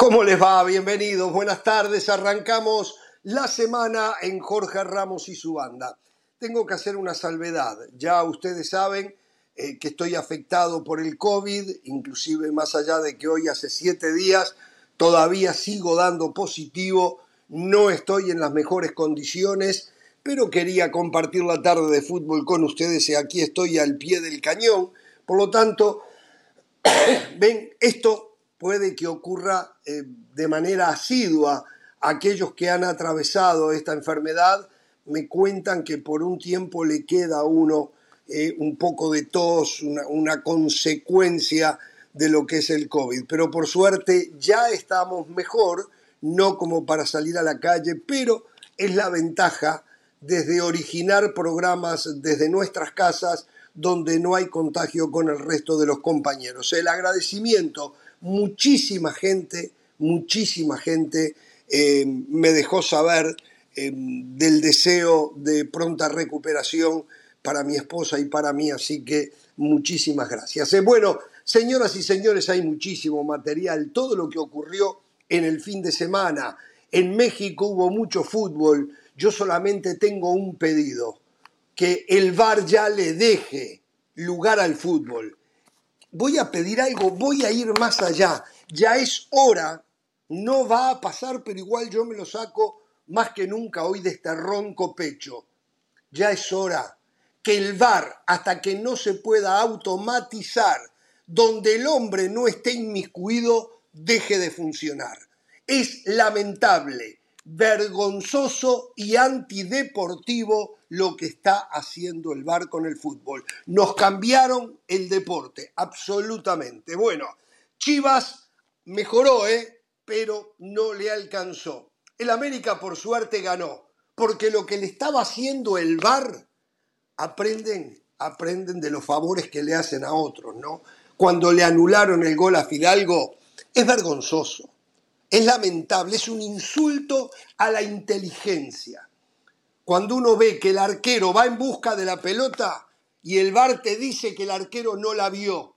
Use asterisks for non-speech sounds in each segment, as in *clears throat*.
¿Cómo les va? Bienvenidos, buenas tardes. Arrancamos la semana en Jorge Ramos y su banda. Tengo que hacer una salvedad. Ya ustedes saben eh, que estoy afectado por el COVID, inclusive más allá de que hoy hace siete días todavía sigo dando positivo, no estoy en las mejores condiciones, pero quería compartir la tarde de fútbol con ustedes y aquí estoy al pie del cañón. Por lo tanto, *coughs* ven, esto puede que ocurra eh, de manera asidua. Aquellos que han atravesado esta enfermedad me cuentan que por un tiempo le queda a uno eh, un poco de tos, una, una consecuencia de lo que es el COVID. Pero por suerte ya estamos mejor, no como para salir a la calle, pero es la ventaja desde originar programas desde nuestras casas donde no hay contagio con el resto de los compañeros. El agradecimiento muchísima gente, muchísima gente eh, me dejó saber eh, del deseo de pronta recuperación para mi esposa y para mí, así que muchísimas gracias. Eh, bueno, señoras y señores, hay muchísimo material, todo lo que ocurrió en el fin de semana. En México hubo mucho fútbol, yo solamente tengo un pedido, que el VAR ya le deje lugar al fútbol voy a pedir algo, voy a ir más allá. Ya es hora, no va a pasar, pero igual yo me lo saco más que nunca hoy de este ronco pecho. Ya es hora que el VAR, hasta que no se pueda automatizar, donde el hombre no esté inmiscuido, deje de funcionar. Es lamentable vergonzoso y antideportivo lo que está haciendo el VAR con el fútbol. Nos cambiaron el deporte, absolutamente. Bueno, Chivas mejoró, ¿eh? pero no le alcanzó. El América por suerte ganó, porque lo que le estaba haciendo el VAR, aprenden, aprenden de los favores que le hacen a otros, ¿no? Cuando le anularon el gol a Fidalgo, es vergonzoso es lamentable, es un insulto a la inteligencia. Cuando uno ve que el arquero va en busca de la pelota y el VAR te dice que el arquero no la vio,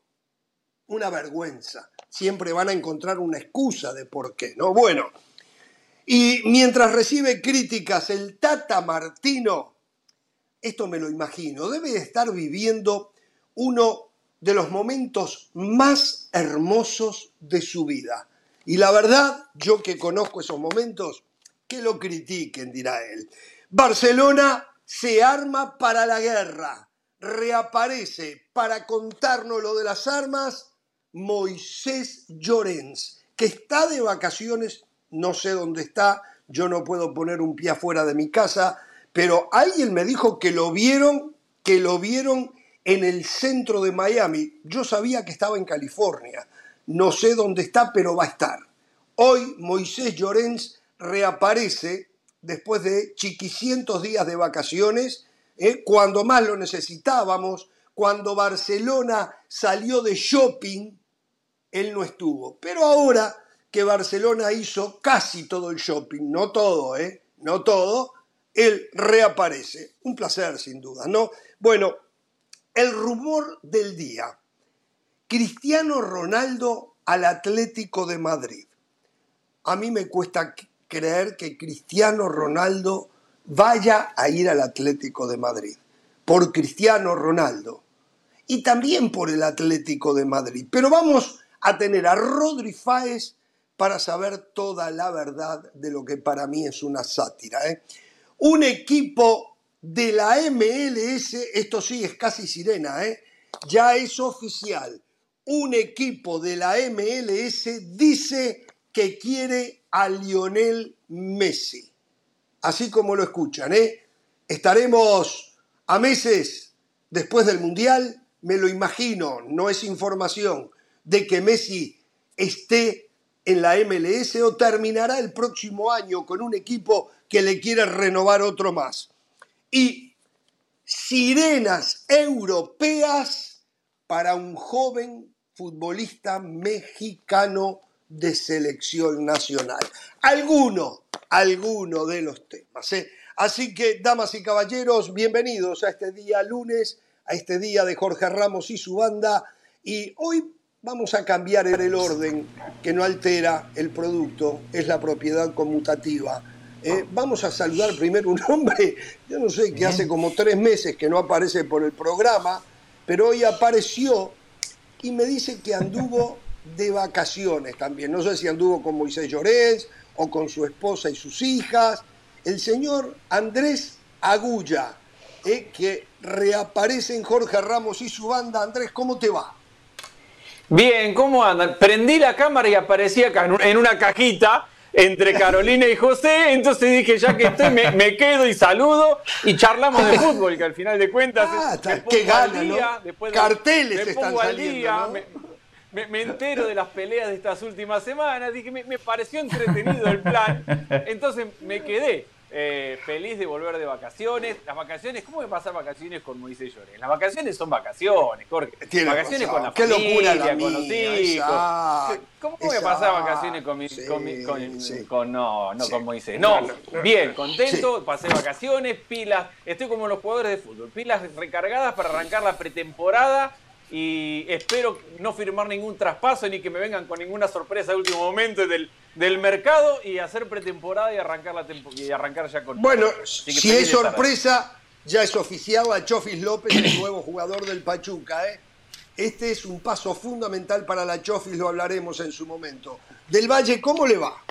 una vergüenza. Siempre van a encontrar una excusa de por qué, ¿no? Bueno, y mientras recibe críticas el Tata Martino, esto me lo imagino, debe estar viviendo uno de los momentos más hermosos de su vida y la verdad, yo que conozco esos momentos, que lo critiquen, dirá él. Barcelona se arma para la guerra. Reaparece para contarnos lo de las armas Moisés Llorens, que está de vacaciones, no sé dónde está, yo no puedo poner un pie afuera de mi casa, pero alguien me dijo que lo vieron, que lo vieron en el centro de Miami. Yo sabía que estaba en California no sé dónde está, pero va a estar. Hoy Moisés Llorens reaparece después de chiquicientos días de vacaciones, ¿eh? cuando más lo necesitábamos, cuando Barcelona salió de shopping, él no estuvo. Pero ahora que Barcelona hizo casi todo el shopping, no todo, ¿eh? No todo, él reaparece. Un placer, sin duda, ¿no? Bueno, el rumor del día. Cristiano Ronaldo al Atlético de Madrid. A mí me cuesta creer que Cristiano Ronaldo vaya a ir al Atlético de Madrid. Por Cristiano Ronaldo. Y también por el Atlético de Madrid. Pero vamos a tener a Rodri Fáez para saber toda la verdad de lo que para mí es una sátira. ¿eh? Un equipo de la MLS, esto sí es casi sirena, ¿eh? ya es oficial un equipo de la MLS dice que quiere a Lionel Messi. Así como lo escuchan, ¿eh? Estaremos a meses después del Mundial, me lo imagino, no es información, de que Messi esté en la MLS o terminará el próximo año con un equipo que le quiere renovar otro más. Y sirenas europeas para un joven futbolista mexicano de selección nacional. Alguno, alguno de los temas. ¿eh? Así que, damas y caballeros, bienvenidos a este día lunes, a este día de Jorge Ramos y su banda. Y hoy vamos a cambiar el orden que no altera el producto, es la propiedad conmutativa. Eh, vamos a saludar primero un hombre, yo no sé, que hace como tres meses que no aparece por el programa, pero hoy apareció y me dice que anduvo de vacaciones también. No sé si anduvo con Moisés Llorens o con su esposa y sus hijas. El señor Andrés Agulla, eh, que reaparece en Jorge Ramos y su banda. Andrés, ¿cómo te va? Bien, ¿cómo andan? Prendí la cámara y aparecía en una cajita entre Carolina y José, entonces dije, ya que estoy, me, quedo y saludo y charlamos de fútbol, que al final de cuentas ah, qué gana, después Carteles están saliendo, me, entero de las peleas de estas últimas semanas, dije, me, pareció entretenido el plan, entonces me quedé. Eh, feliz de volver de vacaciones. Las vacaciones, ¿cómo me pasar vacaciones con Moisés Llorens? Las vacaciones son vacaciones, Jorge. vacaciones con la familia, con los hijos. ¿Cómo a pasar vacaciones con, mi, con, no, no con Moisés? No, bien, contento, pasé vacaciones, pilas, estoy como los jugadores de fútbol, pilas recargadas para arrancar la pretemporada y espero no firmar ningún traspaso ni que me vengan con ninguna sorpresa de último momento del, del mercado y hacer pretemporada y arrancar la y arrancar ya con Bueno, si es sorpresa, ya es oficial a Chofis López, el nuevo jugador del Pachuca, ¿eh? Este es un paso fundamental para la Chofis, lo hablaremos en su momento. Del Valle, ¿cómo le va?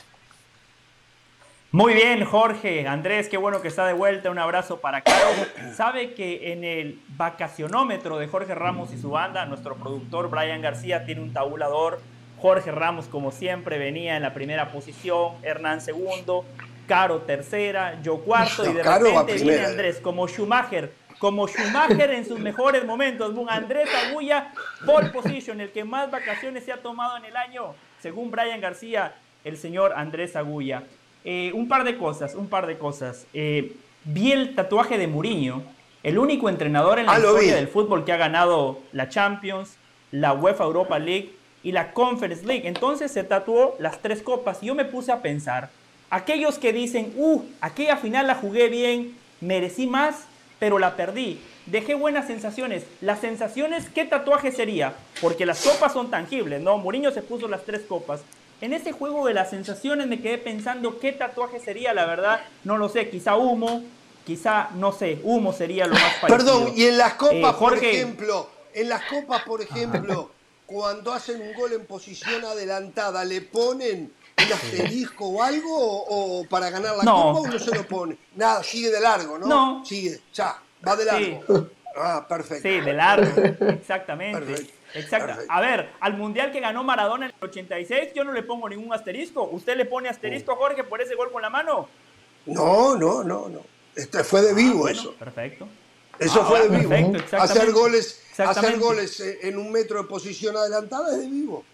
Muy bien, Jorge. Andrés, qué bueno que está de vuelta. Un abrazo para Caro. Sabe que en el vacacionómetro de Jorge Ramos y su banda, nuestro productor Brian García tiene un tabulador. Jorge Ramos, como siempre, venía en la primera posición, Hernán segundo, Caro tercera, yo cuarto, y de repente viene Andrés como Schumacher como Schumacher en sus mejores momentos. Andrés Agulla, pole position, el que más vacaciones se ha tomado en el año, según Brian García, el señor Andrés Agulla. Eh, un par de cosas, un par de cosas. Eh, vi el tatuaje de Mourinho, el único entrenador en la ah, historia del fútbol que ha ganado la Champions, la UEFA Europa League y la Conference League. Entonces se tatuó las tres copas y yo me puse a pensar, aquellos que dicen, uh, aquella final la jugué bien, merecí más, pero la perdí. Dejé buenas sensaciones. Las sensaciones, ¿qué tatuaje sería? Porque las copas son tangibles, ¿no? Mourinho se puso las tres copas. En ese juego de las sensaciones me quedé pensando qué tatuaje sería, la verdad, no lo sé, quizá humo, quizá, no sé, humo sería lo más parecido. Perdón, y en las copas, eh, por ejemplo, en las copas, por ejemplo, cuando hacen un gol en posición adelantada, ¿le ponen un asterisco o algo o, para ganar la copa o no se lo pone? Nada, sigue de largo, ¿no? No. Sigue, ya, va de largo. Ah, perfecto. Sí, de largo, exactamente. Perfecto. Exacto. A ver, al mundial que ganó Maradona en el 86, yo no le pongo ningún asterisco. ¿Usted le pone asterisco, Jorge, por ese gol con la mano? No, no, no, no. Este fue de vivo ah, eso. Perfecto. Eso fue de vivo. hacer goles, hacer goles en un metro de posición adelantada es de vivo.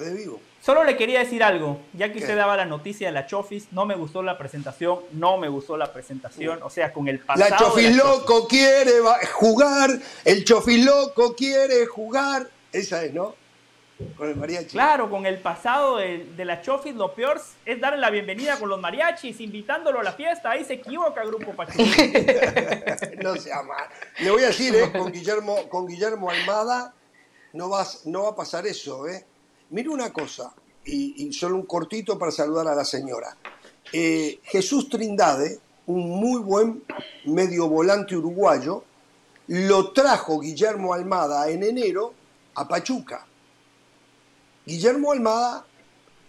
Es de vivo. Solo le quería decir algo, ya que usted daba la noticia de la Chofis, no me gustó la presentación, no me gustó la presentación, o sea, con el pasado. La Chofis loco quiere jugar, el Chofis loco quiere jugar, esa es, ¿no? Con el mariachi. Claro, con el pasado de, la Chofis, lo peor es darle la bienvenida con los mariachis, invitándolo a la fiesta, ahí se equivoca Grupo Pachuca. *laughs* no se mal. Le voy a decir, ¿eh? con, Guillermo, con Guillermo Almada no, vas, no va a pasar eso, ¿eh? Mire una cosa, y, solo un cortito para saludar a la señora. Eh, Jesús Trindade, un muy buen medio volante uruguayo, lo trajo Guillermo Almada en enero a Pachuca. Guillermo Almada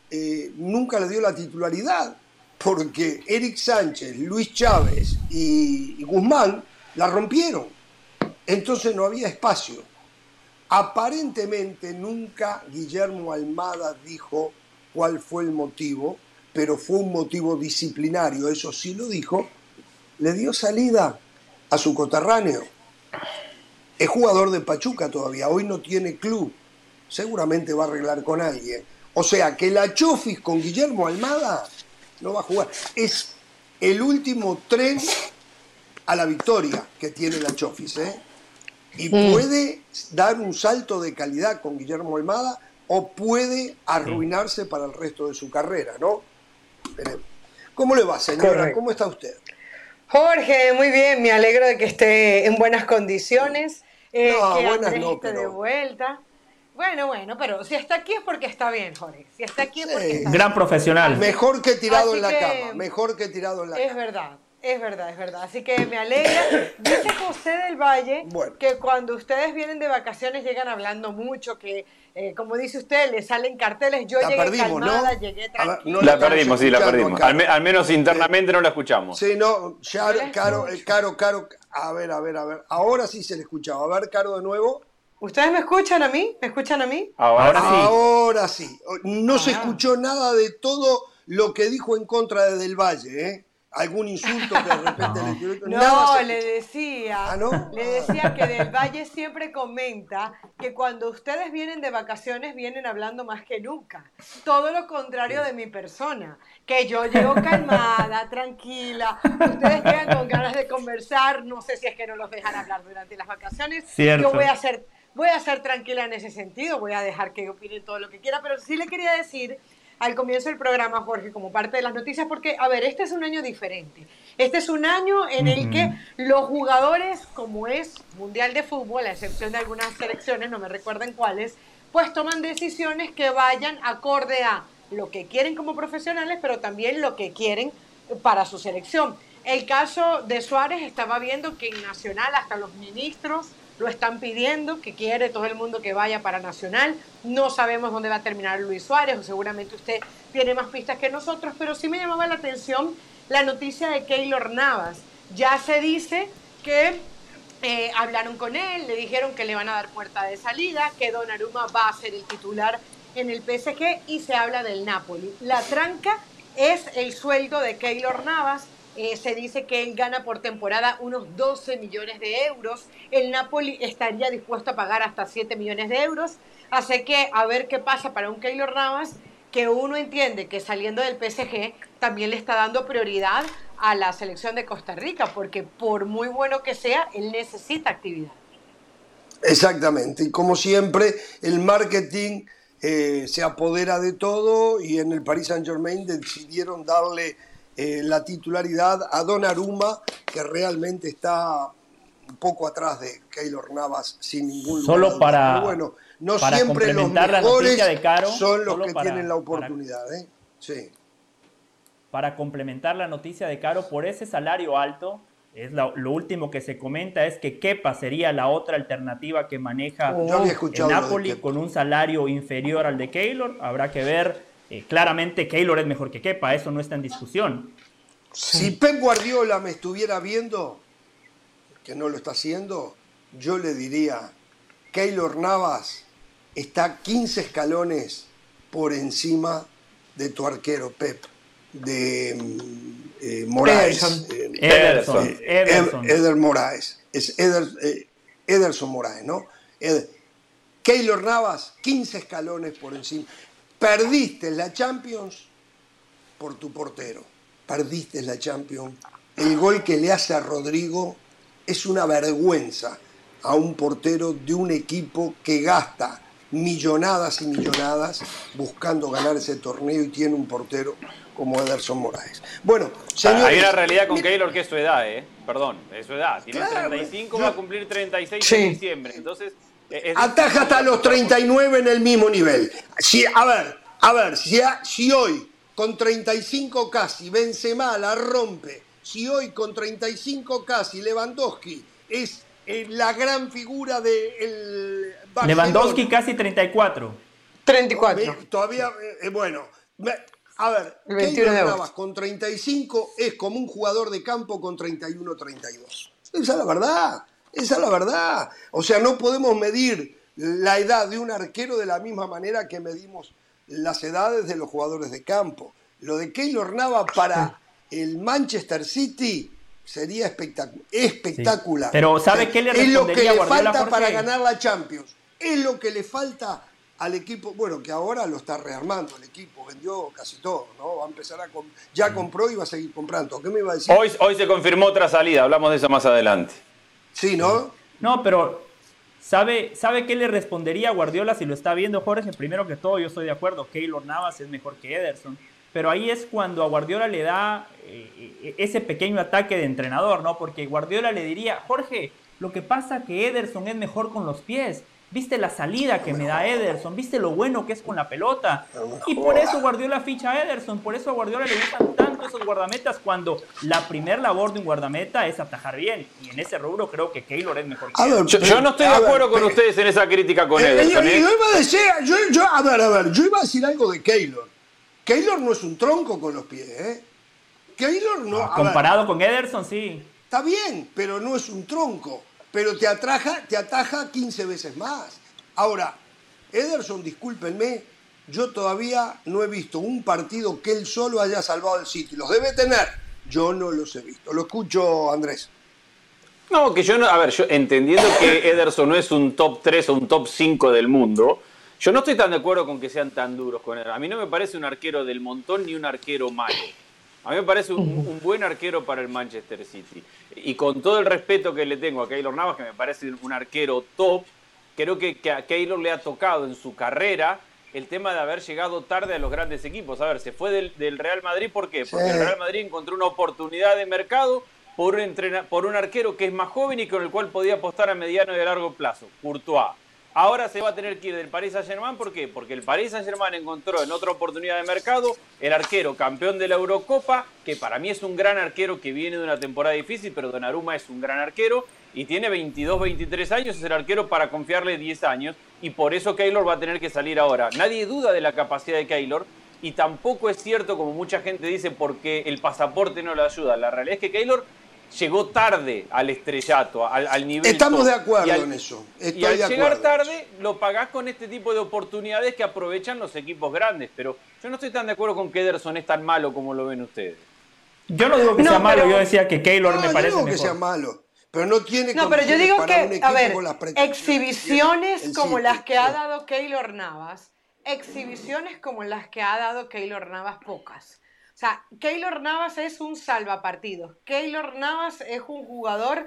eh, nunca le dio la titularidad porque Eric Sánchez, Luis Chávez y Guzmán la rompieron. Entonces no había espacio. Aparentemente nunca Guillermo Almada dijo cuál fue el motivo, pero fue un motivo disciplinario, eso sí lo dijo, le dio salida a su coterráneo. Es jugador de Pachuca todavía, hoy no tiene club, seguramente va a arreglar con alguien. O sea que la Chofis con Guillermo Almada no va a jugar. Es el último tren a la victoria que tiene la Chofis. ¿eh? Y puede dar un salto de calidad con Guillermo Almada o puede arruinarse para el resto de su carrera, ¿no? ¿Cómo le va, señora? ¿Cómo está usted? Jorge, muy bien, me alegro de que esté en buenas condiciones. Eh, no, buenas no, pero... de vuelta. Bueno, bueno, pero si está aquí es porque está bien, Jorge. Si está aquí es porque está Gran profesional. Mejor que tirado Así en la que- cama, mejor que tirado en la Es cama. verdad, es verdad, es verdad. Así que me alegra. *coughs* Dice José del Valle Bueno. que cuando ustedes vienen de vacaciones llegan hablando mucho, que eh, como dice usted, le salen carteles. Yo La llegué perdimos, ¿no? calmada, llegué A ver, tranquila. no La perdimos, sí, la perdimos. Al, me- al menos internamente no la escuchamos. Sí, no, ya, Caro, eh, Caro, Caro, a ver, a ver, a ver. Ahora sí se le escuchaba. A ver, Caro, de nuevo. ¿Ustedes me escuchan a mí? ¿Me escuchan a mí? Ahora, Ahora sí. sí. Ahora sí. No se Ah. escuchó nada de todo lo que dijo en contra de Del Valle, ¿eh? Algún insulto que de *laughs* repente le tiró. No, Nada le decía, Ah, ¿no? le decía que Del Valle siempre comenta que cuando ustedes vienen de vacaciones vienen hablando más que nunca. Todo lo contrario de mi persona, que yo llego calmada, *laughs* tranquila, ustedes llegan con ganas de conversar, no sé si es que no los dejan hablar durante las vacaciones. Cierto. Yo voy a ser voy a ser tranquila en ese sentido, voy a dejar que opinen todo lo que quiera, pero sí le quería decir al comienzo del programa, Jorge, como parte de las noticias, porque, a ver, este es un año diferente. Este es un año en el que los jugadores, como es Mundial de Fútbol, a excepción de algunas selecciones, no me recuerdan cuáles, pues toman decisiones que vayan acorde a lo que quieren como profesionales, pero también lo que quieren para su selección. El caso de Suárez estaba viendo que en Nacional hasta los ministros lo están pidiendo, que quiere todo el mundo que vaya para Nacional. No sabemos dónde va a terminar Luis Suárez, o seguramente usted tiene más pistas que nosotros, pero sí me llamaba la atención la noticia de Keylor Navas. Ya se dice que eh, hablaron con él, le dijeron que le van a dar puerta de salida, que Donnarumma va a ser el titular en el PSG y se habla del Napoli. La tranca es el sueldo de Keylor Navas. Eh, se dice que él gana por temporada unos 12 millones de euros. El Napoli estaría dispuesto a pagar hasta 7 millones de euros. Así que a ver qué pasa para un Keylor Navas que uno entiende que saliendo del PSG también le está dando prioridad a la selección de Costa Rica, porque por muy bueno que sea, él necesita actividad. Exactamente. Y como siempre, el marketing eh, se apodera de todo y en el Paris Saint Germain decidieron darle eh, la titularidad a Donnarumma, que realmente está un poco atrás de Keylor Navas sin ningún Solo lugar dudas. para- Pero bueno, no para siempre los complementar la mejores noticia de Caro, son los solo que para- tienen la para- oportunidad. ¿eh? Sí. para complementar la noticia de Caro, por ese salario alto, es la- lo último que se comenta es que Kepa sería la otra alternativa que maneja el de Napoli con un salario inferior al de Keylor. Habrá que ver. Eh, claramente Keylor es mejor que Kepa, eso no está en discusión. Si Pep Guardiola me estuviera viendo, que no lo está haciendo, yo le diría, Keylor Navas está 15 escalones por encima de tu arquero Pep, de mm, eh, Moraes. Ederson. eh, Ederson, eh, Ederson. Ed- Eder Moraes. Es Eder, eh, Ederson Moraes, ¿no? Ed- Keylor Navas, 15 escalones por encima. Perdiste la Champions por tu portero. Perdiste la Champions. El gol que le hace a Rodrigo es una vergüenza a un portero de un equipo que gasta millonadas y millonadas buscando ganar ese torneo y tiene un portero como Ederson Moraes. Bueno, señores, Hay una realidad con Keylor que es su edad, ¿eh? Perdón, es su edad. Tiene Claro, 35, yo- va a cumplir 36 Sí. en diciembre. Entonces, eh, es- ataja hasta los 39 en el mismo nivel. Si, a ver, a ver, si, a- si hoy con 35 casi Benzema la rompe, si hoy con 35 casi Lewandowski es eh, la gran figura del Lewandowski casi 34. 34. Todavía, eh, eh, bueno, me- a ver, El 21 Keylor de con 35 es como un jugador de campo con 31 32. Esa es la verdad, esa es la verdad. O sea, no podemos medir la edad de un arquero de la misma manera que medimos las edades de los jugadores de campo. Lo de Keylor Navas para el Manchester City sería espectacu- espectacular. Pero ¿sabe qué le Es lo que le falta para ganar la Champions. Es lo que le falta al equipo, bueno, que ahora lo está rearmando el equipo, vendió casi todo, ¿no? Va a empezar a ya compró y va a seguir comprando. ¿Qué me iba a decir? hoy, hoy se confirmó otra salida, hablamos de eso más adelante. Sí, ¿no? No, pero ¿sabe, ¿sabe qué le respondería a Guardiola si lo está viendo Jorge? Primero que todo, yo estoy de acuerdo, Keylor Navas es mejor que Ederson. Pero ahí es cuando a Guardiola le da eh, ese pequeño ataque de entrenador, ¿no? Porque Guardiola le diría, Jorge, lo que pasa que Ederson es mejor con los pies. Viste la salida que me da Ederson, viste lo bueno que es con la pelota. Y por eso Guardiola ficha a Ederson, por eso a Guardiola le gustan tanto esos guardametas cuando la primer labor de un guardameta es atajar bien. Y en ese rubro creo que Keylor es mejor que yo, yo, no estoy de acuerdo con ustedes en esa crítica con eh, Ederson. ¿eh? Yo, iba a decir, yo, a ver, a ver, yo iba a decir algo de Keylor. Keylor no es un tronco con los pies, ¿eh? Keylor no. Ah, comparado con Ederson, sí. Está bien, pero no es un tronco pero te, atraja, te ataja 15 veces más. Ahora, Ederson, discúlpenme, yo todavía no he visto un partido que él solo haya salvado el City. Los debe tener, yo no los he visto. Lo escucho, Andrés. No, que yo no, a ver, yo entendiendo que *coughs* Ederson no es un top 3 o un top 5 del mundo, yo no estoy tan de acuerdo con que sean tan duros con él. A mí no me parece un arquero del montón ni un arquero malo. A mí me parece un, buen arquero para el Manchester City. Y con todo el respeto que le tengo a Keylor Navas, que me parece un arquero top, creo que, a Keylor le ha tocado en su carrera el tema de haber llegado tarde a los grandes equipos. A ver, se fue del, Real Madrid, ¿por qué? Porque el Real Madrid encontró una oportunidad de mercado por un, por un arquero que es más joven y con el cual podía apostar a mediano y a largo plazo, Courtois. Ahora se va a tener que ir del Paris Saint-Germain, ¿por qué? Porque el Paris Saint-Germain encontró en otra oportunidad de mercado el arquero campeón de la Eurocopa, que para mí es un gran arquero que viene de una temporada difícil, pero Donnarumma es un gran arquero y tiene 22, 23 años, es el arquero para confiarle 10 años y por eso Keylor va a tener que salir ahora. Nadie duda de la capacidad de Keylor y tampoco es cierto, como mucha gente dice, porque el pasaporte no le ayuda. La realidad es que Keylor llegó tarde al estrellato, al, nivel. Estamos de acuerdo en eso. y al llegar tarde lo pagás con este tipo de oportunidades que aprovechan los equipos grandes. Pero yo no estoy tan de acuerdo con que Ederson es tan malo como lo ven ustedes. Yo no digo que sea malo, yo decía que Keylor me parece. No digo que sea malo. Pero no tiene No, pero yo digo que, a ver, exhibiciones como las que ha dado Keylor Navas, exhibiciones como las que ha dado Keylor Navas, pocas. O sea, Keylor Navas es un salvapartidos. Keylor Navas es un jugador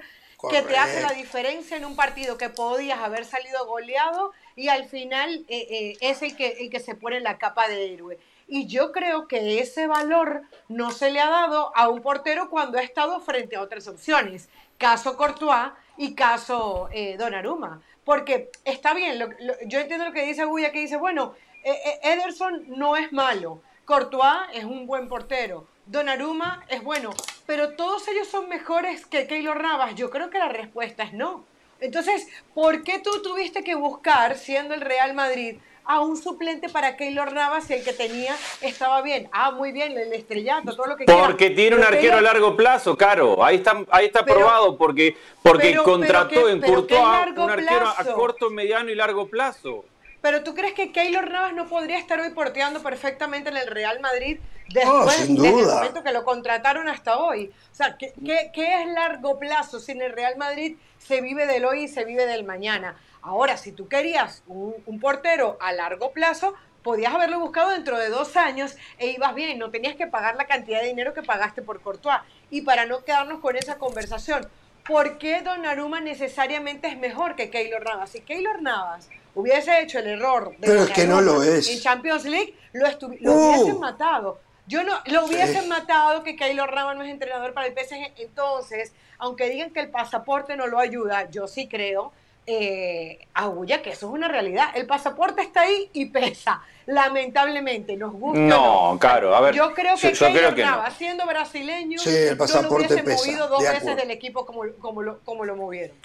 que te hace la diferencia en un partido que podías haber salido goleado y al final eh, eh, es el que, el que se pone la capa de héroe. Y yo creo que ese valor no se le ha dado a un portero cuando ha estado frente a otras opciones. Caso Courtois y caso eh, Donnarumma. Porque está bien, yo entiendo lo que dice Guya, que dice, bueno, eh, Ederson no es malo, Courtois es un buen portero. Donnarumma es bueno, pero todos ellos son mejores que Keylor Navas. Yo creo que la respuesta es no. Entonces, ¿por qué tú tuviste que buscar, siendo el Real Madrid, a un suplente para Keylor Navas si el que tenía estaba bien? Ah, muy bien, el estrellato, todo lo que Porque tiene un arquero a largo plazo, Caro. Ahí está, ahí está probado, porque, porque contrató en Courtois un arquero a corto, mediano y largo plazo. Pero tú crees que Keylor Navas no podría estar hoy porteando perfectamente en el Real Madrid después del momento que lo contrataron hasta hoy? O sea, ¿qué, es largo plazo si en el Real Madrid se vive del hoy y se vive del mañana? Ahora, si tú querías un, portero a largo plazo, podías haberlo buscado dentro de dos años e ibas bien, no tenías que pagar la cantidad de dinero que pagaste por Courtois. Y para no quedarnos con esa conversación, ¿por qué Donnarumma necesariamente es mejor que Keylor Navas? Si Keylor Navas hubiese hecho el error de Pero es que no lo es. en Champions League, lo, uh. hubiesen matado. Yo no, lo hubiesen matado que Keylor Navas no es entrenador para el PSG. Entonces, aunque digan que el pasaporte no lo ayuda, yo sí creo, eh, Agulla, que eso es una realidad. El pasaporte está ahí y pesa. Lamentablemente, nos gusta. No, claro, a ver. Yo creo que Keylor Navas, siendo brasileño, sí, el pasaporte no lo hubiese movido dos veces del equipo como, como, lo, como lo movieron.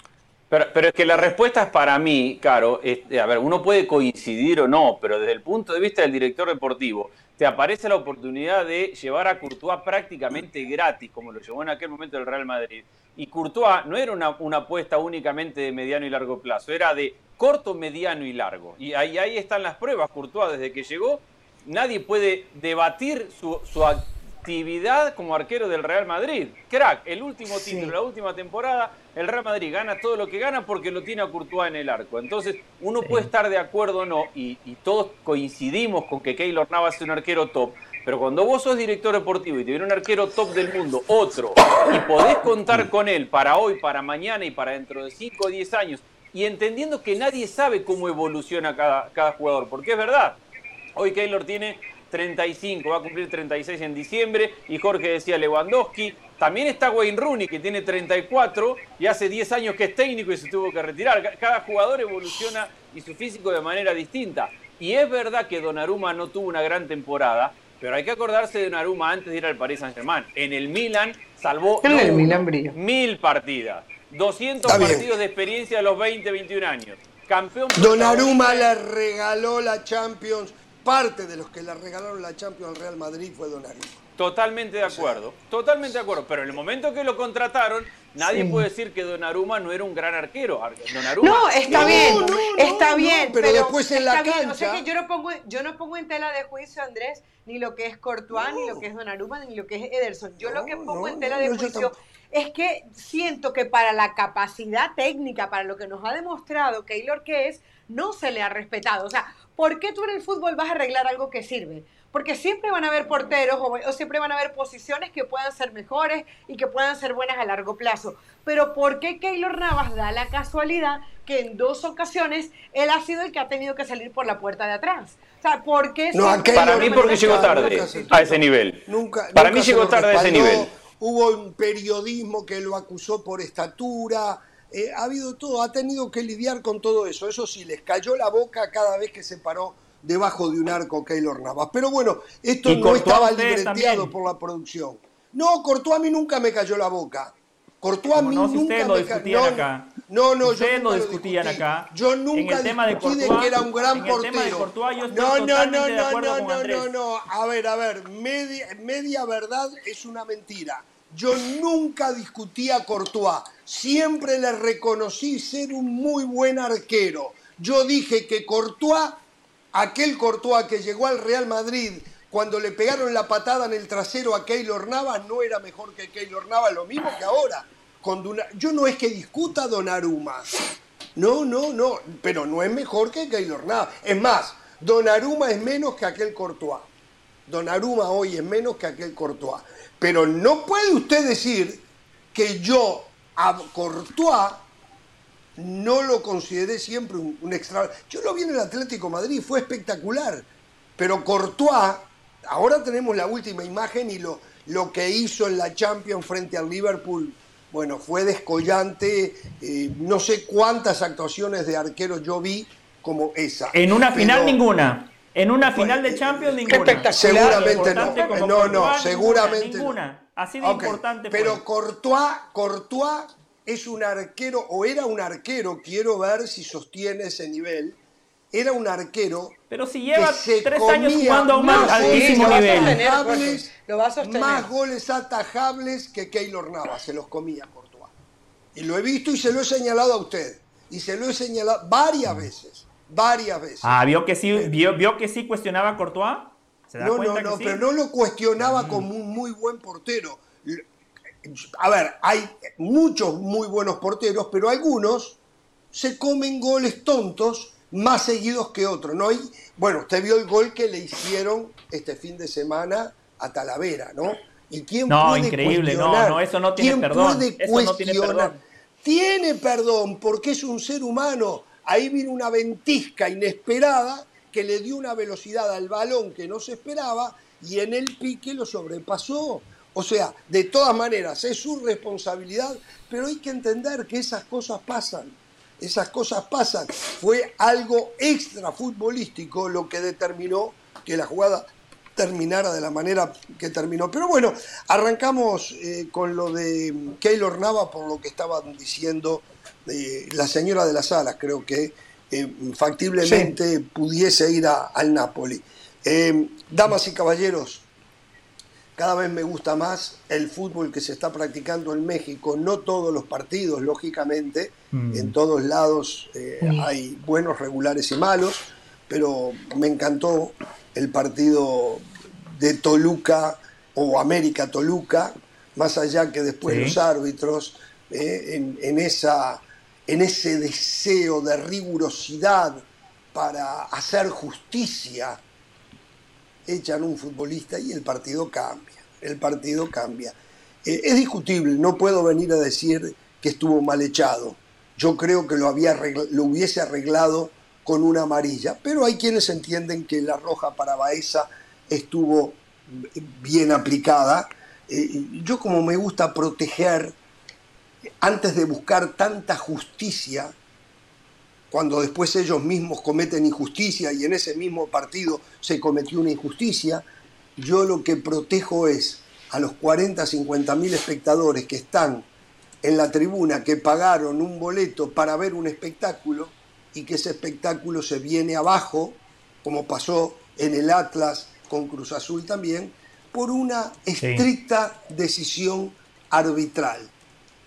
Pero, es que la respuesta es para mí, claro, a ver, uno puede coincidir o no, pero desde el punto de vista del director deportivo, te aparece la oportunidad de llevar a Courtois prácticamente gratis, como lo llevó en aquel momento el Real Madrid. Y Courtois no era una, apuesta únicamente de mediano y largo plazo, era de corto, mediano y largo. Y ahí, ahí están las pruebas, Courtois desde que llegó, nadie puede debatir su actividad como arquero del Real Madrid. Crack, el último título, la última temporada, el Real Madrid gana todo lo que gana porque lo tiene a Courtois en el arco. Entonces, uno puede estar de acuerdo o no, y, todos coincidimos con que Keylor Navas es un arquero top, pero cuando vos sos director deportivo y te viene un arquero top del mundo, otro, y podés contar con él para hoy, para mañana y para dentro de 5 o 10 años, y entendiendo que nadie sabe cómo evoluciona cada, cada jugador, porque es verdad, hoy Keylor tiene 35, va a cumplir 36 en diciembre. Y Jorge decía Lewandowski. También está Wayne Rooney, que tiene 34 y hace 10 años que es técnico y se tuvo que retirar. Cada jugador evoluciona y su físico de manera distinta. Y es verdad que Donnarumma no tuvo una gran temporada, pero hay que acordarse de Donnarumma antes de ir al Paris Saint-Germain. En el Milan salvó En el Milan brilla. mil partidas, 200 Está bien. partidos de experiencia a los 20, 21 años. Campeón Donnarumma le regaló la Champions. Parte de los que le regalaron la Champions al Real Madrid fue Donnarumma. Totalmente de acuerdo, totalmente de acuerdo. Pero en el momento que lo contrataron, nadie puede decir que Donnarumma no era un gran arquero. Ar- Donnarumma- No, está No, bien, no, no, está no, bien. pero después en la está bien. O sea cancha- que yo no pongo, yo no pongo en tela de juicio, Andrés, ni lo que es Courtois, ni lo que es Donnarumma, ni lo que es Ederson. Yo lo que pongo no, en tela de juicio es que siento que para la capacidad técnica, para lo que nos ha demostrado Keylor que es, no se le ha respetado. O sea, ¿por qué tú en el fútbol vas a arreglar algo que sirve? Porque siempre van a haber porteros o, o siempre van a haber posiciones que puedan ser mejores y que puedan ser buenas a largo plazo. Pero ¿por qué Keylor Navas da la casualidad que en dos ocasiones él ha sido el que ha tenido que salir por la puerta de atrás? O sea, ¿por qué No, Para mí porque llegó tarde se- a ese nivel. Nunca, Para nunca mí llegó tarde a ese nivel. Hubo un periodismo que lo acusó por estatura. Eh, ha habido todo, ha tenido que lidiar con todo eso. Eso sí, les cayó la boca cada vez que se paró debajo de un arco Keylor Navas. Pero bueno, esto no Courtois estaba libreteado por la producción. No, Courtois a mí nunca me cayó la boca. Courtois a mí no, si nunca lo me ca- discutían no, acá. No, no, Ustedes yo lo discutían discutí. acá. Yo En nunca el tema de discutí de Courtois- que era un gran en el portero. tema de Courtois yo estoy no, no, no, no, no, no, no, no. A ver, a ver, media, media verdad es una mentira. Yo nunca discutí a Courtois. Siempre le reconocí ser un muy buen arquero. Yo dije que Courtois, aquel Courtois que llegó al Real Madrid cuando le pegaron la patada en el trasero a Keylor Navas, no era mejor que Keylor Navas, lo mismo que ahora. Yo no es que discuta a Donnarumma. No, no, no, pero no es mejor que Keylor Navas. Es más, Donnarumma es menos que aquel Courtois. Donnarumma hoy es menos que aquel Courtois. Pero no puede usted decir que yo a Courtois no lo consideré siempre un, un extra. Yo lo vi en el Atlético de Madrid, fue espectacular. Pero Courtois, ahora tenemos la última imagen y lo, lo que hizo en la Champions frente al Liverpool, bueno, fue descollante. eh, no sé cuántas actuaciones de arqueros yo vi como esa. En una final Pero- ninguna. En una final de eh, Champions qué ninguna. espectacular. Seguramente no. No, no, seguramente no. Ninguna. Así de importante Pero fue. Courtois, Courtois es un arquero, o era un arquero, quiero ver si sostiene ese nivel. Era un arquero Pero si lleva que se tres años jugando a un más altísimo nivel. sostener, atajables, Jorge, lo va a sostener. más goles atajables que Keylor Navas, se los comía Courtois. Y lo he visto y se lo he señalado a usted. Y se lo he señalado varias veces, varias veces. Ah, vio que sí, vio, vio que sí cuestionaba a Courtois. ¿Se da No, no, cuenta no, que sí? pero no lo cuestionaba como un muy buen portero. A ver, hay muchos muy buenos porteros, pero algunos se comen goles tontos más seguidos que otros. ¿no? Y, bueno, usted vio el gol que le hicieron este fin de semana a Talavera, ¿no? ¿Y quién No, puede increíble, no, cuestionar? no, eso no tiene ¿Quién perdón, puede eso no tiene cuestionar? perdón. Tiene perdón porque es un ser humano. Ahí vino una ventisca inesperada que le dio una velocidad al balón que no se esperaba y en el pique lo sobrepasó. O sea, de todas maneras, es su responsabilidad, pero hay que entender que esas cosas pasan. Esas cosas pasan. Fue algo extra futbolístico lo que determinó que la jugada terminara de la manera que terminó. Pero bueno, arrancamos eh, con lo de Keylor Nava por lo que estaban diciendo eh, la señora de las alas, creo que eh, factiblemente pudiese ir a- al Napoli. Eh, damas y caballeros, cada vez me gusta más el fútbol que se está practicando en México, no todos los partidos, lógicamente, Mm. en todos lados eh, hay buenos, regulares y malos, pero me encantó el partido de Toluca o América Toluca, más allá que después Sí. los árbitros, eh, en, en esa, en ese deseo de rigurosidad para hacer justicia, echan un futbolista y el partido cambia. El partido cambia. Eh, es discutible, no puedo venir a decir que estuvo mal echado. Yo creo que lo, había lo hubiese arreglado con una amarilla, pero hay quienes entienden que la roja para Baeza estuvo bien aplicada. Eh, yo como me gusta proteger, antes de buscar tanta justicia, cuando después ellos mismos cometen injusticia y en ese mismo partido se cometió una injusticia, yo lo que protejo es a los 40, 50 mil espectadores que están en la tribuna, que pagaron un boleto para ver un espectáculo y que ese espectáculo se viene abajo, como pasó en el Atlas con Cruz Azul también, por una estricta decisión arbitral,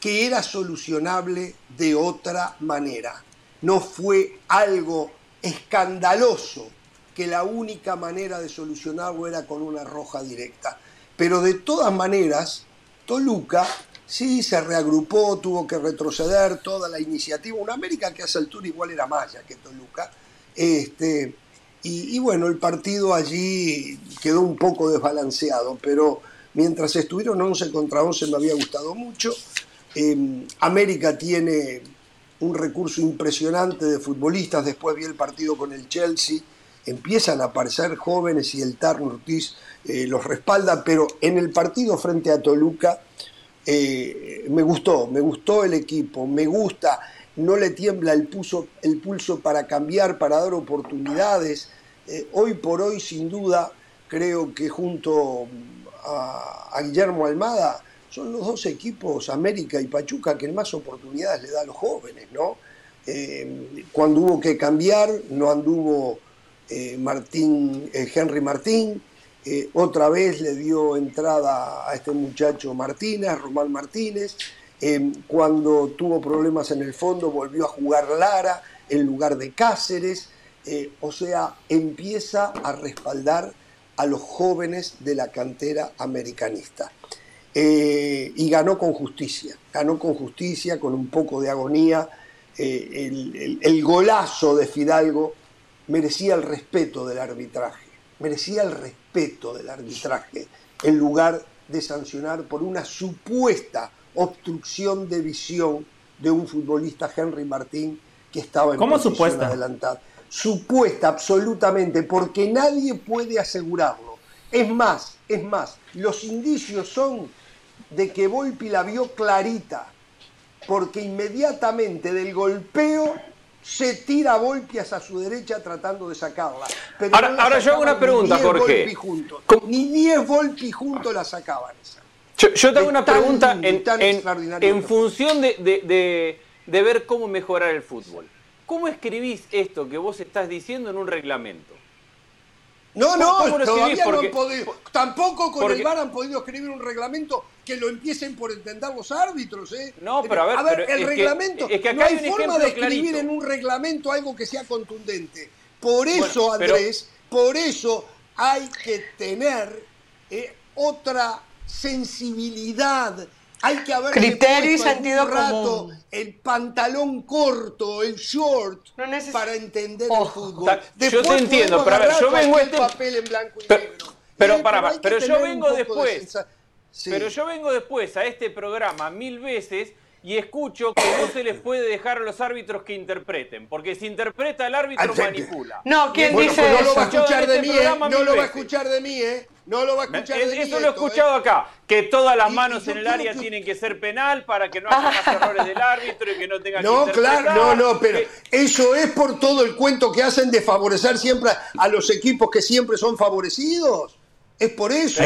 que era solucionable de otra manera. No fue algo escandaloso que la única manera de solucionarlo era con una roja directa. Pero de todas maneras, Toluca sí se reagrupó, tuvo que retroceder toda la iniciativa. Una América que a esa altura igual era Maya que Toluca. Este, y, bueno, el partido allí quedó un poco desbalanceado, pero mientras estuvieron 11 contra 11 me había gustado mucho. América tiene un recurso impresionante de futbolistas, después vi el partido con el Chelsea, empiezan a aparecer jóvenes y el Tarn Ortiz eh, los respalda, pero en el partido frente a Toluca eh, me gustó, me gustó el equipo, me gusta no le tiembla el pulso, el pulso para cambiar, para dar oportunidades. Eh, hoy por hoy, sin duda, creo que junto a, Guillermo Almada son los dos equipos, América y Pachuca, que más oportunidades le da a los jóvenes, ¿no? Eh, cuando hubo que cambiar, no anduvo eh, Martín, Henry Martín, otra vez le dio entrada a este muchacho Martínez, Román Martínez, cuando tuvo problemas en el fondo volvió a jugar Lara en lugar de Cáceres, eh, o sea, empieza a respaldar a los jóvenes de la cantera americanista. Eh, y ganó con justicia, ganó con justicia, con un poco de agonía. Eh, el, el, golazo de Fidalgo merecía el respeto del arbitraje, merecía el respeto del arbitraje, en lugar de sancionar por una supuesta obstrucción de visión de un futbolista Henry Martín que estaba en ¿Cómo posición supuesta? adelantada. Supuesta, absolutamente, porque nadie puede asegurarlo. Es más, es más, los indicios son de que Volpi la vio clarita, porque inmediatamente del golpeo se tira Volpi hacia su derecha tratando de sacarla. Pero ahora, yo hago una pregunta, Jorge. Ni 10 Volpi juntos la sacaban esa. Yo, tengo una pregunta en, función de, ver cómo mejorar el fútbol. ¿Cómo escribís esto que vos estás diciendo en un reglamento? No, no, todavía no han podido. Tampoco con el VAR han podido escribir un reglamento que lo empiecen por entender los árbitros. ¿eh? No, pero a ver, el reglamento. es que no hay, forma de escribir en un reglamento algo que sea contundente. Por eso, Andrés, por eso hay que tener eh, otra sensibilidad. Hay que haber criterio y sentido rato el pantalón corto, el short, para entender el fútbol. yo te entiendo, pero a ver, yo vengo este papel en blanco y pero, negro. Pero, para, pero yo vengo después. Pero yo vengo después a este programa mil veces y escucho que no se les puede dejar a los árbitros que interpreten, porque si interpreta el árbitro manipula. No, ¿quién dice pues no lo va a escuchar de mí, ¿eh? No lo va a escuchar de mí, ¿eh? No lo va a escuchar. Eso lo he escuchado ¿eh? acá, que todas las manos en el área tienen que ser penal para que no haya más *laughs* errores del árbitro y que no tenga no, que No, claro, no, no, pero eso es por todo el cuento que hacen de favorecer siempre a los equipos que siempre son favorecidos. Es por eso.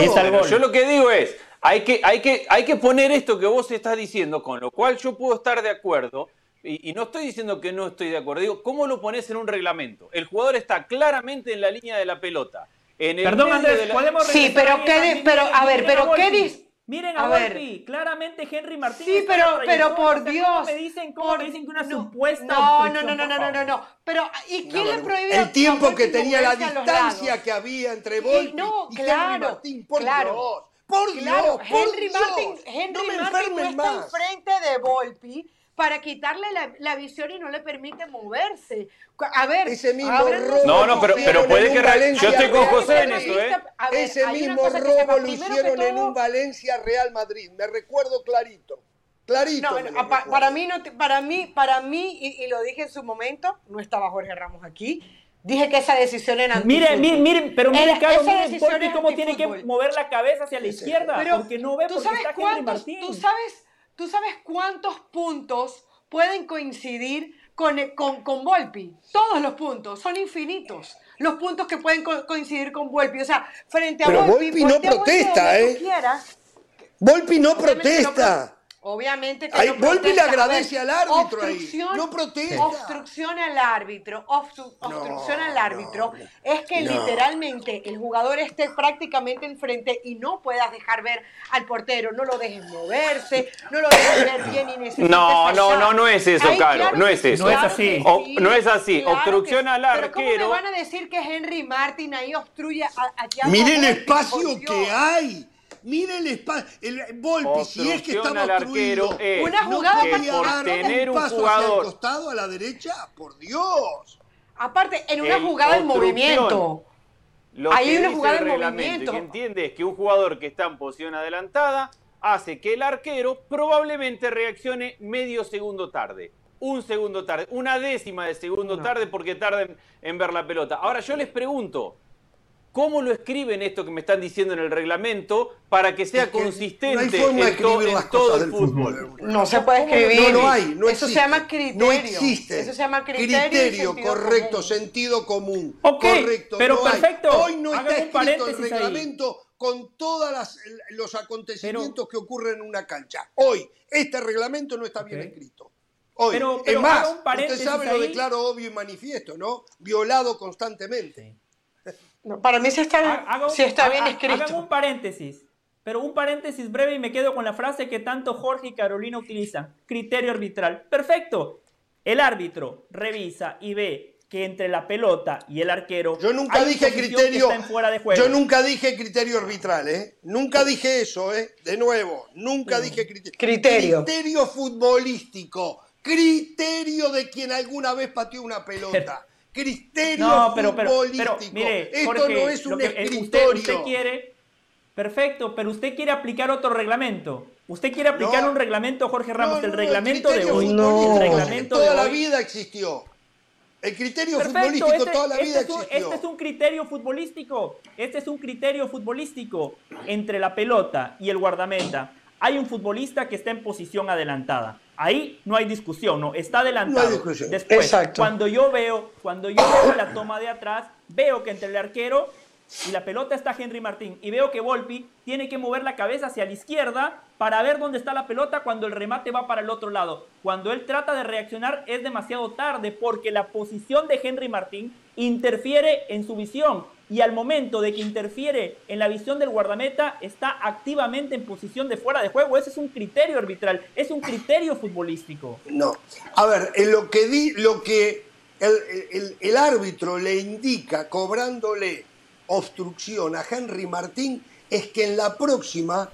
Yo lo que digo es, hay que, hay, que, hay que poner esto que vos estás diciendo, con lo cual yo puedo estar de acuerdo, y, no estoy diciendo que no estoy de acuerdo, digo, ¿cómo lo pones en un reglamento? El jugador está claramente en la línea de la pelota. En Perdón, Andrés, podemos Sí, pero, ¿qué, pero a ver, pero ¿qué dices? Miren a, a claramente Henry Martínez. Sí, pero, pero por Dios. ¿Cómo me dicen, cómo me dicen que una supuesta No, no, no, no, no, no, no, Pero, ¿y quién le prohibió? El tiempo que tenía la distancia que había entre Volpi y, claro, Henry Martín, por claro. Dios. Por claro, Dios, Henry por Martin, Dios. Henry no me Martin no está enfrente de Volpi para quitarle la, la, visión y no le permite moverse. A ver, ese mismo robo No, no, pero, pero puede que Valencia yo estoy con José en eso, ¿eh? Ver, ese mismo robo lo hicieron todo... en un Valencia Real Madrid, me recuerdo clarito. Clarito. No, no, pa, para mí no para mí para mí y, y, lo dije en su momento, no estaba Jorge Ramos aquí. Dije que esa decisión era Miren, miren, miren, pero miren, Caro, miren Volpi cómo tiene que mover la cabeza hacia la izquierda, pero porque no ve ¿tú porque sabes está Henry Martín. ¿tú sabes, ¿Tú sabes cuántos puntos pueden coincidir con, con, con Volpi. Todos los puntos son infinitos. Los puntos que pueden co- coincidir con Volpi. O sea, frente a Pero Volpi. Volpi no Volpi protesta, ¿eh? Volpi no protesta. Obviamente que Ay, no Volpi le agradece al árbitro ahí. obstrucción- No protesta. Obstrucción al árbitro. obstru- obstrucción al árbitro. no, es que no. literalmente el jugador esté prácticamente enfrente y no puedas dejar ver al portero. No lo dejes moverse, no lo dejes ver bien y No, no, no, no es eso, Ahí, Caro, claro no es eso. No es claro así. que O- no es así. claro Obstrucción al Pero ¿cómo me arquero. van a decir que Henry Martin ahí obstruye a, a Thiago Mire el espacio que hay. Mire el espacio. El Volpi, si es que estaba al arquero es Una jugada no que por tener un paso hacia el jugador costado a la derecha, por Dios. Aparte, en una El jugada en movimiento. Lo Ahí que hay una jugada en movimiento. que entiende es que un jugador que está en posición adelantada hace que el arquero probablemente reaccione medio segundo tarde. Un segundo tarde, una décima de segundo No. tarde porque tarda en, en ver la pelota. Ahora yo les pregunto, ¿cómo lo escriben esto que me están diciendo en el reglamento para que sea Es que consistente no hay forma de en, to- escribir en las todo cosas el del fútbol? fútbol. No se puede ¿Cómo no? escribir. No lo hay, no Eso existe. se llama criterio. No existe. Eso se llama criterio. Criterio, sentido correcto, común. sentido común. Ok, correcto. pero no hay. perfecto. Hoy no está un escrito el paréntesis ahí. reglamento con todos los acontecimientos que ocurren en una cancha. Hoy, este reglamento no está bien escrito. Hoy. Pero- es más, usted sabe lo ahí. declaro obvio y manifiesto, ¿no? Violado constantemente. No, para mí sí está, sí está bien ha- escrito. Hagan un paréntesis. Pero un paréntesis breve y me quedo con la frase que tanto Jorge y Carolina utilizan. Criterio arbitral. Perfecto. El árbitro revisa y ve que entre la pelota y el arquero. Yo nunca hay dije criterio. está en fuera de juego. Yo nunca dije criterio arbitral, ¿eh? Nunca dije eso, ¿eh? De nuevo, nunca dije criterio. Criterio. Criterio futbolístico. Criterio de quien alguna vez pateó una pelota. Criterio No, pero, pero, mire, Esto Jorge, no es un que, eh, escritorio. Usted, usted quiere, perfecto, pero usted quiere aplicar otro reglamento. Usted quiere aplicar No. un reglamento, Jorge No, Ramos, no, el no, reglamento de hoy. futbolístico El reglamento toda de la hoy. vida existió. El criterio Perfecto, futbolístico este, toda la este vida es un, existió. este es un criterio futbolístico. Este es un criterio futbolístico. Entre la pelota y el guardameta hay un futbolista que está en posición adelantada. Ahí no hay discusión, no, está adelantado. No hay discusión. Después, Exacto. cuando yo veo, cuando yo veo la toma de atrás, veo que entre el arquero y la pelota está Henry Martín y veo que Volpi tiene que mover la cabeza hacia la izquierda para ver dónde está la pelota cuando el remate va para el otro lado. Cuando él trata de reaccionar es demasiado tarde porque la posición de Henry Martín interfiere en su visión y al momento de que interfiere en la visión del guardameta está activamente en posición de fuera de juego. Ese es un criterio arbitral, es un criterio futbolístico. No. A ver, en lo que, lo que el, el- el árbitro le indica cobrándole obstrucción a Henry Martín es que en la próxima,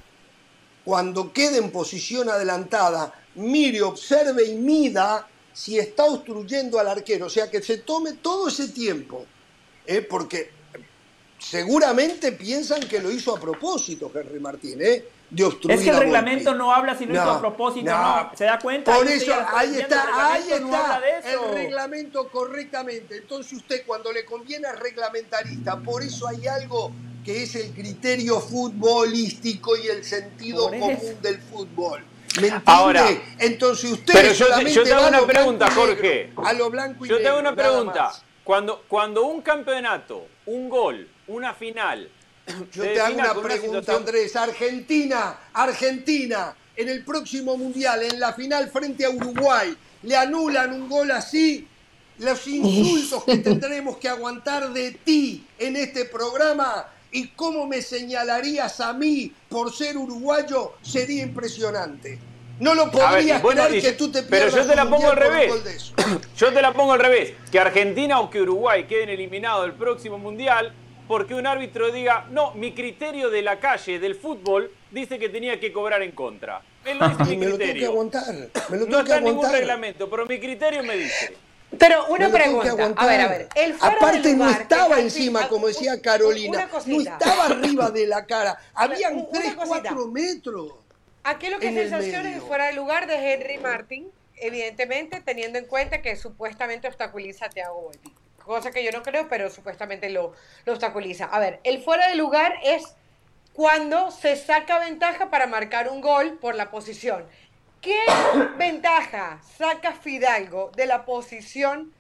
cuando quede en posición adelantada, mire, observe y mida si está obstruyendo al arquero. O sea, que se tome todo ese tiempo. ¿eh? Porque seguramente piensan que lo hizo a propósito Henry Martín, ¿eh? de obstruir Es que el reglamento Volpi. no habla si lo hizo No, a propósito, no. no. ¿Se da cuenta? Por Ahí eso, ahí está, el ahí no está el reglamento correctamente. Entonces usted cuando le conviene es reglamentarista, por eso hay algo que es el criterio futbolístico y el sentido común del fútbol. ¿Me entiende? Ahora, Entonces usted pero yo te- solamente yo te hago una pregunta, negro, Jorge. A lo blanco y Yo te hago una pregunta. Cuando, cuando un campeonato, un gol, una final. Yo te hago una pregunta, situación- Andrés. Argentina, Argentina, en el próximo Mundial, en la final frente a Uruguay, le anulan un gol así. Los *laughs* insultos que tendremos que aguantar de ti en este programa y cómo me señalarías a mí por ser uruguayo sería impresionante. No lo ver, podrías bueno, creer y- que tú te pero pierdas yo te la un pongo al revés. gol de eso. *clears throat* Yo te la pongo al revés. Que Argentina o que Uruguay queden eliminados del próximo mundial porque un árbitro diga, no, mi criterio de la calle, del fútbol, dice que tenía que cobrar en contra. Él lo *laughs* dice mi me lo tengo que criterio. aguantar. Me lo No tengo que está en ningún reglamento, pero mi criterio me dice. Pero una pregunta. A ver, a ver. El fuera Aparte de no lugar, estaba encima, así, como decía Carolina. una No estaba arriba de la cara. *laughs* Habían Una 3, cosita. 4 metros. Aquí lo que medio. es fuera de lugar de Henry Martin, evidentemente teniendo en cuenta que supuestamente obstaculiza a Thiago Volpi. Cosa que yo no creo, pero supuestamente lo, lo obstaculiza. A ver, el fuera de lugar es cuando se saca ventaja para marcar un gol por la posición. ¿Qué *coughs* ventaja saca Fidalgo de la posición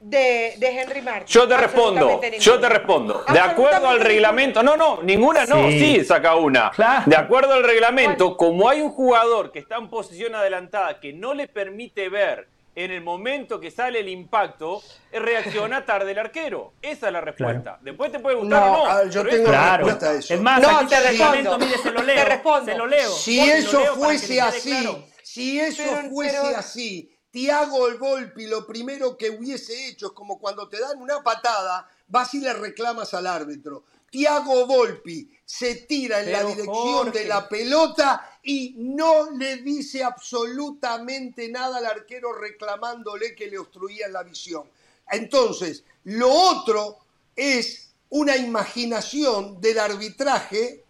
de, de Henry Martin? Yo te respondo, yo te respondo. De acuerdo al reglamento, no, no, ninguna no, Sí. sí, saca una. Claro. De acuerdo al reglamento, como hay un jugador que está en posición adelantada que no le permite ver en el momento que sale el impacto, reacciona *laughs* tarde el arquero. Esa es la respuesta. Después te puede gustar No, o no. a ver, yo tengo Claro. respuesta a eso. Es más, No, aquí te respondo. mire, se lo leo. Te respondo. Se lo leo. Si eso leo fuese así, claro. si eso Pero- fuese pero- así, Tiago el Volpi lo primero que hubiese hecho es como cuando te dan una patada, vas y le reclamas al árbitro. Tiago Volpi se tira en la dirección Jorge. de la pelota y no le dice absolutamente nada al arquero reclamándole que le obstruían la visión. Entonces, lo otro es una imaginación del arbitraje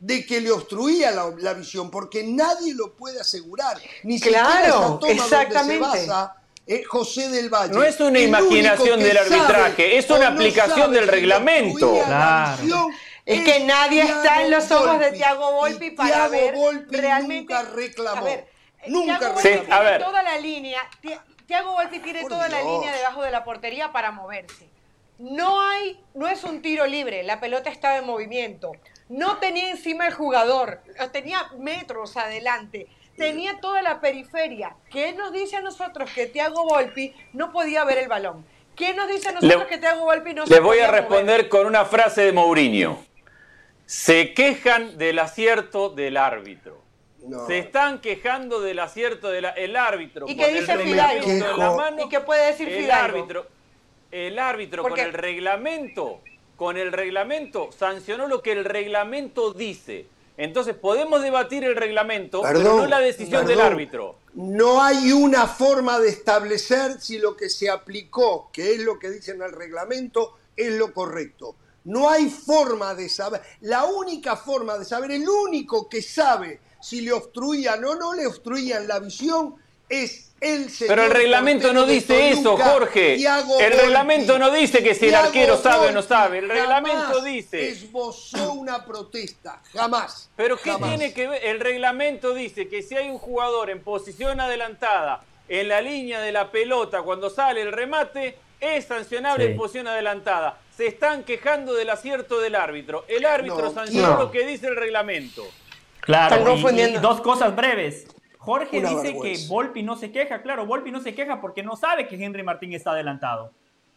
de que le obstruía la, la visión, porque nadie lo puede asegurar. Ni Claro, siquiera esa toma exactamente. donde se basa eh, José del Valle. No es una El imaginación del arbitraje, es una no aplicación del reglamento. la visión Es que nadie está en los ojos de Thiago Volpi Y para Thiago ver Volpi realmente. nunca reclamó. A ver, Nunca Thiago Sí, Volpi reclamó. a tiene ver. toda la línea. Ti- Thiago Volpi tiene Por toda la línea debajo de la portería para moverse. No hay, no es un tiro libre, la pelota estaba en movimiento. No tenía encima el jugador, lo tenía metros adelante. Tenía toda la periferia. ¿Qué nos dice a nosotros que Thiago Volpi no podía ver el balón? ¿Qué nos dice a nosotros Le- que Thiago Volpi no se Les voy a mover? responder con una frase de Mourinho. Se quejan del acierto del árbitro. No. Se están quejando del acierto del el árbitro. ¿Y qué el dice reglamento Fidalgo? en la mano. ¿Y qué puede decir el Fidalgo? árbitro, el árbitro con el reglamento, con el reglamento sancionó lo que el reglamento dice. Entonces podemos debatir el reglamento, pero no la decisión del árbitro. No hay una forma de establecer si lo que se aplicó, que es lo que dice en el reglamento, es lo correcto. No hay forma de saber. La única forma de saber, el único que sabe si le obstruían o no le obstruían la visión es el señor. Pero el reglamento no dice eso, Jorge. Thiago El Volpi. reglamento no dice que si el arquero sabe o no sabe. El reglamento dice. Esbozó una protesta. Jamás. Pero ¿qué Jamás. tiene que ver? El reglamento dice que si hay un jugador en posición adelantada en la línea de la pelota cuando sale el remate, es sancionable Sí. en posición adelantada. Se están quejando del acierto del árbitro. El árbitro No, sancionó no. lo que dice el reglamento. Claro, y- y dos cosas breves. Jorge Una dice vergüenza. que Volpi no se queja. Claro, Volpi no se queja porque no sabe que Henry Martín está adelantado.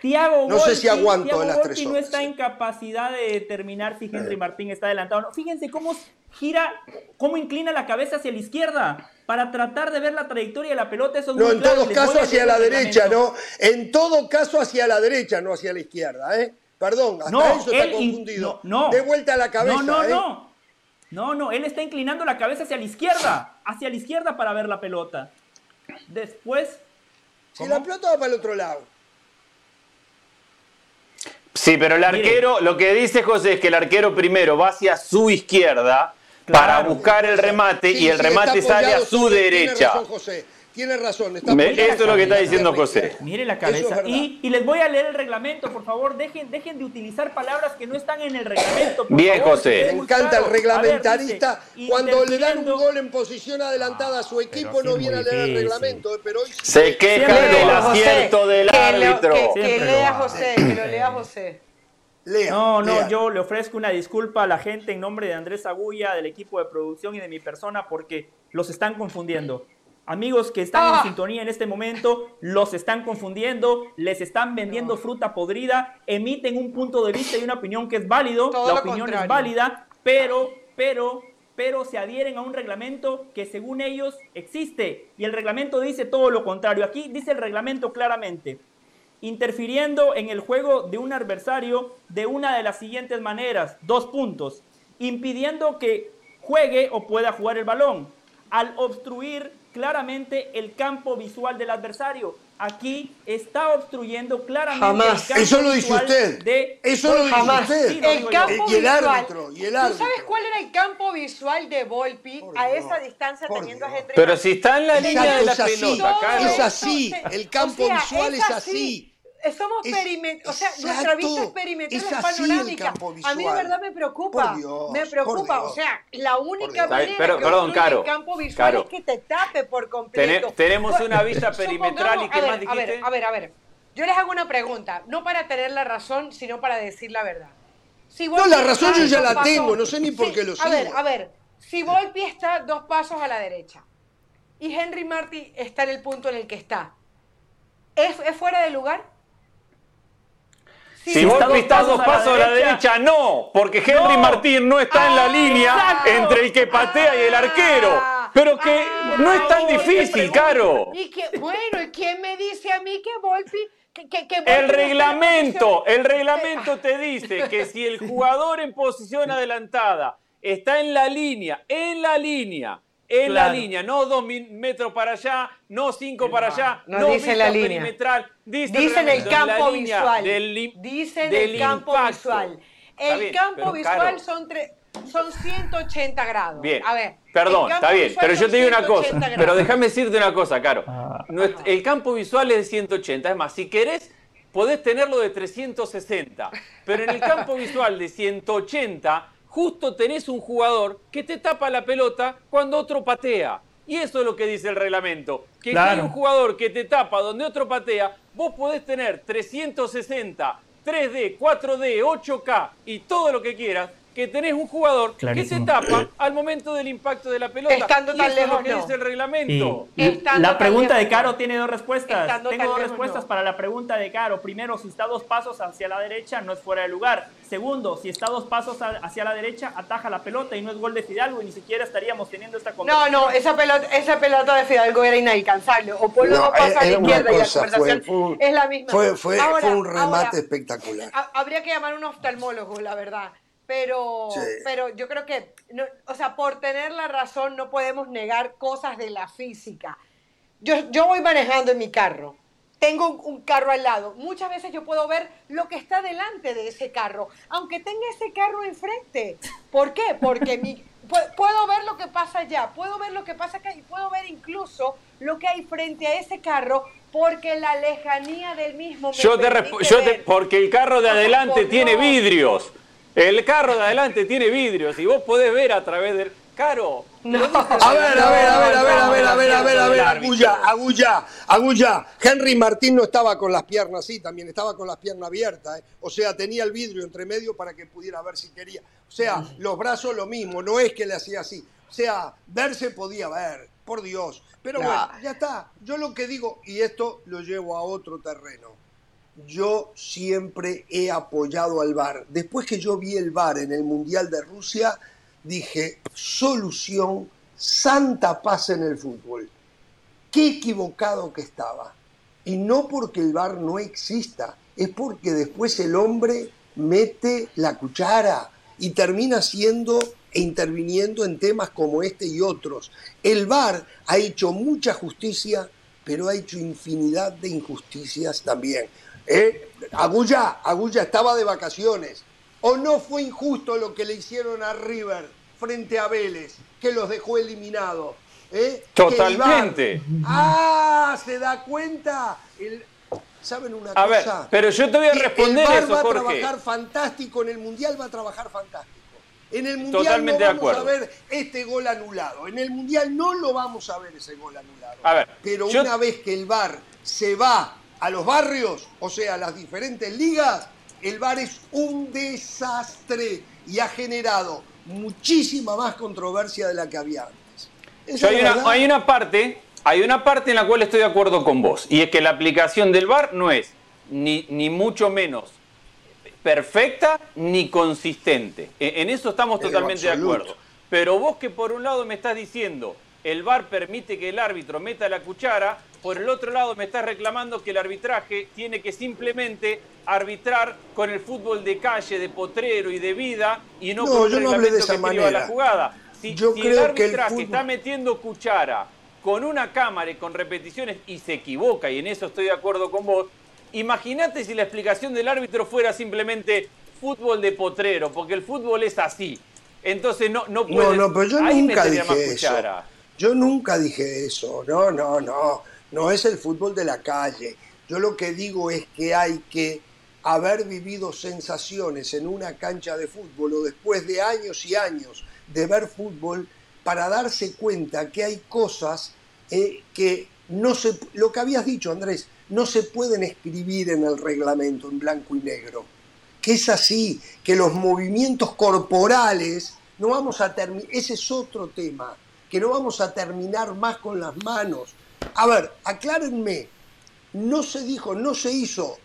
Tiago No sé si aguanto Thiago las tres no horas, está sí. en capacidad de determinar si Henry Martín está adelantado o no. Fíjense cómo gira, cómo inclina la cabeza hacia la izquierda para tratar de ver la trayectoria de la pelota. Eso es No, muy en claro, todo caso hacia la derecha. ¿no? En todo caso hacia la derecha, no hacia la izquierda, ¿eh? Perdón, hasta No, eso está confundido. no, no. De vuelta a la cabeza, No, no, ¿eh? no. No, no, él está inclinando la cabeza hacia la izquierda, hacia la izquierda para ver la pelota. Después, Si ¿Cómo? la pelota va para el otro lado. Sí, pero el Mire. arquero, lo que dice José es que el arquero primero va hacia su izquierda para buscar el remate Sí, y el sí, remate sale a su derecha. Razón, José. Tiene razón. Está Me- apoyado esto es lo que está diciendo José. mire la es cabeza. Y, y les voy a leer el reglamento, por favor. Dejen, dejen de utilizar palabras que no están en el reglamento. por Bien, favor, José. Me encanta claro. el reglamentarista. A ver, dice, Cuando le dan un gol en posición adelantada a su equipo, pero sí no viene a leer el reglamento. eh, Pero hoy sí. Se queja Siempre del acierto del que lo- árbitro. que, lea. José, que lo lea José. Lea, No, no, lea. yo le ofrezco una disculpa a la gente en nombre de Andrés Agulla, del equipo de producción y de mi persona, porque los están confundiendo. Amigos que están Ah. en sintonía en este momento, los están confundiendo, les están vendiendo fruta podrida, emiten un punto de vista y una opinión que es válido, Todo la opinión es válida, pero, pero, pero se adhieren a un reglamento que según ellos existe. Y el reglamento dice todo lo contrario. Aquí dice el reglamento claramente interfiriendo en el juego de un adversario de una de las siguientes maneras. Dos puntos. Impidiendo que juegue o pueda jugar el balón. Al obstruir claramente el campo visual del adversario. Aquí está obstruyendo claramente Jamás. el campo Eso lo dice visual usted. de Eso lo dice Jamás. usted. Sí, lo el campo Y el visual. árbitro, y el ¿Tú árbitro. sabes cuál era el campo visual de Volpi Por a Dios, esa distancia por teniendo a Dios. Henry Pero Martin? si está en la Exacto, línea de la es así. pelota. Es así, se- el campo o sea, visual es así. Somos Es- perimet- o sea, nuestra vista es perimetral, Es es así el panorámica. A mí de verdad me preocupa. Por Dios, me por preocupa. Dios. O sea, la única manera Pero- que perdón, Caro, el campo visual Caro. es que te tape por completo. Tene- tenemos Pues, una vista perimetral y ¿qué a ver, más A dijiste? ver, a ver, a ver. Yo les hago una pregunta, no para tener la razón, sino para decir la verdad. Si No, la razón yo ya la tengo, no sé ni por Sí, qué lo A ver, a ver, si Volpi está dos pasos a la derecha y Henry Martin está en el punto en el que está, ¿es, es fuera de lugar? Si está Volpi dos está pasos dos a la pasos a la derecha, no, porque Henry No. Martín no está en la Ah, línea exacto. entre el que patea y el arquero. Ah, Pero que ah, no es tan difícil, Caro. Y que, bueno, ¿y quién me dice a mí que Volpi... Que, que, que Volpi no El reglamento, el reglamento te dice que si el jugador en posición adelantada está en la línea, en la línea, en la línea, no dos metros para allá, no cinco para allá, No no, dice la línea. perimetral, dice, Dice en el reglamento, campo la línea visual. del Dice en del el campo impacto. visual. El bien, campo visual Caro, son, tre- son 180 grados. Bien, A ver. perdón, el está bien, pero yo te digo una 180 cosa, *laughs* grados. pero déjame decirte una cosa, Caro. Ah. Nuestro- el campo visual es de 180, es más, si querés, podés tenerlo de 360, pero en el campo visual de 180, justo tenés un jugador que te tapa la pelota cuando otro patea. Y eso es lo que dice el reglamento. Que si hay un jugador que te tapa donde otro patea, vos podés tener 360, 3D, 4D, 8K y todo lo que quieras, que tenés un jugador Clarísimo. que te tapa al momento del impacto de la pelota. Estando y tan eso es lo lejos, que no. dice el Y reglamento. La pregunta de lejos, Caro no. tiene dos respuestas. Estando Tengo dos lejos, respuestas no. para la pregunta de Caro. Primero, si está dos pasos hacia la derecha, no es fuera de lugar. Segundo, si está dos pasos a- hacia la derecha, ataja la pelota y no es gol de Fidalgo y ni siquiera estaríamos teniendo esta No, conversación. no, esa pelota, esa pelota de Fidalgo era inalcanzable. O por luego No, pasa a la izquierda y la cosa, conversación fue- fue un- es la misma. Fue, fue, Ahora, fue un remate ahora, espectacular. ha- habría que llamar a un oftalmólogo, la verdad. Pero, Sí. pero yo creo que, no, o sea, por tener la razón no podemos negar cosas de la física. Yo, yo voy manejando en mi carro. Tengo un, carro al lado. Muchas veces yo puedo ver lo que está delante de ese carro, aunque tenga ese carro enfrente. ¿Por qué? Porque mi, *laughs* pu- puedo ver lo que pasa allá, puedo ver lo que pasa acá y puedo ver incluso lo que hay frente a ese carro porque la lejanía del mismo me Yo te, yo te- porque el carro de adelante tiene vidrios. El carro de adelante tiene vidrios y vos podés ver a través del. Caro. No. A ver, a ver, a ver, a ver, a ver, a ver, a ver, a ver. Agulla, Agulla, Agulla. Henry Martín no estaba con las piernas así, también estaba con las piernas abiertas. ¿eh? O sea, tenía el vidrio entre medio para que pudiera ver si quería. O sea, los brazos lo mismo, no es que le hacía así. O sea, verse podía ver, por Dios. Pero bueno, No. ya está. Yo lo que digo, y esto lo llevo a otro terreno. Yo siempre he apoyado al VAR. Después que yo vi el VAR en el Mundial de Rusia, dije, solución, santa paz en el fútbol. Qué equivocado que estaba. Y no porque el VAR no exista, es porque después el hombre mete la cuchara y termina siendo e interviniendo en temas como este y otros. El VAR ha hecho mucha justicia, pero ha hecho infinidad de injusticias también. ¿Eh? Agulla, Agulla estaba de vacaciones. ¿O no fue injusto lo que le hicieron a River frente a Vélez, que los dejó eliminados? ¿Eh? Totalmente. Ah, ¿se da cuenta? El- ¿Saben una A ver, cosa? pero yo te voy a responder el VAR eso, va a Jorge. trabajar fantástico, en el Mundial va a trabajar fantástico. En el Mundial Totalmente no vamos a ver este gol anulado. En el Mundial no lo vamos a ver ese gol anulado. A ver, pero yo- una vez que el VAR se va a los barrios, o sea, a las diferentes ligas, el VAR es un desastre y ha generado muchísima más controversia de la que había antes. Yo hay, una, verdad. hay una parte, hay una parte en la cual estoy de acuerdo con vos, y es que la aplicación del VAR no es ni, ni mucho menos perfecta ni consistente. E- En eso estamos En totalmente de acuerdo. Pero vos que por un lado me estás diciendo el VAR permite que el árbitro meta la cuchara, por el otro lado me estás reclamando que el arbitraje tiene que simplemente arbitrar con el fútbol de calle, de potrero y de vida y no, No, con un yo no hablé de reglamento esa que priva manera. la jugada. Si, Yo si creo el que el arbitraje fútbol- está metiendo cuchara con una cámara y con repeticiones y se equivoca, y en eso estoy de acuerdo con vos, imagínate si la explicación del árbitro fuera simplemente fútbol de potrero, porque el fútbol es así. Entonces no, no puedes... No, no, pero yo nunca dije eso. Yo nunca dije eso. No, no, no. No es el fútbol de la calle. Yo lo que digo es que hay que haber vivido sensaciones en una cancha de fútbol o después de años y años de ver fútbol para darse cuenta que hay cosas eh, que no se, lo que habías dicho Andrés, no se pueden escribir en el reglamento en blanco y negro. Que es así, que los movimientos corporales, no vamos a terminar, ese es otro tema, que no vamos a terminar más con las manos. A ver, aclárenme, no se dijo, no se hizo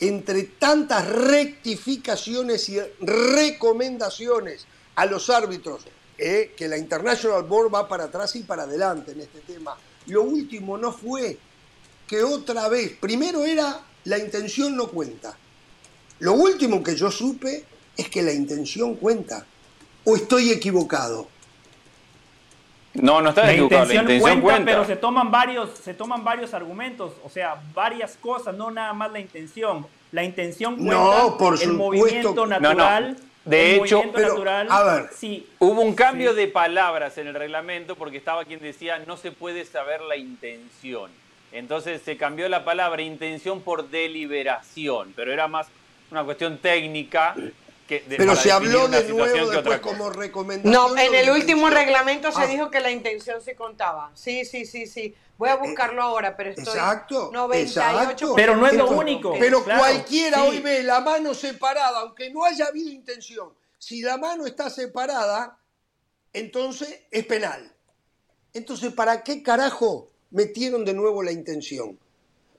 entre tantas rectificaciones y recomendaciones a los árbitros, eh, que la International Board va para atrás y para adelante en este tema. Lo último no fue que otra vez, primero era la intención no cuenta. Lo último que yo supe es que la intención cuenta. ¿O estoy equivocado? No, no está la Intención, la intención cuenta, pero se toman varios, se toman varios argumentos, o sea, varias cosas, no nada más la intención. La intención cuenta, no, por el movimiento natural. De hecho, natural, a ver, sí, hubo un cambio de palabras en el reglamento porque estaba quien decía no se puede saber la intención. Entonces se cambió la palabra intención por deliberación, pero era más una cuestión técnica pero se habló de nuevo después como recomendación. No, en el último reglamento se ah. dijo que la intención se contaba. Sí, sí, sí, sí. Voy a buscarlo ahora, pero estoy exacto, 98 Pero no es lo único. Pero cualquiera hoy ve la mano separada, aunque no haya habido intención. Si la mano está separada, entonces es penal. Entonces, ¿para qué carajo metieron de nuevo la intención?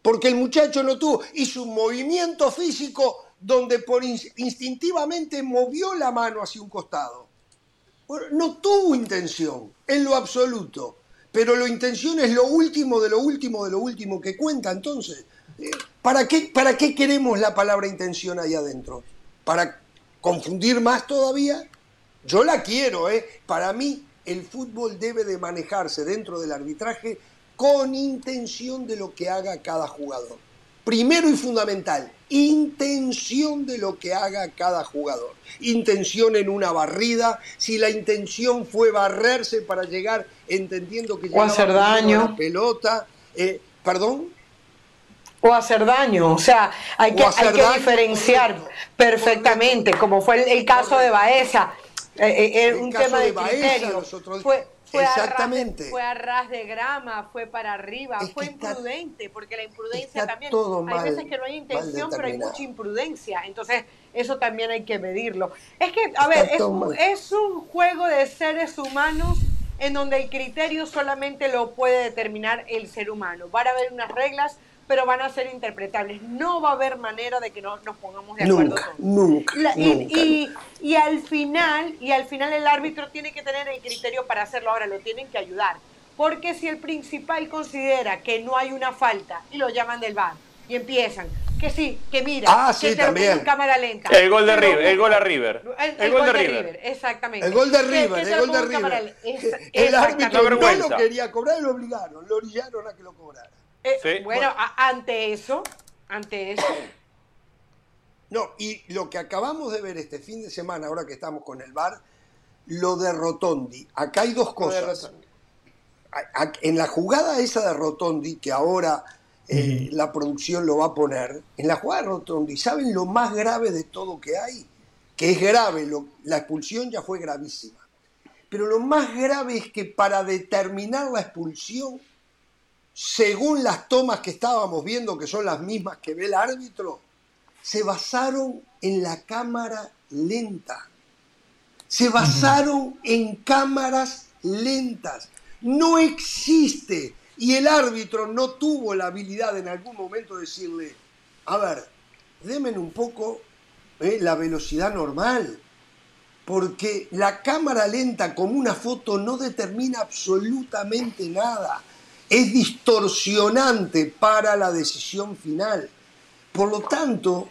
Porque el muchacho no tuvo, hizo un movimiento físico donde por instintivamente movió la mano hacia un costado. no tuvo intención, en lo absoluto, pero la intención es lo último de lo último de lo último que cuenta. Entonces, eh, ¿para qué, ¿para qué queremos la palabra intención ahí adentro? ¿Para confundir más todavía? Yo la quiero, ¿eh? Para mí, el fútbol debe de manejarse dentro del arbitraje con intención de lo que haga cada jugador. Primero y fundamental, intención de lo que haga cada jugador. Intención en una barrida, si la intención fue barrerse para llegar entendiendo que o hacer daño. la pelota, eh, perdón. O hacer daño, o sea, hay que, hay que diferenciar perfectamente, como fue el, caso de Baeza, eh, eh, un tema de, criterio. Fue, fue Exactamente. A ras, fue a ras de grama, fue para arriba, fue imprudente, porque la imprudencia también. hay veces que no hay intención, pero hay mucha imprudencia. Entonces, eso también hay que medirlo. Es que, a ver, es un, es un juego de seres humanos en donde el criterio solamente lo puede determinar el ser humano. Van a haber unas reglas pero van a ser interpretables. No va a haber manera de que no nos pongamos de acuerdo nunca, Nunca, y, Y, al final, y al final el árbitro tiene que tener el criterio para hacerlo. Ahora lo tienen que ayudar. Porque si el principal considera que no hay una falta y lo llaman del bar y empiezan, que sí, que mira, ah, que sí, también. cámara lenta. El gol de River, el gol a River. El, gol, de, River. exactamente. El gol de River, el gol de River. el árbitro no lo quería cobrar y lo obligaron, lo orillaron a que lo cobrara. Eh, bueno, ante eso, ante eso. No, y lo que acabamos de ver este fin de semana, ahora que estamos con el bar, lo de Rotondi. Acá hay dos cosas. En la jugada esa de Rotondi, que ahora eh, la producción lo va a poner, en la jugada de Rotondi, ¿saben lo más grave de todo que hay? Que es grave, la expulsión ya fue gravísima. Pero lo más grave es que para determinar la expulsión según las tomas que estábamos viendo, que son las mismas que ve el árbitro, se basaron en la cámara lenta. Se basaron en cámaras lentas. No existe. Y el árbitro no tuvo la habilidad en algún momento de decirle, a ver, denme un poco eh, la velocidad normal. Porque la cámara lenta como una foto no determina absolutamente nada es distorsionante para la decisión final. Por lo tanto,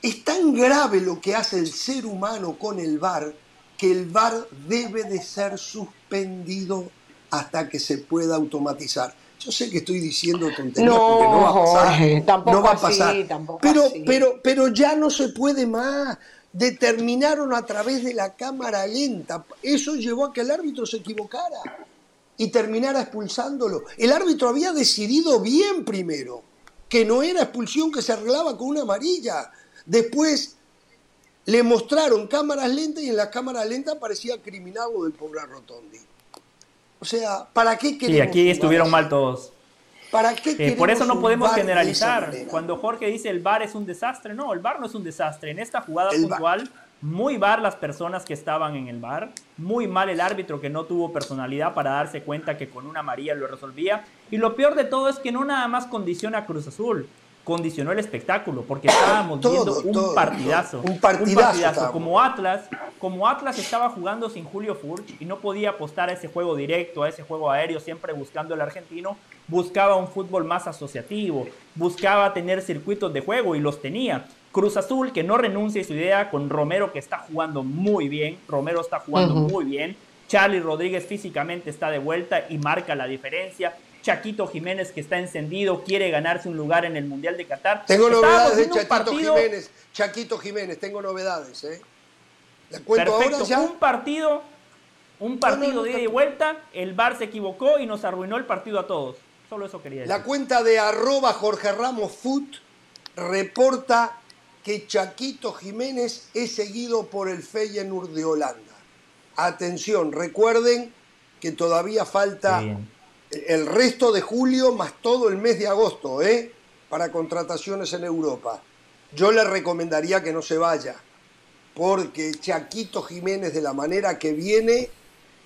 es tan grave lo que hace el ser humano con el VAR que el VAR debe de ser suspendido hasta que se pueda automatizar. Yo sé que estoy diciendo tonterías No, porque no va a pasar. Jorge, tampoco no va a así, pasar. tampoco pero, así. pero, pero ya no se puede más. Determinaron a través de la cámara lenta. Eso llevó a que el árbitro se equivocara y terminara expulsándolo. El árbitro había decidido bien primero, que no era expulsión que se arreglaba con una amarilla. Después le mostraron cámaras lentas y en las cámaras lentas parecía criminal del pobre Rotondi. O sea, ¿para qué Sí, queremos aquí un estuvieron mal todos. ¿Para qué Eh, por eso no podemos generalizar. Cuando Jorge dice el VAR es un desastre, no, el VAR no es un desastre. En esta jugada El puntual, muy VAR las personas que estaban en el VAR, muy mal el árbitro que no tuvo personalidad para darse cuenta que con una amarilla lo resolvía. Y lo peor de todo es que no nada más condiciona a Cruz Azul, condicionó el espectáculo, porque estábamos Todo, viendo un todo, partidazo. todo. Un partidazo estábamos. Como Atlas, como Atlas estaba jugando sin Julio Furch y no podía apostar a ese juego directo, a ese juego aéreo, siempre buscando el argentino, buscaba un fútbol más asociativo, buscaba tener circuitos de juego y los tenía. Cruz Azul que no renuncia a su idea con Romero que está jugando muy bien, Romero está jugando muy bien, Charlie Rodríguez físicamente está de vuelta y marca la diferencia. Chaquito Jiménez que está encendido, quiere ganarse un lugar en el Mundial de Qatar. Tengo novedades de Chaquito partido- Jiménez. Chaquito Jiménez, tengo novedades, ¿eh? ¿La cuento Perfecto, ahora ya? un partido, un partido no, de ida y vuelta, el VAR se equivocó y nos arruinó el partido a todos. Solo eso quería decir. La cuenta de arroba Jorge Ramos Foot reporta que Chaquito Jiménez es seguido por el Feyenoord de Holanda. Atención, recuerden que todavía falta Bien. el resto de julio más todo el mes de agosto, ¿eh? Para contrataciones en Europa. Yo le recomendaría que no se vaya, porque Chaquito Jiménez de la manera que viene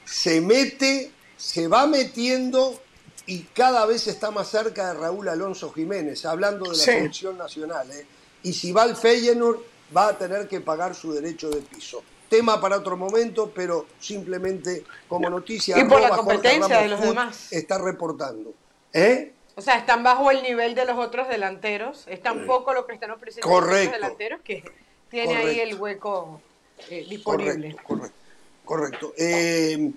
se mete, se va metiendo y cada vez está más cerca de Raúl Alonso Jiménez, hablando de la Sí. selección nacional. ¿eh? Y si va al Feyenoord, va a tener que pagar su derecho de piso. Tema para otro momento, pero simplemente como noticia. Y por la competencia de los demás. Está reportando. ¿Eh? O sea, están bajo el nivel de los otros delanteros. Es tan poco lo que están ofreciendo los Correcto. delanteros que tiene ahí el hueco eh, disponible. Correcto, correcto. correcto. Eh,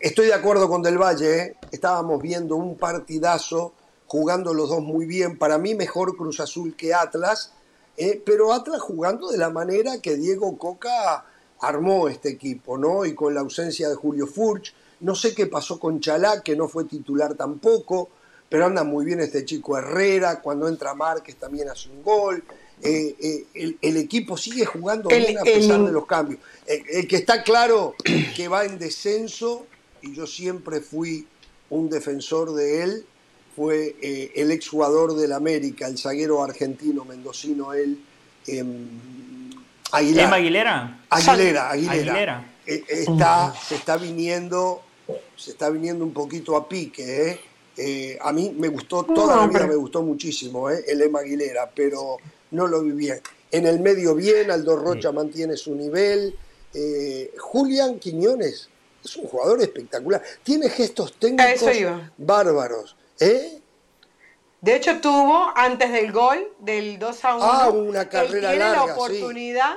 estoy de acuerdo con Del Valle, ¿eh? estábamos viendo un partidazo, jugando los dos muy bien, para mí mejor Cruz Azul que Atlas, ¿eh? pero Atlas jugando de la manera que Diego Coca armó este equipo, ¿no? Y con la ausencia de Julio Furch, no sé qué pasó con Chalá, que no fue titular tampoco, pero anda muy bien este chico Herrera, cuando entra Márquez también hace un gol. Eh, eh, el, el equipo sigue jugando El- bien a pesar el- de los cambios. El, el que está claro que va en descenso, y yo siempre fui un defensor de él, fue eh, el exjugador del América, el zaguero argentino, mendocino, él, em, Aguilar. Emma Aguilera. Aguilera, Aguilera. Aguilera. Eh, Está, se está viniendo, se está viniendo un poquito a pique, ¿eh? Eh, a mí me gustó, toda la vida me gustó muchísimo, ¿eh? el Emma Aguilera, pero no lo vi bien. En el medio bien, Aldo Rocha mantiene su nivel. eh, Julián Quiñones es un jugador espectacular. Tiene gestos técnicos bárbaros. ¿Eh? De hecho, tuvo antes del gol, del 2 a 1. Ah, una carrera él tiene larga, la sí. oportunidad,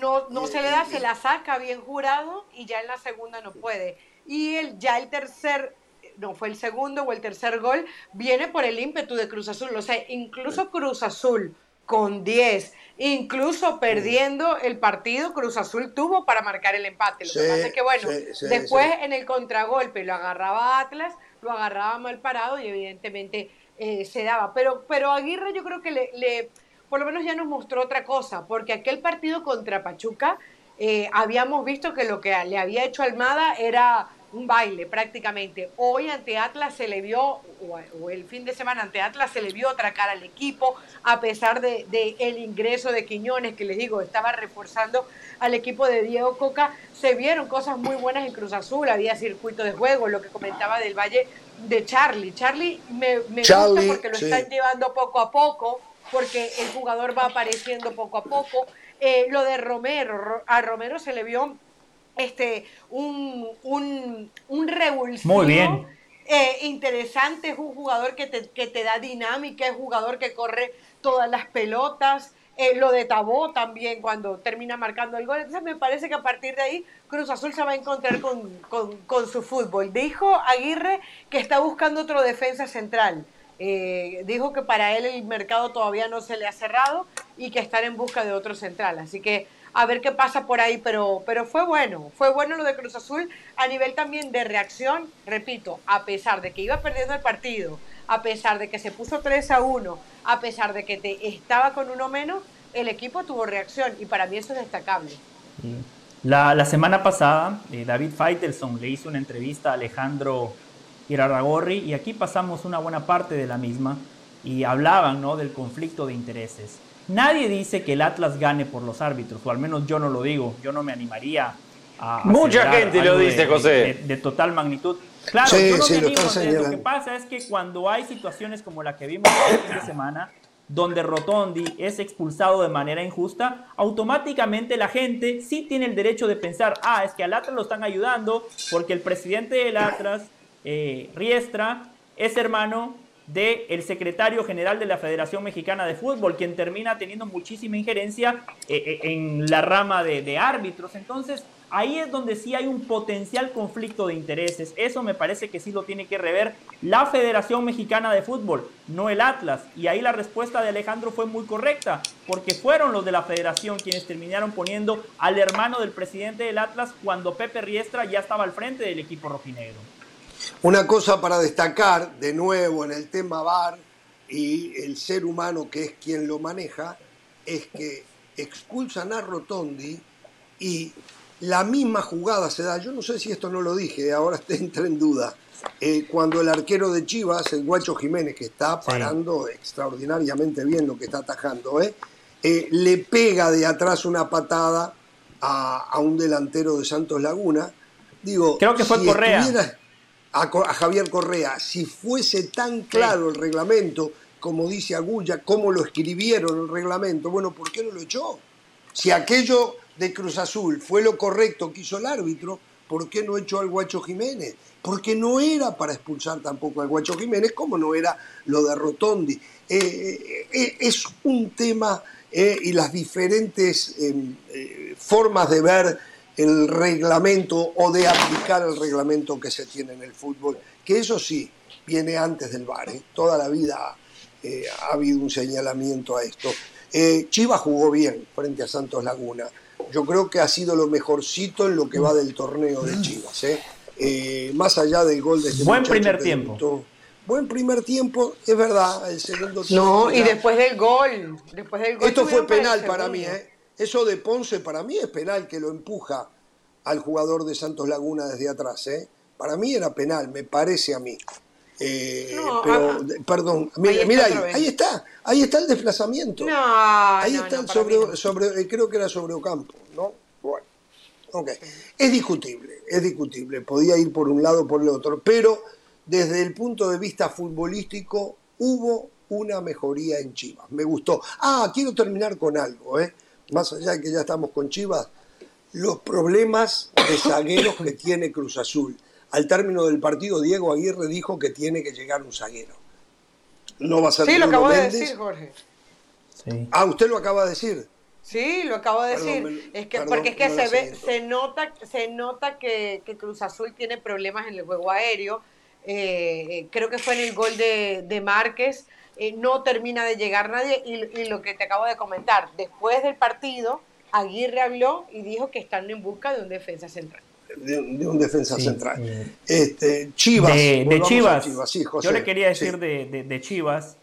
no, no se le da, se la saca bien jurado y ya en la segunda no puede. Y él, ya el tercer, no fue el segundo o el tercer gol, viene por el ímpetu de Cruz Azul. O sea, incluso Cruz Azul con 10, incluso perdiendo el partido, Cruz Azul tuvo para marcar el empate. Lo Sí, que pasa es que, bueno, sí, después en el contragolpe lo agarraba Atlas, lo agarraba mal parado y evidentemente eh, se daba. Pero, pero Aguirre yo creo que le, por lo menos ya nos mostró otra cosa, porque aquel partido contra Pachuca eh, habíamos visto que lo que le había hecho Almada era un baile prácticamente. Hoy ante Atlas se le vio, o, el fin de semana ante Atlas se le vio otra cara al equipo, a pesar de, de el ingreso de Quiñones, que les digo, estaba reforzando al equipo de Diego Coca, se vieron cosas muy buenas en Cruz Azul, había circuito de juego, lo que comentaba del Valle de Charlie. Charlie me, me Charlie, gusta porque lo sí. están llevando poco a poco, porque el jugador va apareciendo poco a poco. Eh, lo de Romero, Ro- a Romero se le vio este, un, un, un revulsivo. Muy bien. eh, interesante, es un jugador que te, que te da dinámica, es un jugador que corre todas las pelotas, eh, lo de Tabó también cuando termina marcando el gol. Entonces me parece que a partir de ahí Cruz Azul se va a encontrar con, con, su fútbol. Dijo Aguirre que está buscando otro defensa central. Eh, dijo que para él el mercado todavía no se le ha cerrado y que están en busca de otro central. Así que a ver qué pasa por ahí, pero, pero fue bueno, fue bueno lo de Cruz Azul a nivel también de reacción, repito, a pesar de que iba perdiendo el partido, a pesar de que se puso 3 a 1, a pesar de que te estaba con uno menos, el equipo tuvo reacción y para mí eso es destacable. La, semana pasada, eh, David Feitelson le hizo una entrevista a Alejandro Irarragorri y aquí pasamos una buena parte de la misma y hablaban ¿no? del conflicto de intereses. Nadie dice que el Atlas gane por los árbitros, o al menos yo no lo digo, yo no me animaría a... Mucha gente lo dice, José. De, total magnitud. Claro, yo no me animo, lo que pasa es que cuando hay situaciones como la que vimos el fin de semana, donde Rotondi es expulsado de manera injusta, automáticamente la gente sí tiene el derecho de pensar, ah, es que al Atlas lo están ayudando porque el presidente del Atlas, eh, Riestra, es hermano del secretario general de la Federación Mexicana de Fútbol, quien termina teniendo muchísima injerencia eh, eh, en la rama de, de árbitros. Entonces, Ahí es donde sí hay un potencial conflicto de intereses. Eso me parece que sí lo tiene que rever la Federación Mexicana de Fútbol, no el Atlas. Y ahí la respuesta de Alejandro fue muy correcta, porque fueron los de la federación quienes terminaron poniendo al hermano del presidente del Atlas cuando Pepe Riestra ya estaba al frente del equipo rojinegro. Una cosa para destacar, de nuevo, en el tema VAR y el ser humano que es quien lo maneja, es que expulsan a Rotondi y la misma jugada se da, yo no sé si esto no lo dije, ahora *laughs* entra en duda, eh, cuando el arquero de Chivas, el Guacho Jiménez, que está parando extraordinariamente bien lo que está atajando, eh, eh, le pega de atrás una patada a, un delantero de Santos Laguna. Digo, creo que fue Correa. A, Javier Correa, si fuese tan claro el reglamento, como dice Agulla, cómo lo escribieron el reglamento, bueno, ¿por qué no lo echó? Si aquello de Cruz Azul fue lo correcto que hizo el árbitro, ¿por qué no echó al Guacho Jiménez? Porque no era para expulsar tampoco al Guacho Jiménez, como no era lo de Rotondi. Eh, eh, eh, es un tema y las diferentes em, formas de ver el reglamento o de aplicar el reglamento que se tiene en el fútbol, que eso sí, viene antes del VAR. Toda la vida ha habido un señalamiento a esto. Chivas jugó bien frente a Santos Laguna yo creo que ha sido lo mejorcito en lo que va del torneo de Chivas. ¿eh? Eh, más allá del gol de este Buen primer tiempo. Buen primer tiempo, es verdad, el segundo tiempo. No, y después del gol. Después del gol Esto fue penal para, mí, ¿eh? Eso de Ponce para mí es penal que lo empuja al jugador de Santos Laguna desde atrás, ¿eh? Para mí era penal, me parece a mí. Eh, pero, ah, perdón, mira, ahí, mira ahí, ahí, está, ahí está el desplazamiento. No, ahí está el sobre, sobre, eh, creo que era sobre Ocampo, ¿no? Bueno, ok. Es discutible, es discutible, podía ir por un lado o por el otro, pero desde el punto de vista futbolístico hubo una mejoría en Chivas, me gustó. Ah, quiero terminar con algo, ¿eh? Más allá de que ya estamos con Chivas, los problemas de zagueros que tiene Cruz Azul al término del partido, Diego Aguirre dijo que tiene que llegar un zaguero. No va a ser Sí, lo acabo de decir, Jorge. Ah, usted lo acaba de decir. Sí, lo acabo de decir. es que, porque es que se, ve, se nota, se nota que, Cruz Azul tiene problemas en el juego aéreo. Eh, creo que fue en el gol de, de Márquez. Eh, no termina de llegar nadie. Y, y, lo que te acabo de comentar, después del partido, Aguirre habló y dijo que están en busca de un defensa central de, un defensa central. Este, Chivas. De, Chivas. yo le quería decir de, Chivas,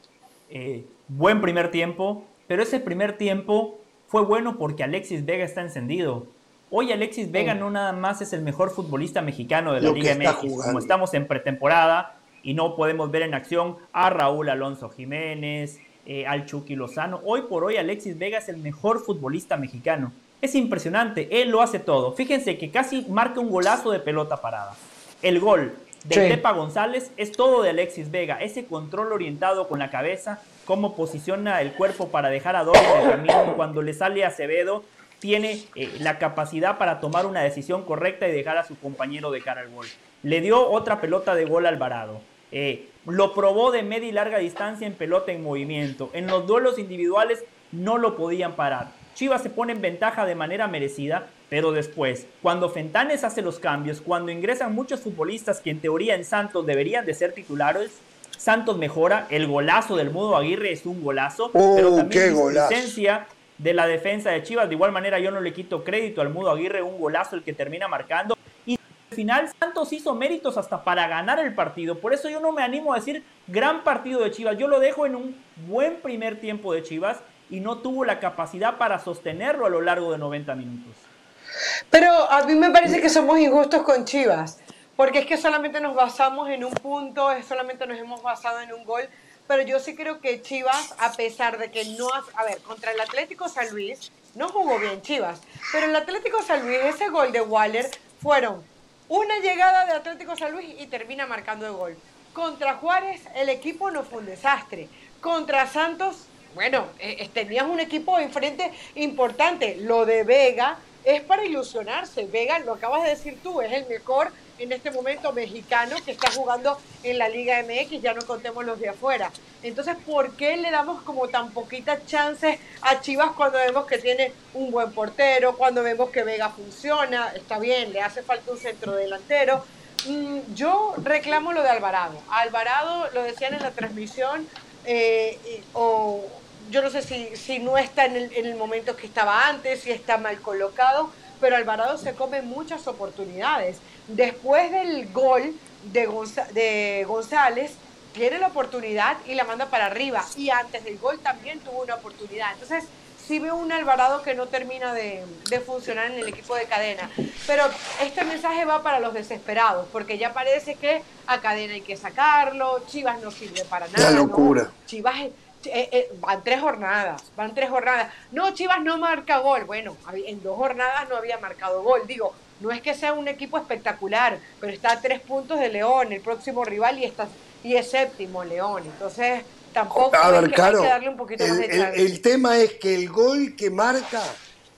eh, buen primer tiempo, pero ese primer tiempo fue bueno porque Alexis Vega está encendido. Hoy Alexis Vega no nada más es el mejor futbolista mexicano de la Liga MX, como estamos en pretemporada y no podemos ver en acción a Raúl Alonso Jiménez, eh, al Chucky Lozano. Hoy por hoy Alexis Vega es el mejor futbolista mexicano. Es impresionante, él lo hace todo. Fíjense que casi marca un golazo de pelota parada. El gol de Pepa González es todo de Alexis Vega. Ese control orientado con la cabeza, cómo posiciona el cuerpo para dejar a Doble en el camino. Cuando le sale a Acevedo, tiene eh, la capacidad para tomar una decisión correcta y dejar a su compañero de cara al gol. Le dio otra pelota de gol a Alvarado. Eh, lo probó de media y larga distancia en pelota en movimiento. En los duelos individuales no lo podían parar. Chivas se pone en ventaja de manera merecida, pero después, cuando Fentanes hace los cambios, cuando ingresan muchos futbolistas que en teoría en Santos deberían de ser titulares, Santos mejora, el golazo del Mudo Aguirre es un golazo, Oh, pero también qué la insistencia de la defensa de Chivas, de igual manera yo no le quito crédito al Mudo Aguirre, un golazo el que termina marcando, final Santos hizo méritos hasta para ganar el partido, por eso yo no me animo a decir gran partido de Chivas, yo lo dejo en un buen primer tiempo de Chivas y no tuvo la capacidad para sostenerlo a lo largo de 90 minutos. Pero a mí me parece que somos injustos con Chivas, porque es que solamente nos basamos en un punto, solamente nos hemos basado en un gol, pero yo sí creo que Chivas, a pesar de que no, a ver, contra el Atlético San Luis, no jugó bien Chivas, pero el Atlético San Luis, ese gol de Waller, fueron una llegada de Atlético San Luis y termina marcando el gol. Contra Juárez, el equipo no fue un desastre. Contra Santos, bueno, eh, eh, tenías un equipo enfrente importante. Lo de Vega es para ilusionarse. Vega, lo acabas de decir tú, es el mejor en este momento mexicano que está jugando en la Liga MX, ya no contemos los de afuera. Entonces, ¿por qué le damos como tan poquitas chances a Chivas cuando vemos que tiene un buen portero, cuando vemos que Vega funciona? Está bien, le hace falta un centro delantero. Mm, yo reclamo lo de Alvarado. Alvarado, lo decían en la transmisión, eh, o yo no sé si, si no está en el, en el momento que estaba antes, si está mal colocado, pero Alvarado se come muchas oportunidades. Después del gol de, Gonza- de González, tiene la oportunidad y la manda para arriba. Y antes del gol también tuvo una oportunidad. Entonces, sí veo un Alvarado que no termina de, de funcionar en el equipo de cadena. Pero este mensaje va para los desesperados, porque ya parece que a cadena hay que sacarlo, Chivas no sirve para nada. ¿no? locura. Chivas eh, eh, van tres jornadas, van tres jornadas. No, Chivas no marca gol. Bueno, en dos jornadas no había marcado gol. Digo, no es que sea un equipo espectacular, pero está a tres puntos de León, el próximo rival, y, está, y es séptimo León. Entonces, tampoco A hay, ver, que, hay Caro, que darle un poquito más el, de el- chance. el tema es que el gol que marca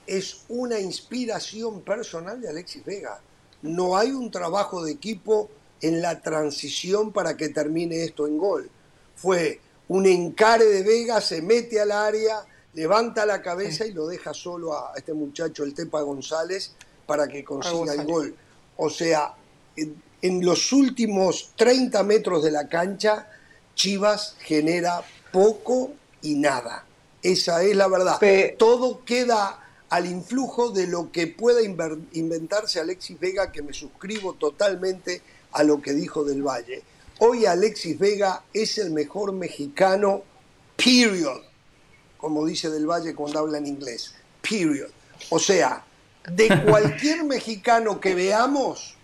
es una inspiración personal de Alexis Vega. No hay un trabajo de equipo en la transición para que termine esto en gol. Fue un encare de Vega, se mete al área, levanta la cabeza y lo deja solo a este muchacho, el Tepa González, para que consiga el gol. O sea, en, en los últimos 30 metros de la cancha, Chivas genera poco y nada. Esa es la verdad. Pe- Todo queda al influjo de lo que pueda inventarse Alexis Vega, que me suscribo totalmente a lo que dijo del Valle. Hoy Alexis Vega es el mejor mexicano, period, como dice del Valle cuando habla en inglés, period. O sea, de cualquier mexicano que veamos,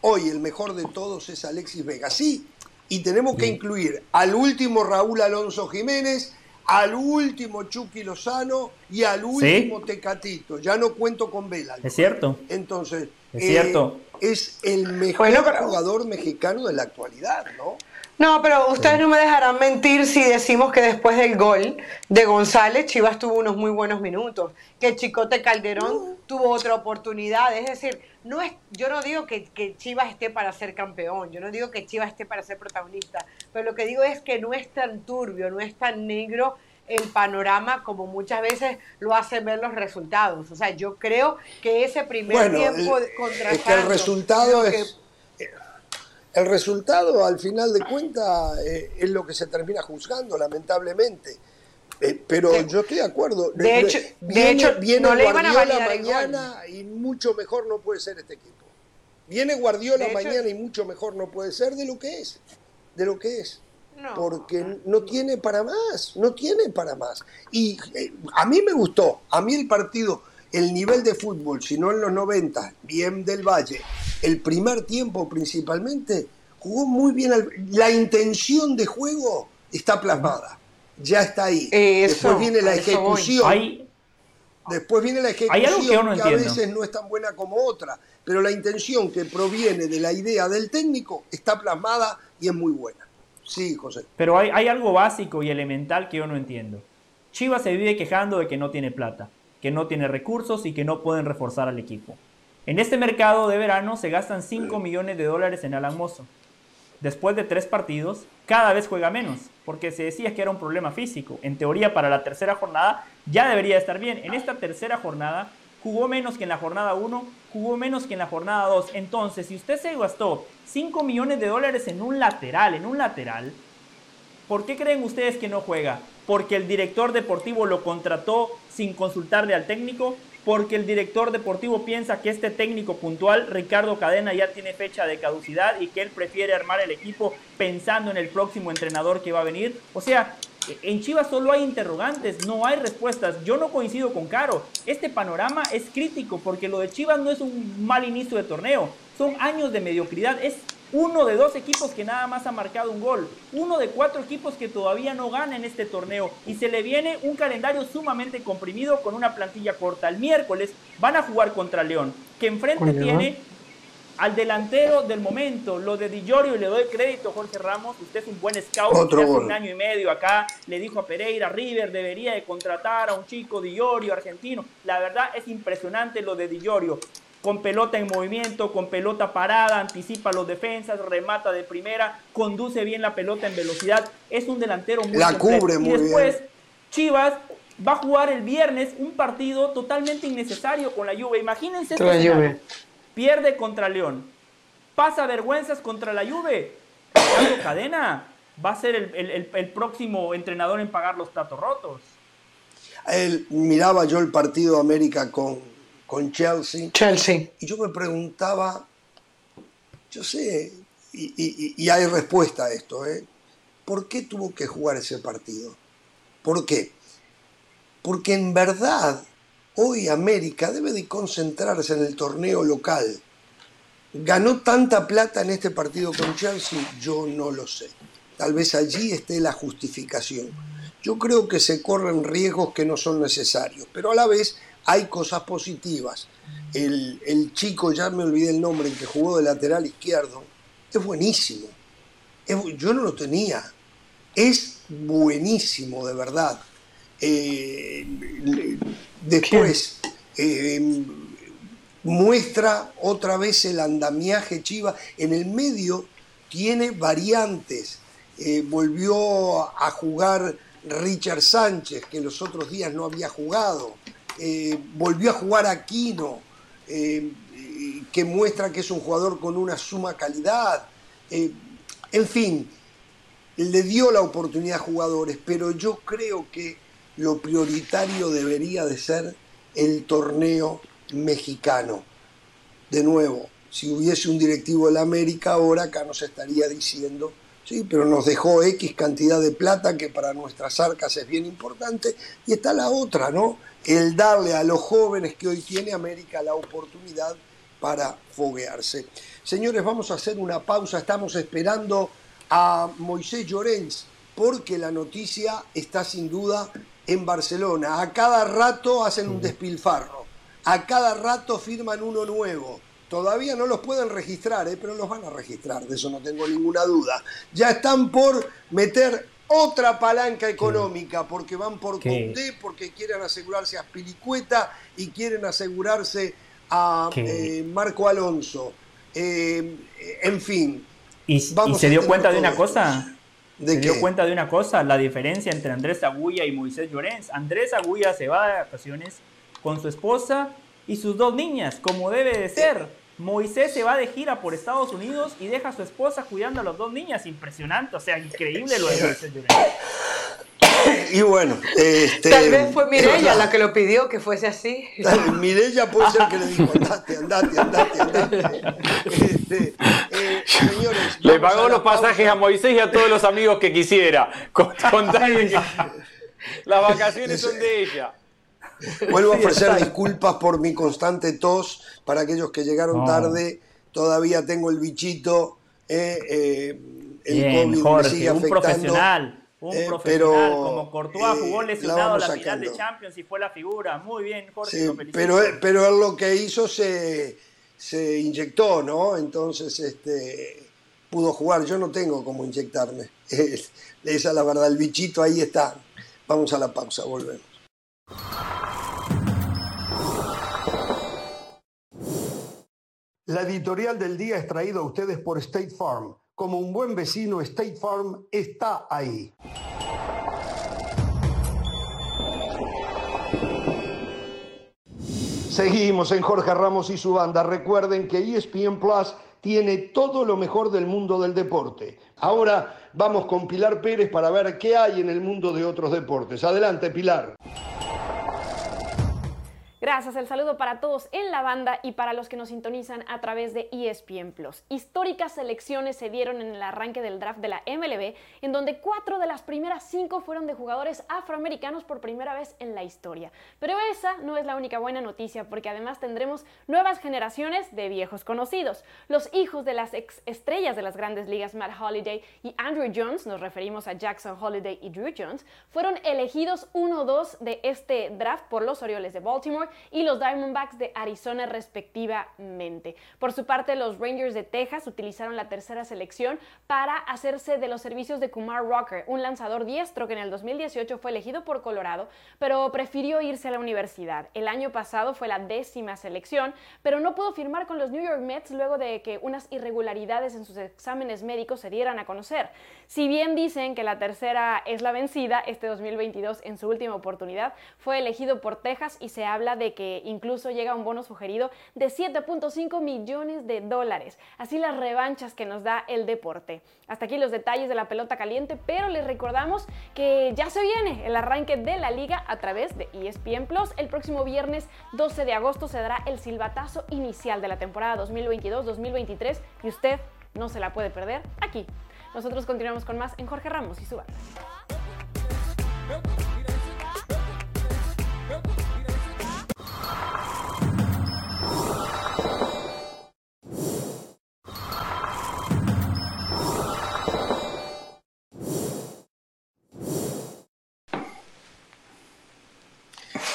hoy el mejor de todos es Alexis Vega. Sí, y tenemos que incluir al último Raúl Alonso Jiménez, al último Chucky Lozano y al último Tecatito. Ya no cuento con Vela. Es cierto. Entonces, Es cierto. es el mejor Bueno, pero- jugador mexicano de la actualidad, ¿no? No, pero ustedes no me dejarán mentir si decimos que después del gol de González, Chivas tuvo unos muy buenos minutos, que Chicote Calderón tuvo otra oportunidad. Es decir, no es, yo no digo que, que Chivas esté para ser campeón, yo no digo que Chivas esté para ser protagonista, pero lo que digo es que no es tan turbio, no es tan negro el panorama como muchas veces lo hacen ver los resultados. O sea, yo creo que ese primer Bueno, tiempo el- de- contra es que el resultado que- es... El resultado, al final de cuentas, eh, es lo que se termina juzgando, lamentablemente. Eh, pero De- yo estoy de acuerdo. de hecho- de viene, hecho, viene no le iban a Guardiola validar el gol. mañana y mucho mejor no puede ser este equipo. Viene Guardiola De hecho- mañana y mucho mejor no puede ser de lo que es. De lo que es. No. Porque no tiene para más, no tiene para más. Y eh, a mí me gustó, a mí el partido, el nivel de fútbol, si no en los 90, bien del Valle, el primer tiempo principalmente, jugó muy bien. al- la intención de juego está plasmada, ya está ahí. Eso, Después viene la a ejecución. Hay, Después viene la Hay ejecución algo que yo no a entiendo. veces no es tan buena como otra, pero la intención que proviene de la idea del técnico está plasmada y es muy buena. Sí, José. Pero hay, hay algo básico y elemental que yo no entiendo. Chivas se vive quejando de que no tiene plata, que no tiene recursos y que no pueden reforzar al equipo. En este mercado de verano se gastan 5 millones de dólares en Alan Mozo. después de tres partidos, cada vez juega menos, porque se decía que era un problema físico. En teoría, para la tercera jornada ya debería estar bien. En esta tercera jornada jugó menos que en la jornada 1, jugó menos que en la jornada 2. Entonces, si usted se gastó 5 millones de dólares en un lateral, en un lateral, ¿por qué creen ustedes que no juega? ¿Porque el director deportivo lo contrató sin consultarle al técnico? porque el director deportivo piensa que este técnico puntual, Ricardo Cadena, ya tiene fecha de caducidad y que él prefiere armar el equipo pensando en el próximo entrenador que va a venir. O sea, en Chivas solo hay interrogantes, no hay respuestas. Yo no coincido con Caro. Este panorama es crítico porque lo de Chivas no es un mal inicio de torneo, son años de mediocridad. Es uno de dos equipos que nada más ha marcado un gol, uno de cuatro equipos que todavía no gana en este torneo y se le viene un calendario sumamente comprimido con una plantilla corta. El miércoles van a jugar contra León, que enfrente tiene al delantero del momento, lo de Di y le doy crédito, Jorge Ramos, usted es un buen scout, hace un año y medio acá le dijo a Pereira, River debería de contratar a un chico Di argentino. La verdad es impresionante lo de Di con pelota en movimiento, con pelota parada, anticipa los defensas, remata de primera, conduce bien la pelota en velocidad, es un delantero muy La cubre muy Y después Chivas va a jugar el viernes un partido totalmente innecesario con la Juve. Imagínense este Pierde contra León. Pasa vergüenzas contra la Juve. Ricardo Cadena va a ser el, próximo entrenador en pagar los platos rotos. Él, miraba yo el partido América con, con Chelsea. Chelsea. Y yo me preguntaba, yo sé, y, hay respuesta a esto, ¿eh? ¿por qué tuvo que jugar ese partido? ¿Por qué? Porque en verdad hoy América debe de concentrarse en el torneo local. ¿Ganó tanta plata en este partido con Chelsea? Yo no lo sé. Tal vez allí esté la justificación. Yo creo que se corren riesgos que no son necesarios, pero a la vez hay cosas positivas. El, chico, ya me olvidé el nombre, el que jugó de lateral izquierdo, es buenísimo. yo no lo tenía. Es buenísimo, de verdad. Eh, después, eh, muestra otra vez el andamiaje Chiva. En el medio tiene variantes. Eh, volvió a jugar Richard Sánchez, que los otros días no había jugado. Eh, volvió a jugar Aquino, eh, que muestra que es un jugador con una suma calidad. Eh, en fin, le dio la oportunidad a jugadores, pero yo creo que lo prioritario debería de ser el torneo mexicano. De nuevo, si hubiese un directivo de la América ahora, acá nos estaría diciendo ¿sí? pero nos dejó X cantidad de plata que para nuestras arcas es bien importante. Y está la otra, ¿no? El darle a los jóvenes que hoy tiene América la oportunidad para foguearse. Señores, vamos a hacer una pausa. Estamos esperando a Moisés Llorens porque la noticia está sin duda en Barcelona. A cada rato hacen un despilfarro. A cada rato firman uno nuevo Todavía no los pueden registrar, ¿eh? pero los van a registrar, de eso no tengo ninguna duda. Ya están por meter otra palanca económica, porque van por Condé, porque quieren asegurarse a Spilicueta y quieren asegurarse a eh, Marco Alonso. Eh, en fin. ¿Y, se dio cuenta de una cosa? ¿De ¿Se dio cuenta de una cosa? La diferencia entre Andrés Agulla y Moisés Llorens. Andrés Agulla se va de vacaciones con su esposa y sus dos niñas, como debe de ser. Moisés se va de gira por Estados Unidos y deja a su esposa cuidando a las dos niñas. Impresionante, o sea, increíble lo de Moisés Y bueno, este, tal vez fue Mirella la que lo pidió que fuese así. *laughs* Mirella puede ser que le dijo, andate, andate, andate, andate. Este, eh, señores, le pagó los pasajes a Moisés y a todos los amigos que quisiera. Con, *laughs* las vacaciones son de ella. Vuelvo a ofrecer disculpas por mi constante tos para aquellos que llegaron tarde. Todavía tengo el bichito. Eh, eh, el Bien, Jorge, un profesional. Un eh, profesional, como Courtois jugó lesionado la, la final de Champions y fue la figura. Muy bien, Jorge, pero, pero él lo que hizo se, se inyectó, ¿no? Entonces este, pudo jugar. Yo no tengo cómo inyectarme. *laughs* Esa es la verdad, el bichito ahí está. Vamos a la pausa, volvemos. La editorial del día es traída a ustedes por State Farm. Como un buen vecino, State Farm está ahí. Seguimos en Jorge Ramos y su banda. Recuerden que ESPN Plus tiene todo lo mejor del mundo del deporte. Ahora vamos con Pilar Pérez para ver qué hay en el mundo de otros deportes. Adelante, Pilar. Gracias, el saludo para todos en la banda y para los que nos sintonizan a través de ESPN Plus. Históricas selecciones se dieron en el arranque del draft de la MLB, en donde cuatro de las primeras cinco fueron de jugadores afroamericanos por primera vez en la historia. Pero esa no es la única buena noticia, porque además tendremos nuevas generaciones de viejos conocidos. Los hijos de las ex estrellas de las grandes ligas, Matt Holliday y Andrew Jones, nos referimos a Jackson Holliday y Drew Jones, fueron elegidos 1-2 de este draft por los Orioles de Baltimore y los Diamondbacks de Arizona respectivamente. Por su parte, los Rangers de Texas utilizaron la tercera selección para hacerse de los servicios de Kumar Rocker, un lanzador diestro que en el 2018 fue elegido por Colorado, pero prefirió irse a la universidad. El año pasado fue la décima selección, pero no pudo firmar con los New York Mets luego de que unas irregularidades en sus exámenes médicos se dieran a conocer. Si bien dicen que la tercera es la vencida, este 2022 en su última oportunidad fue elegido por Texas y se habla de que incluso llega un bono sugerido de 7.5 millones de dólares. Así las revanchas que nos da el deporte. Hasta aquí los detalles de la pelota caliente, pero les recordamos que ya se viene el arranque de la liga a través de ESPN Plus. El próximo viernes 12 de agosto se dará el silbatazo inicial de la temporada 2022-2023 y usted no se la puede perder aquí. Nosotros continuamos con más en Jorge Ramos y su banda.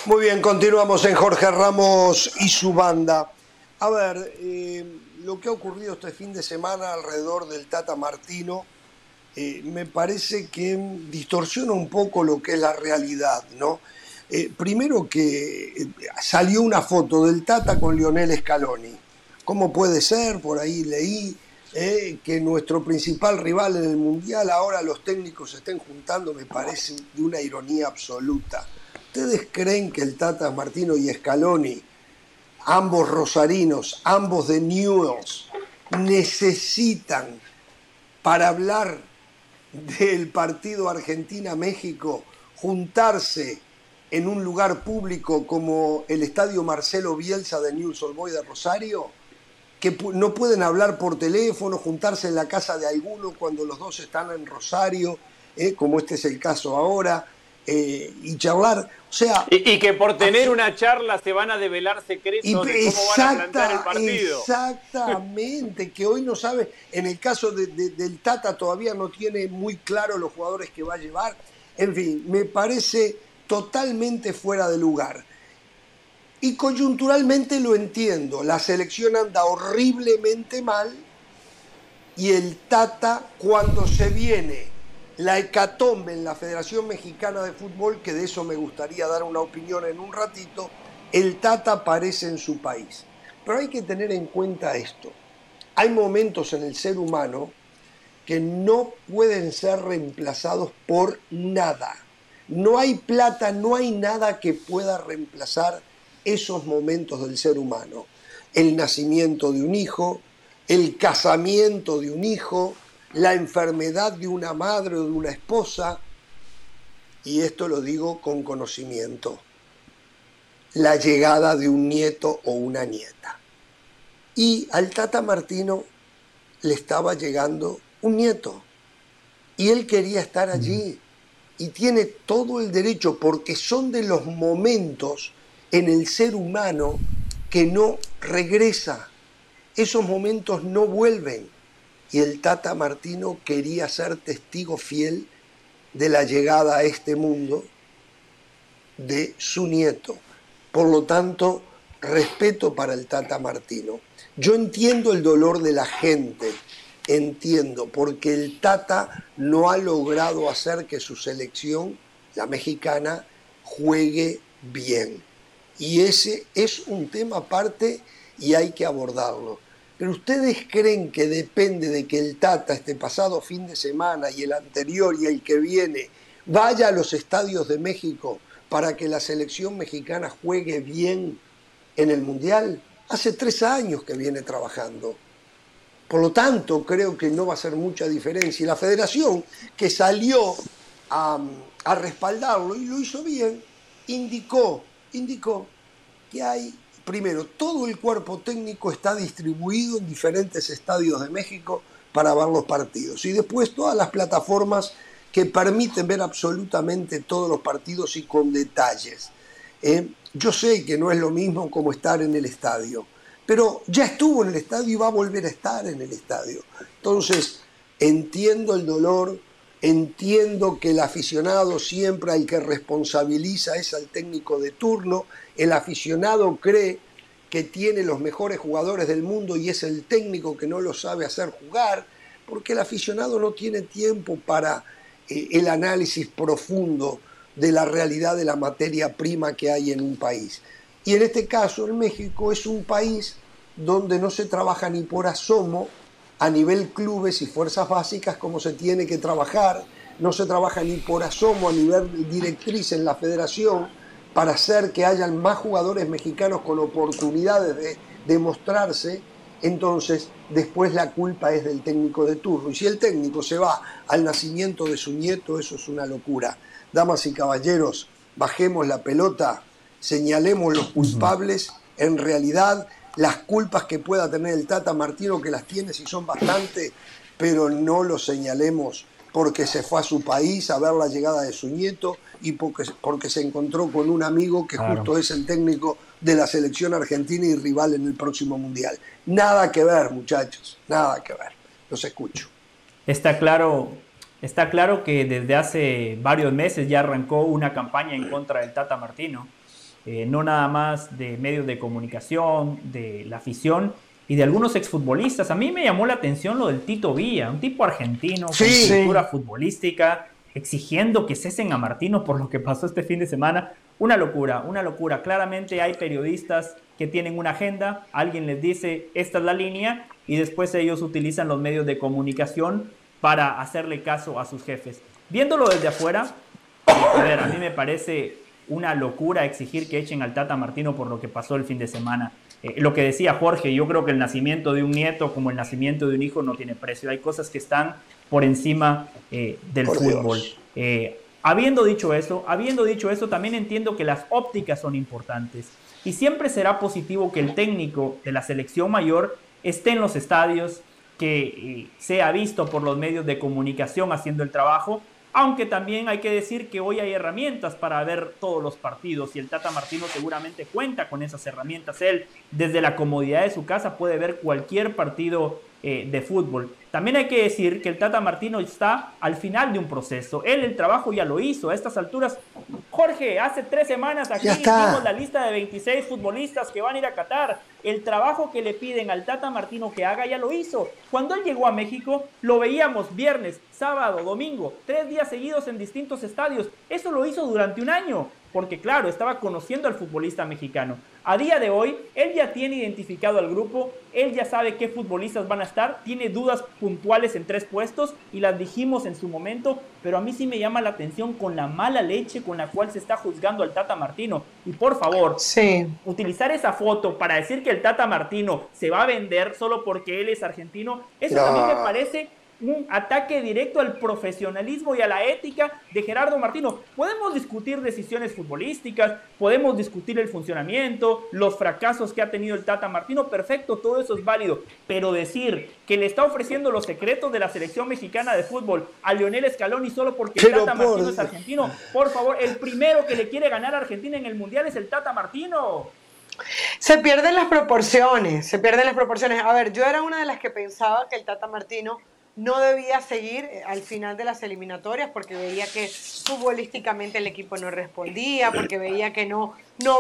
Muy bien, continuamos en Jorge Ramos y su banda. A ver, eh, lo que ha ocurrido este fin de semana alrededor del Tata Martino eh, me parece que distorsiona un poco lo que es la realidad, ¿no? Eh, primero que salió una foto del Tata con Lionel Scaloni. ¿Cómo puede ser? Por ahí leí que nuestro principal rival en el Mundial, ahora los técnicos se estén juntando, me parece de una ironía absoluta. ¿Ustedes creen que el Tata Martino y Scaloni, ambos rosarinos, ambos de Newells, necesitan para hablar del partido Argentina-México juntarse en un lugar público como el Estadio Marcelo Bielsa de Newell's Old Boys de Rosario? que no pueden hablar por teléfono, juntarse en la casa de alguno cuando los dos están en Rosario, ¿eh? como este es el caso ahora, eh, y charlar. O sea, y, que por tener una charla se van a develar secretos de cómo van a plantear el partido. Exactamente, que hoy no sabe, en el caso del Tata todavía no tiene muy claro los jugadores que va a llevar. En fin, me parece totalmente fuera de lugar. Y coyunturalmente lo entiendo, la selección anda horriblemente mal y el Tata cuando se viene la hecatombe en la Federación Mexicana de Fútbol, que de eso me gustaría dar una opinión en un ratito, el Tata aparece en su país. Pero hay que tener en cuenta esto. Hay momentos en el ser humano que no pueden ser reemplazados por nada. No hay plata, no hay nada que pueda reemplazar esos momentos del ser humano. El nacimiento de un hijo, el casamiento de un hijo, la enfermedad de una madre o de una esposa, y esto lo digo con conocimiento, la llegada de un nieto o una nieta. Y al Tata Martino le estaba llegando un nieto, y él quería estar allí, y tiene todo el derecho, porque son de los momentos en el ser humano que no regresa. Esos momentos no vuelven y el Tata Martino quería ser testigo fiel de la llegada a este mundo de su nieto. Por lo tanto, respeto para el Tata Martino. Yo entiendo el dolor de la gente, entiendo, porque el Tata no ha logrado hacer que su selección, la mexicana, juegue bien. Y ese es un tema aparte y hay que abordarlo Pero ustedes creen que depende de que el Tata este pasado fin de semana y el anterior y el que viene vaya a los estadios de México para que la selección mexicana juegue bien en el Mundial? Hace tres años que viene trabajando. Por lo tanto, creo que no va a ser mucha diferencia. Y la federación, que salió a, a respaldarlo y lo hizo bien, indicó, indicó que hay primero, todo el cuerpo técnico está distribuido en diferentes estadios de México para ver los partidos. Y después todas las plataformas que permiten ver absolutamente todos los partidos y con detalles. ¿eh? yo sé que no es lo mismo como estar en el estadio, pero ya estuvo en el estadio y va a volver a estar en el estadio. Entonces, entiendo el dolor, entiendo que el aficionado siempre al que responsabiliza es al técnico de turno, el aficionado cree que tiene los mejores jugadores del mundo y es el técnico que no lo sabe hacer jugar, porque el aficionado no tiene tiempo para eh, el análisis profundo de la realidad de la materia prima que hay en un país. Y en este caso, en México es un país donde no se trabaja ni por asomo a nivel clubes y fuerzas básicas como se tiene que trabajar, no se trabaja ni por asomo a nivel directriz en la federación, para hacer que hayan más jugadores mexicanos con oportunidades de demostrarse, entonces después la culpa es del técnico de turno. Y si el técnico se va al nacimiento de su nieto, eso es una locura. Damas y caballeros, bajemos la pelota, señalemos los culpables, en realidad las culpas que pueda tener el Tata Martino, que las tiene si son bastante, pero no lo señalemos porque se fue a su país a ver la llegada de su nieto y porque, porque se encontró con un amigo que justo es el técnico de la selección argentina y rival en el próximo mundial. Nada que ver, muchachos, nada que ver. Los escucho. Está claro, está claro que desde hace varios meses ya arrancó una campaña en contra del Tata Martino. Eh, no nada más de medios de comunicación, de la afición y de algunos exfutbolistas. A mí me llamó la atención lo del Tito Villa, un tipo argentino con cultura futbolística, exigiendo que cesen a Martino por lo que pasó este fin de semana. Una locura, una locura. Claramente hay periodistas que tienen una agenda, alguien les dice esta es la línea y después ellos utilizan los medios de comunicación para hacerle caso a sus jefes. Viéndolo desde afuera, a ver, a mí me parece una locura exigir que echen al Tata Martino por lo que pasó el fin de semana. Eh, lo que decía Jorge, yo creo que el nacimiento de un nieto como el nacimiento de un hijo no tiene precio. Hay cosas que están por encima eh, del fútbol. Eh, habiendo dicho eso, habiendo dicho eso, también entiendo que las ópticas son importantes. Y siempre será positivo que el técnico de la selección mayor esté en los estadios, que sea visto por los medios de comunicación haciendo el trabajo, aunque también hay que decir que hoy hay herramientas para ver todos los partidos y el Tata Martino seguramente cuenta con esas herramientas. Él desde la comodidad de su casa puede ver cualquier partido eh, de fútbol. También hay que decir que el Tata Martino está al final de un proceso. Él el trabajo ya lo hizo. A estas alturas, Jorge, hace tres semanas aquí hicimos la lista de 26 futbolistas que van a ir a Qatar. El trabajo que le piden al Tata Martino que haga ya lo hizo. Cuando él llegó a México, lo veíamos viernes, sábado, domingo, tres días seguidos en distintos estadios. Eso lo hizo durante un año porque claro, estaba conociendo al futbolista mexicano. A día de hoy, él ya tiene identificado al grupo, él ya sabe qué futbolistas van a estar, tiene dudas puntuales en tres puestos y las dijimos en su momento, pero a mí sí me llama la atención con la mala leche con la cual se está juzgando al Tata Martino. Y por favor, sí. utilizar esa foto para decir que el Tata Martino se va a vender solo porque él es argentino, eso también me parece un ataque directo al profesionalismo y a la ética de Gerardo Martino. Podemos discutir decisiones futbolísticas, podemos discutir el funcionamiento, los fracasos que ha tenido el Tata Martino, perfecto, todo eso es válido, pero decir que le está ofreciendo los secretos de la selección mexicana de fútbol a Lionel Scaloni solo porque el Tata Martino es argentino, por favor, el primero que le quiere ganar a Argentina en el Mundial es el Tata Martino. Se pierden las proporciones, se pierden las proporciones. A ver, yo era una de las que pensaba que el Tata Martino no debía seguir eh, al final de las eliminatorias porque veía que futbolísticamente el equipo no respondía, porque veía que no, no,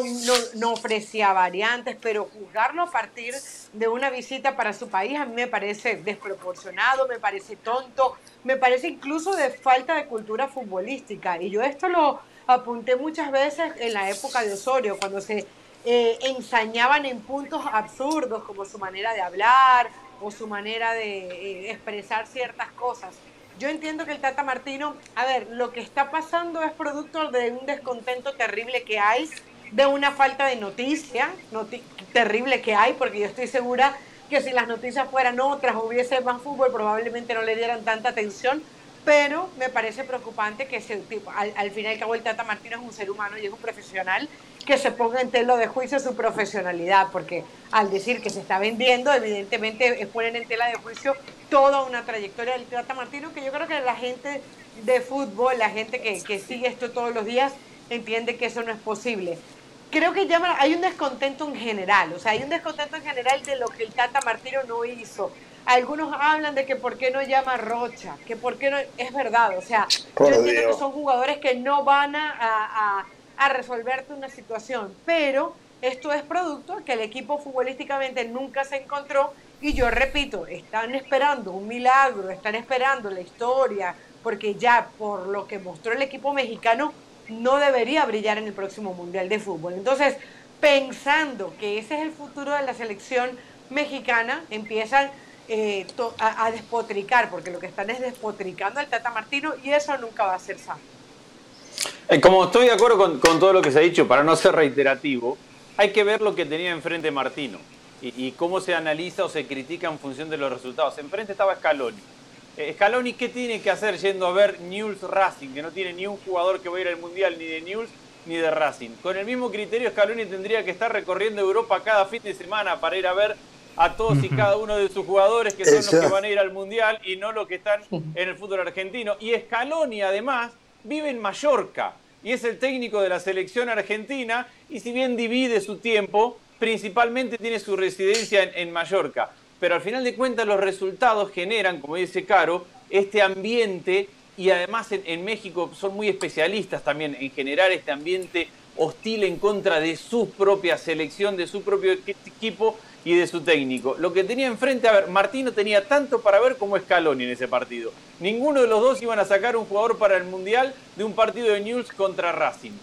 no, ofrecía variantes, pero juzgarlo a partir de una visita para su país a mí me parece desproporcionado, me parece tonto, me parece incluso de falta de cultura futbolística. Y yo esto lo apunté muchas veces en la época de Osorio, cuando se eh, ensañaban en puntos absurdos, como su manera de hablar o su manera de eh, expresar ciertas cosas. Yo entiendo que el Tata Martino, a ver, lo que está pasando es producto de un descontento terrible que hay, de una falta de noticia terrible que hay, porque yo estoy segura que si las noticias fueran otras, hubiese más fútbol, probablemente no le dieran tanta atención, pero me parece preocupante que tipo, al, al final y cabo el Tata Martino es un ser humano y es un profesional que se ponga en tela de juicio su profesionalidad, porque al decir que se está vendiendo, evidentemente ponen en tela de juicio toda una trayectoria del Tata Martino, que yo creo que la gente de fútbol, la gente que, sigue esto todos los días, entiende que eso no es posible. Creo que llama, hay un descontento en general, o sea, hay un descontento en general de lo que el Tata Martino no hizo. Algunos hablan de que por qué no llama Rocha, que por qué no, es verdad, o sea, yo entiendo que son jugadores que no van a a resolverte una situación, pero esto es producto que el equipo futbolísticamente nunca se encontró y yo repito, están esperando un milagro, están esperando la historia, porque ya por lo que mostró el equipo mexicano no debería brillar en el próximo Mundial de Fútbol. Entonces, pensando que ese es el futuro de la selección mexicana, empiezan eh, a, despotricar, porque lo que están es despotricando al Tata Martino y eso nunca va a ser sano. Eh, como estoy de acuerdo con, todo lo que se ha dicho, para no ser reiterativo, hay que ver lo que tenía enfrente Martino y, cómo se analiza o se critica en función de los resultados. Enfrente estaba Scaloni. Eh, Scaloni, ¿qué tiene que hacer yendo a ver News Racing? Que no tiene ni un jugador que va a ir al Mundial, ni de News ni de Racing. Con el mismo criterio, Scaloni tendría que estar recorriendo Europa cada fin de semana para ir a ver a todos y cada uno de sus jugadores que son los que van a ir al Mundial y no los que están en el fútbol argentino. Y Scaloni, además, vive en Mallorca y es el técnico de la selección argentina y si bien divide su tiempo, principalmente tiene su residencia en, Mallorca. Pero al final de cuentas los resultados generan, como dice Caro, este ambiente y además en, México son muy especialistas también en generar este ambiente hostil en contra de su propia selección, de su propio equipo y de su técnico. Lo que tenía enfrente, a ver, Martino tenía tanto para ver como Scaloni en ese partido. Ninguno de los dos iban a sacar un jugador para el Mundial de un partido de News contra Racing.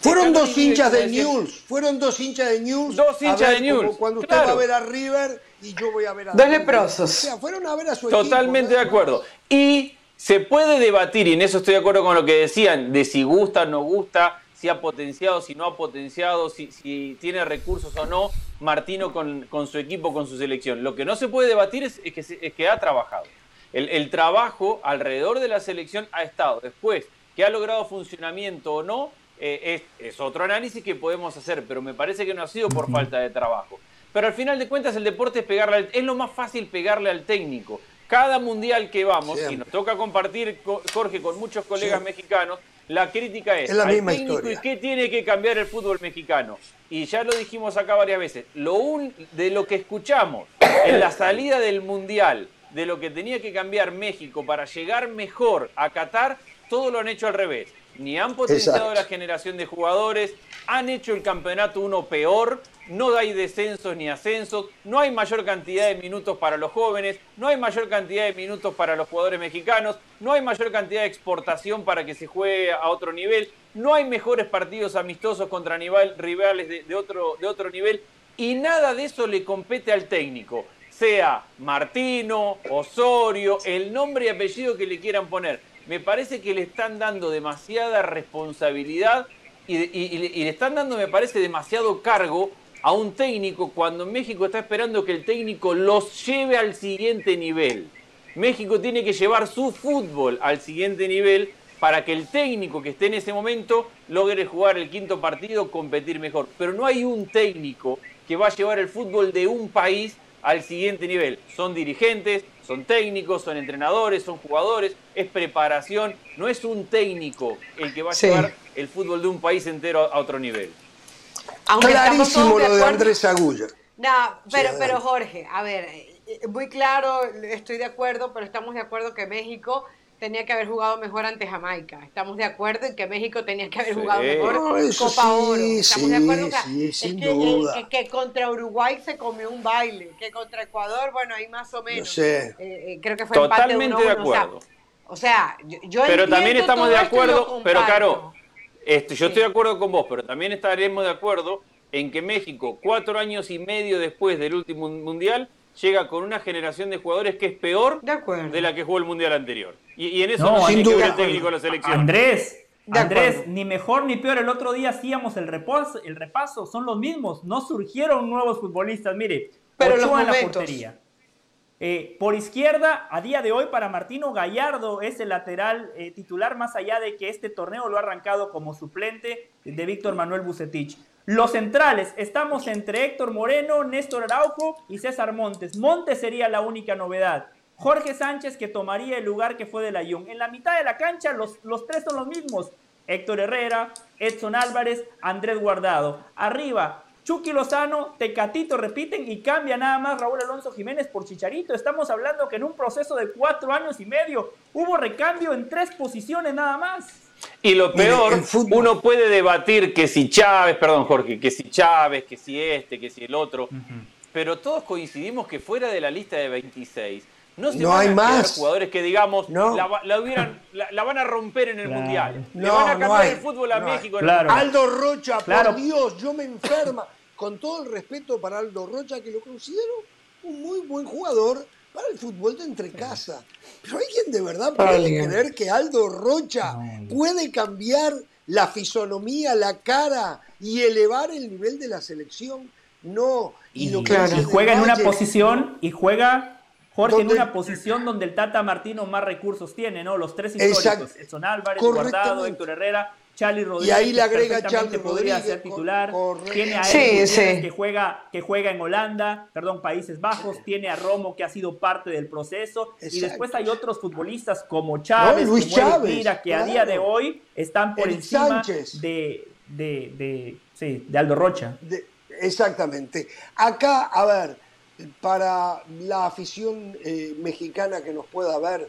fueron dos hinchas de News, fueron dos hinchas de News. Dos hinchas de News. Cuando usted va a ver a River y yo voy a ver a Dos leprosos. O sea, fueron a ver a su Totalmente de acuerdo. Y se puede debatir, y en eso estoy de acuerdo con lo que decían, de si gusta o no gusta, si ha potenciado, si no ha potenciado, si, si tiene recursos o no Martino con, su equipo, con su selección. Lo que no se puede debatir es, que, es que, ha trabajado. El, trabajo alrededor de la selección ha estado. Después, que ha logrado funcionamiento o no, eh, es, otro análisis que podemos hacer, pero me parece que no ha sido por falta de trabajo. Pero al final de cuentas el deporte es pegarle es lo más fácil pegarle al técnico. Cada mundial que vamos, y nos toca compartir, Jorge, con muchos colegas mexicanos, la crítica es, la misma historia. ¿y qué tiene que cambiar el fútbol mexicano? Y ya lo dijimos acá varias veces, lo un, de lo que escuchamos en la salida del Mundial, de lo que tenía que cambiar México para llegar mejor a Qatar, todo lo han hecho al revés. Ni han potenciado la generación de jugadores, han hecho el campeonato uno peor, no hay descensos ni ascensos, no hay mayor cantidad de minutos para los jóvenes, no hay mayor cantidad de minutos para los jugadores mexicanos, no hay mayor cantidad de exportación para que se juegue a otro nivel, no hay mejores partidos amistosos contra rivales de, otro, de otro nivel y nada de eso le compete al técnico, sea Martino, Osorio, el nombre y apellido que le quieran poner. Me parece que le están dando demasiada responsabilidad y, le están dando, me parece, demasiado cargo a un técnico cuando México está esperando que el técnico los lleve al siguiente nivel. México tiene que llevar su fútbol al siguiente nivel para que el técnico que esté en ese momento logre jugar el quinto partido, competir mejor. Pero no hay un técnico que va a llevar el fútbol de un país al siguiente nivel. Son dirigentes, son técnicos, son entrenadores, son jugadores, es preparación. No es un técnico el que va a llevar el fútbol de un país entero a otro nivel. Clarísimo lo de Andrés Agulla. No, pero, pero Jorge, a ver, eh, muy claro, estoy de acuerdo, pero estamos de acuerdo que México tenía que haber jugado mejor ante Jamaica. Estamos de acuerdo en que México tenía que haber jugado mejor Copa Oro. Estamos de acuerdo que, que, contra Uruguay se comió un baile, que contra Ecuador, bueno, ahí más o menos. Eh, eh, creo que fue Totalmente de acuerdo. O sea, yo, Pero también estamos de acuerdo, pero claro, este, yo estoy de acuerdo con vos, pero también estaremos de acuerdo en que México, cuatro años y medio después del último mundial, llega con una generación de jugadores que es peor de, la que jugó el mundial anterior. Y, en eso no, que ver el técnico de la selección. Andrés, Andrés, ni mejor ni peor. El otro día hacíamos el repaso, el repaso, son los mismos. No surgieron nuevos futbolistas. Mire, Pero Ochoa en la portería. Eh, por izquierda, a día de hoy, para Martino Gallardo es el lateral eh, titular, más allá de que este torneo lo ha arrancado como suplente de Víctor Manuel Bucetich. Los centrales, estamos entre Héctor Moreno, Néstor Araujo y César Montes. Montes sería la única novedad. Jorge Sánchez que tomaría el lugar que fue de la Jung. En la mitad de la cancha los, los tres son los mismos. Héctor Herrera, Edson Álvarez, Andrés Guardado. Arriba, Chucky Lozano, Tecatito repiten y cambia nada más Raúl Alonso Jiménez por Chicharito. Estamos hablando que en un proceso de cuatro años y medio hubo recambio en tres posiciones nada más. Y lo peor, uno puede debatir que si Chávez, perdón Jorge, que si Chávez, que si este, que si el otro, pero todos coincidimos que fuera de la lista de 26 no se van hay a más. jugadores que digamos la, la, van a romper en el mundial. No, Le van a cambiar el fútbol a México. Aldo Rocha, por Dios, yo me enferma. Con todo el respeto para Aldo Rocha, que lo considero un muy buen jugador, para el fútbol de entre casa. Pero alguien de verdad puede creer que Aldo Rocha puede cambiar la fisonomía, la cara y elevar el nivel de la selección. No. Y, lo que juega en una posición y juega Jorge en una posición donde el Tata Martino más recursos tiene, ¿no? Los tres históricos, Edson Álvarez, Guardado, Héctor Herrera, Charlie Rodríguez. Y ahí le agrega Charlie podría ser titular. Tiene a él que juega que juega en Holanda, perdón, Países Bajos, tiene a Romo que ha sido parte del proceso y después hay otros futbolistas como Chávez, Luis como Chávez, que a día de hoy están por encima de, de, sí, de Aldo Rocha. exactamente. Acá, a ver, para la afición eh, mexicana que nos pueda ver.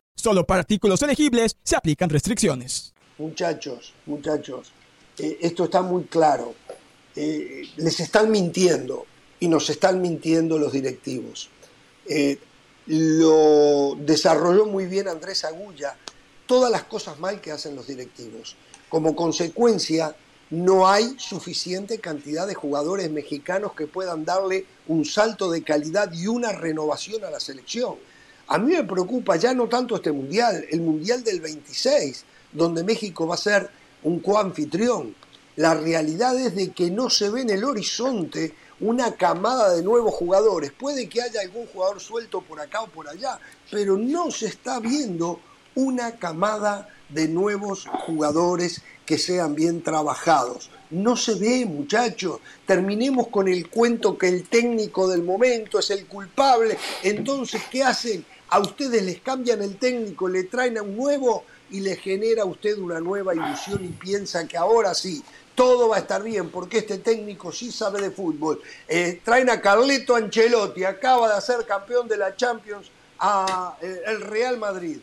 Solo para artículos elegibles se aplican restricciones. Muchachos, muchachos, eh, esto está muy claro. Eh, les están mintiendo y nos están mintiendo los directivos. Eh, lo desarrolló muy bien Andrés Agulla, todas las cosas mal que hacen los directivos. Como consecuencia, no hay suficiente cantidad de jugadores mexicanos que puedan darle un salto de calidad y una renovación a la selección. A mí me preocupa ya no tanto este mundial, el mundial del 26, donde México va a ser un coanfitrión. La realidad es de que no se ve en el horizonte una camada de nuevos jugadores. Puede que haya algún jugador suelto por acá o por allá, pero no se está viendo una camada de nuevos jugadores que sean bien trabajados. No se ve, muchachos. Terminemos con el cuento que el técnico del momento es el culpable. Entonces, ¿qué hacen? A ustedes les cambian el técnico, le traen a un nuevo y le genera a usted una nueva ilusión y piensa que ahora sí, todo va a estar bien porque este técnico sí sabe de fútbol. Eh, traen a Carleto Ancelotti, acaba de ser campeón de la Champions a eh, el Real Madrid.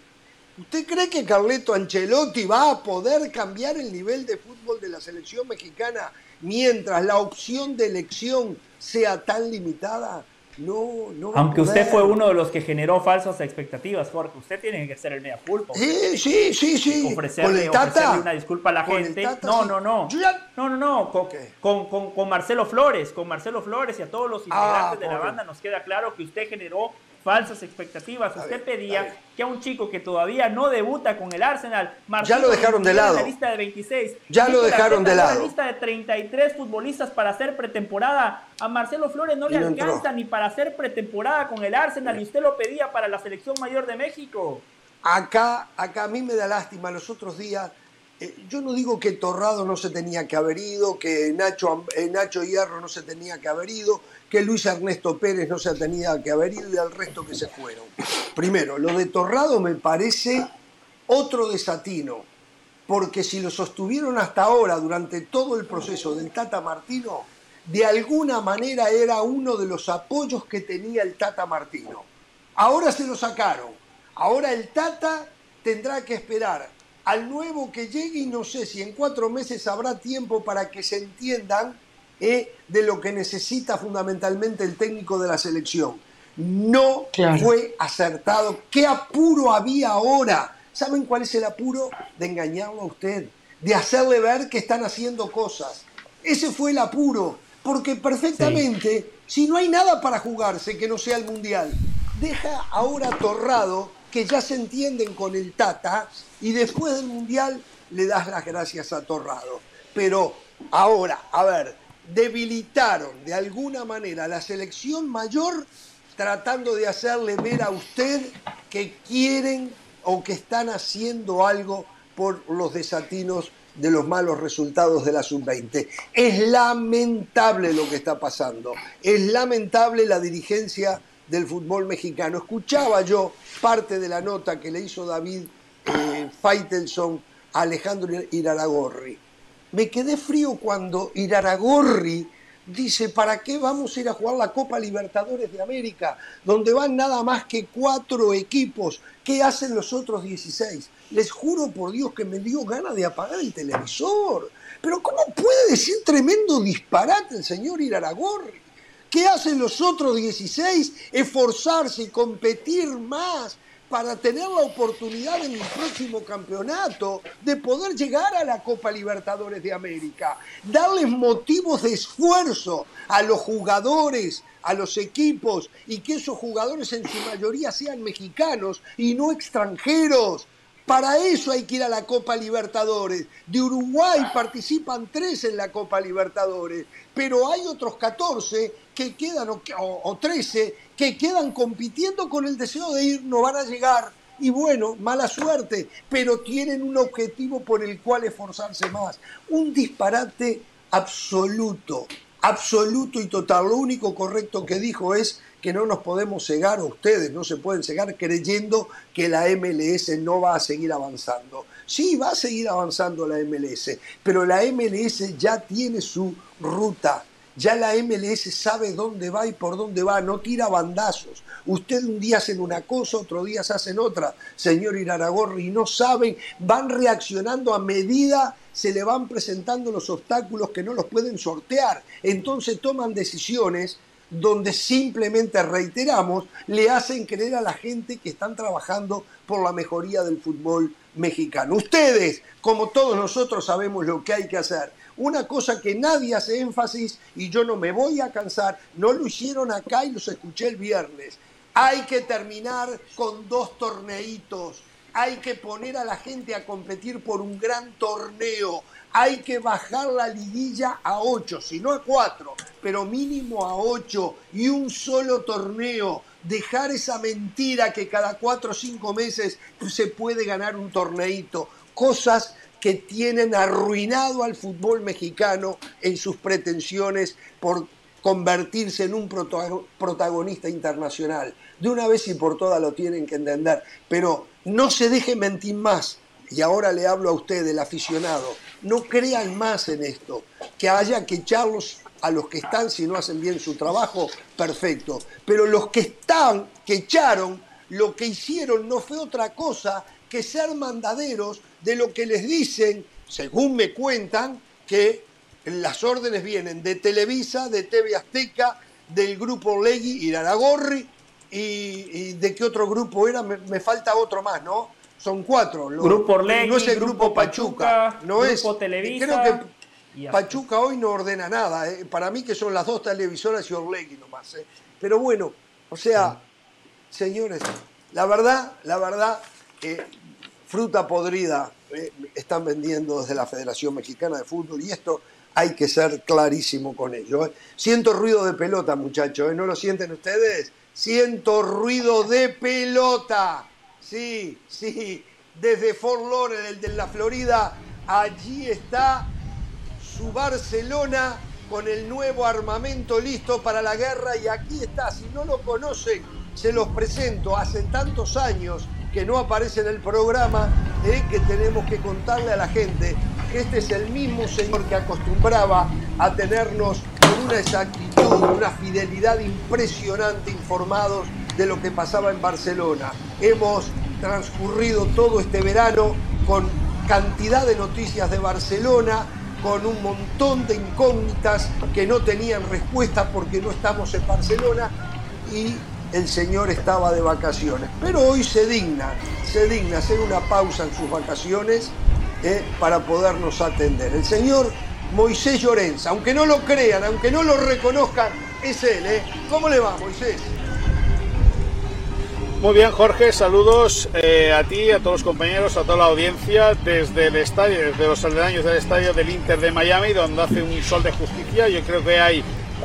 ¿Usted cree que Carleto Ancelotti va a poder cambiar el nivel de fútbol de la selección mexicana mientras la opción de elección sea tan limitada? No, no. Aunque usted fue uno de los que generó falsas expectativas, Jorge, usted tiene que ser el media culpa. Sí, sí, sí, sí. Ofrecerle, una disculpa a la gente. no, no, no. No, no, no. Con, Marcelo Flores, con Marcelo Flores y a todos los ah, integrantes de la banda nos queda claro que usted generó falsas expectativas. Usted pedía que a un chico que todavía no debuta con el Arsenal, ya lo dejaron de lado. La lista de 26. Ya lo dejaron de lado. La lista de 33 futbolistas para hacer pretemporada. A Marcelo Flores no le alcanza ni para hacer pretemporada con el Arsenal y usted lo pedía para la selección mayor de México. Acá, acá a mí me da lástima los otros días eh, yo no digo que Torrado no se tenía que haber ido, que Nacho, eh, Nacho Hierro no se tenía que haber ido, que Luis Ernesto Pérez no se tenía que haber ido y al resto que se fueron. Primero, lo de Torrado me parece otro desatino, porque si lo sostuvieron hasta ahora durante todo el proceso del Tata Martino, de alguna manera era uno de los apoyos que tenía el Tata Martino. Ahora se lo sacaron. Ahora el Tata tendrá que esperar al nuevo que llegue y no sé si en cuatro meses habrá tiempo para que se entiendan eh, de lo que necesita fundamentalmente el técnico de la selección. No fue acertado. ¿Qué apuro había ahora? ¿Saben cuál es el apuro? De engañarlo a usted, de hacerle ver que están haciendo cosas. Ese fue el apuro, porque perfectamente, si no hay nada para jugarse que no sea el Mundial, deja ahora Torrado que ya se entienden con el Tata y después del Mundial le das las gracias a Torrado. Pero ahora, a ver, debilitaron de alguna manera la selección mayor tratando de hacerle ver a usted que quieren o que están haciendo algo por los desatinos de los malos resultados de la sub-20. Es lamentable lo que está pasando. Es lamentable la dirigencia del fútbol mexicano. Escuchaba yo parte de la nota que le hizo David eh, Faitelson a Alejandro Iraragorri. Me quedé frío cuando Iraragorri dice, ¿para qué vamos a ir a jugar la Copa Libertadores de América, donde van nada más que cuatro equipos? ¿Qué hacen los otros 16? Les juro por Dios que me dio ganas de apagar el televisor. Pero ¿cómo puede decir tremendo disparate el señor Iraragorri? ¿Qué hacen los otros 16? Esforzarse y competir más para tener la oportunidad en el próximo campeonato de poder llegar a la Copa Libertadores de América. Darles motivos de esfuerzo a los jugadores, a los equipos y que esos jugadores en su mayoría sean mexicanos y no extranjeros para eso hay que ir a la Copa Libertadores. De Uruguay participan tres en la Copa Libertadores, pero hay otros 14 que quedan, o, 13, que quedan compitiendo con el deseo de ir, no van a llegar. Y bueno, mala suerte, pero tienen un objetivo por el cual esforzarse más. Un disparate absoluto, absoluto y total. Lo único correcto que dijo es que no nos podemos cegar, ustedes no se pueden cegar creyendo que la MLS no va a seguir avanzando. Sí, va a seguir avanzando la MLS, pero la MLS ya tiene su ruta. Ya la MLS sabe dónde va y por dónde va, no tira bandazos. Usted un día hacen una cosa, otro día se hacen otra, señor Iraragorri, y no saben, van reaccionando a medida se le van presentando los obstáculos que no los pueden sortear. Entonces toman decisiones donde simplemente, reiteramos, le hacen creer a la gente que están trabajando por la mejoría del fútbol mexicano. Ustedes, como todos nosotros, sabemos lo que hay que hacer. Una cosa que nadie hace énfasis y yo no me voy a cansar, no lo hicieron acá y los escuché el viernes. Hay que terminar con dos torneitos. Hay que poner a la gente a competir por un gran torneo hay que bajar la liguilla a 8, si no a 4, pero mínimo a 8 y un solo torneo. Dejar esa mentira que cada 4 o 5 meses se puede ganar un torneito. Cosas que tienen arruinado al fútbol mexicano en sus pretensiones por convertirse en un protagonista internacional. De una vez y por todas lo tienen que entender, pero no se deje mentir más. Y ahora le hablo a usted, el aficionado no crean más en esto, que haya que echarlos a los que están si no hacen bien su trabajo, perfecto. Pero los que están, que echaron, lo que hicieron no fue otra cosa que ser mandaderos de lo que les dicen, según me cuentan, que las órdenes vienen de Televisa, de TV Azteca, del grupo Legui, Iraragorri, y, y de qué otro grupo era, me falta otro más, ¿no? Son cuatro. grupo Orlegui, no es el grupo, Pachuca, no grupo es, Televisa. Creo que Pachuca hoy no ordena nada. Eh. Para mí que son las dos televisoras y Orlegui nomás. Eh. Pero bueno, o sea, señores, la verdad, la verdad, eh, fruta podrida están vendiendo desde la Federación Mexicana de Fútbol y esto hay que ser clarísimo con ello. Siento ruido de pelota, muchachos, ¿no lo sienten ustedes? Siento ruido de pelota. Sí, sí, desde Fort Lauderdale, de la Florida, allí está su Barcelona con el nuevo armamento listo para la guerra y aquí está, si no lo conocen, se los presento, hace tantos años que no aparece en el programa, eh, que tenemos que contarle a la gente que este es el mismo señor que acostumbraba a tenernos con una exactitud, una fidelidad impresionante informados de lo que pasaba en Barcelona. Hemos transcurrido todo este verano con cantidad de noticias de Barcelona, con un montón de incógnitas que no tenían respuesta porque no estamos en Barcelona y el señor estaba de vacaciones. Pero hoy se digna, se digna hacer una pausa en sus vacaciones eh, para podernos atender. El señor Moisés Llorenz, aunque no lo crean, aunque no lo reconozcan, es él. ¿eh? ¿Cómo le va, Moisés? Muy bien, Jorge, saludos eh, a ti, a todos los compañeros, a toda la audiencia desde el estadio, desde los aledaños del estadio del Inter de Miami, donde hace un sol de justicia. Yo creo que hay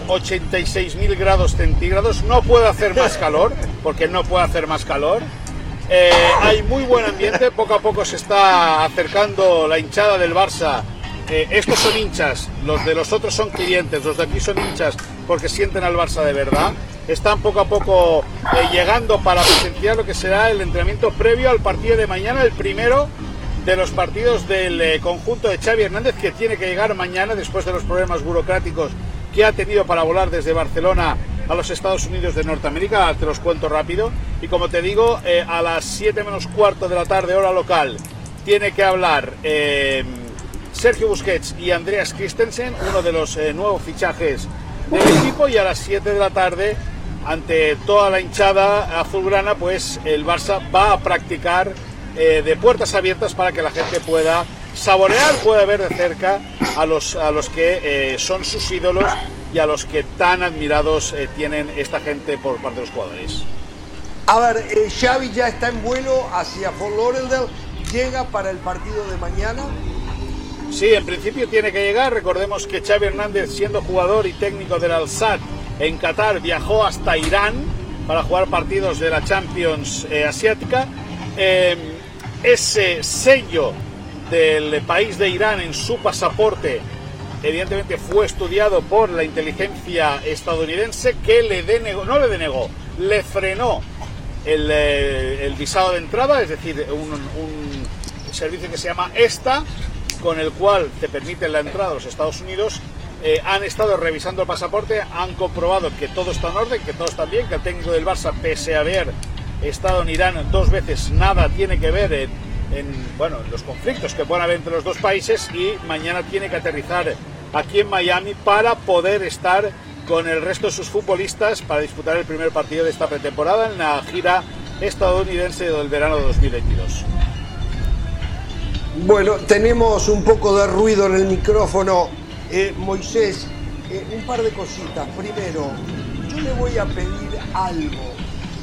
86.000 grados centígrados. No puede hacer más calor, porque no puede hacer más calor. Eh, hay muy buen ambiente, poco a poco se está acercando la hinchada del Barça. Eh, estos son hinchas, los de los otros son clientes, los de aquí son hinchas porque sienten al Barça de verdad están poco a poco eh, llegando para presenciar lo que será el entrenamiento previo al partido de mañana, el primero de los partidos del eh, conjunto de Xavi Hernández que tiene que llegar mañana después de los problemas burocráticos que ha tenido para volar desde Barcelona a los Estados Unidos de Norteamérica, te los cuento rápido. Y como te digo, eh, a las 7 menos cuarto de la tarde, hora local, tiene que hablar Sergio Busquets y Andreas Christensen, uno de los nuevos fichajes del equipo, y a las 7 de la tarde ante toda la hinchada azulgrana, pues el Barça va a practicar eh, de puertas abiertas para que la gente pueda saborear, pueda ver de cerca a los, a los que eh, son sus ídolos y a los que tan admirados eh, tienen esta gente por parte de los jugadores. A ver, Xavi ya está en vuelo hacia Fort Lauderdale, llega para el partido de mañana. Sí, en principio tiene que llegar. Recordemos que Xavi Hernández, siendo jugador y técnico del Al-Sad, en Qatar, viajó hasta Irán para jugar partidos de la Champions eh, Asiática. Em, ese sello del país de Irán en su pasaporte evidentemente fue estudiado por la inteligencia estadounidense que le denegó, no le denegó, le frenó el, eh, visado de entrada, es decir, un, un, servicio que se llama ESTA, con el cual te permite la entrada a los Estados Unidos eh, han estado revisando el pasaporte, han comprobado que todo está en orden, que todo está bien, que el técnico del Barça, pese a haber estado en Irán dos veces, nada tiene que ver en, bueno, los conflictos que pueden haber entre los dos países y mañana tiene que aterrizar aquí en Miami para poder estar con el resto de sus futbolistas para disputar el primer partido de esta pretemporada en la gira estadounidense del verano de 2022. Bueno, tenemos un poco de ruido en el micrófono eh, Moisés, eh, un par de cositas. Primero, yo le voy a pedir algo,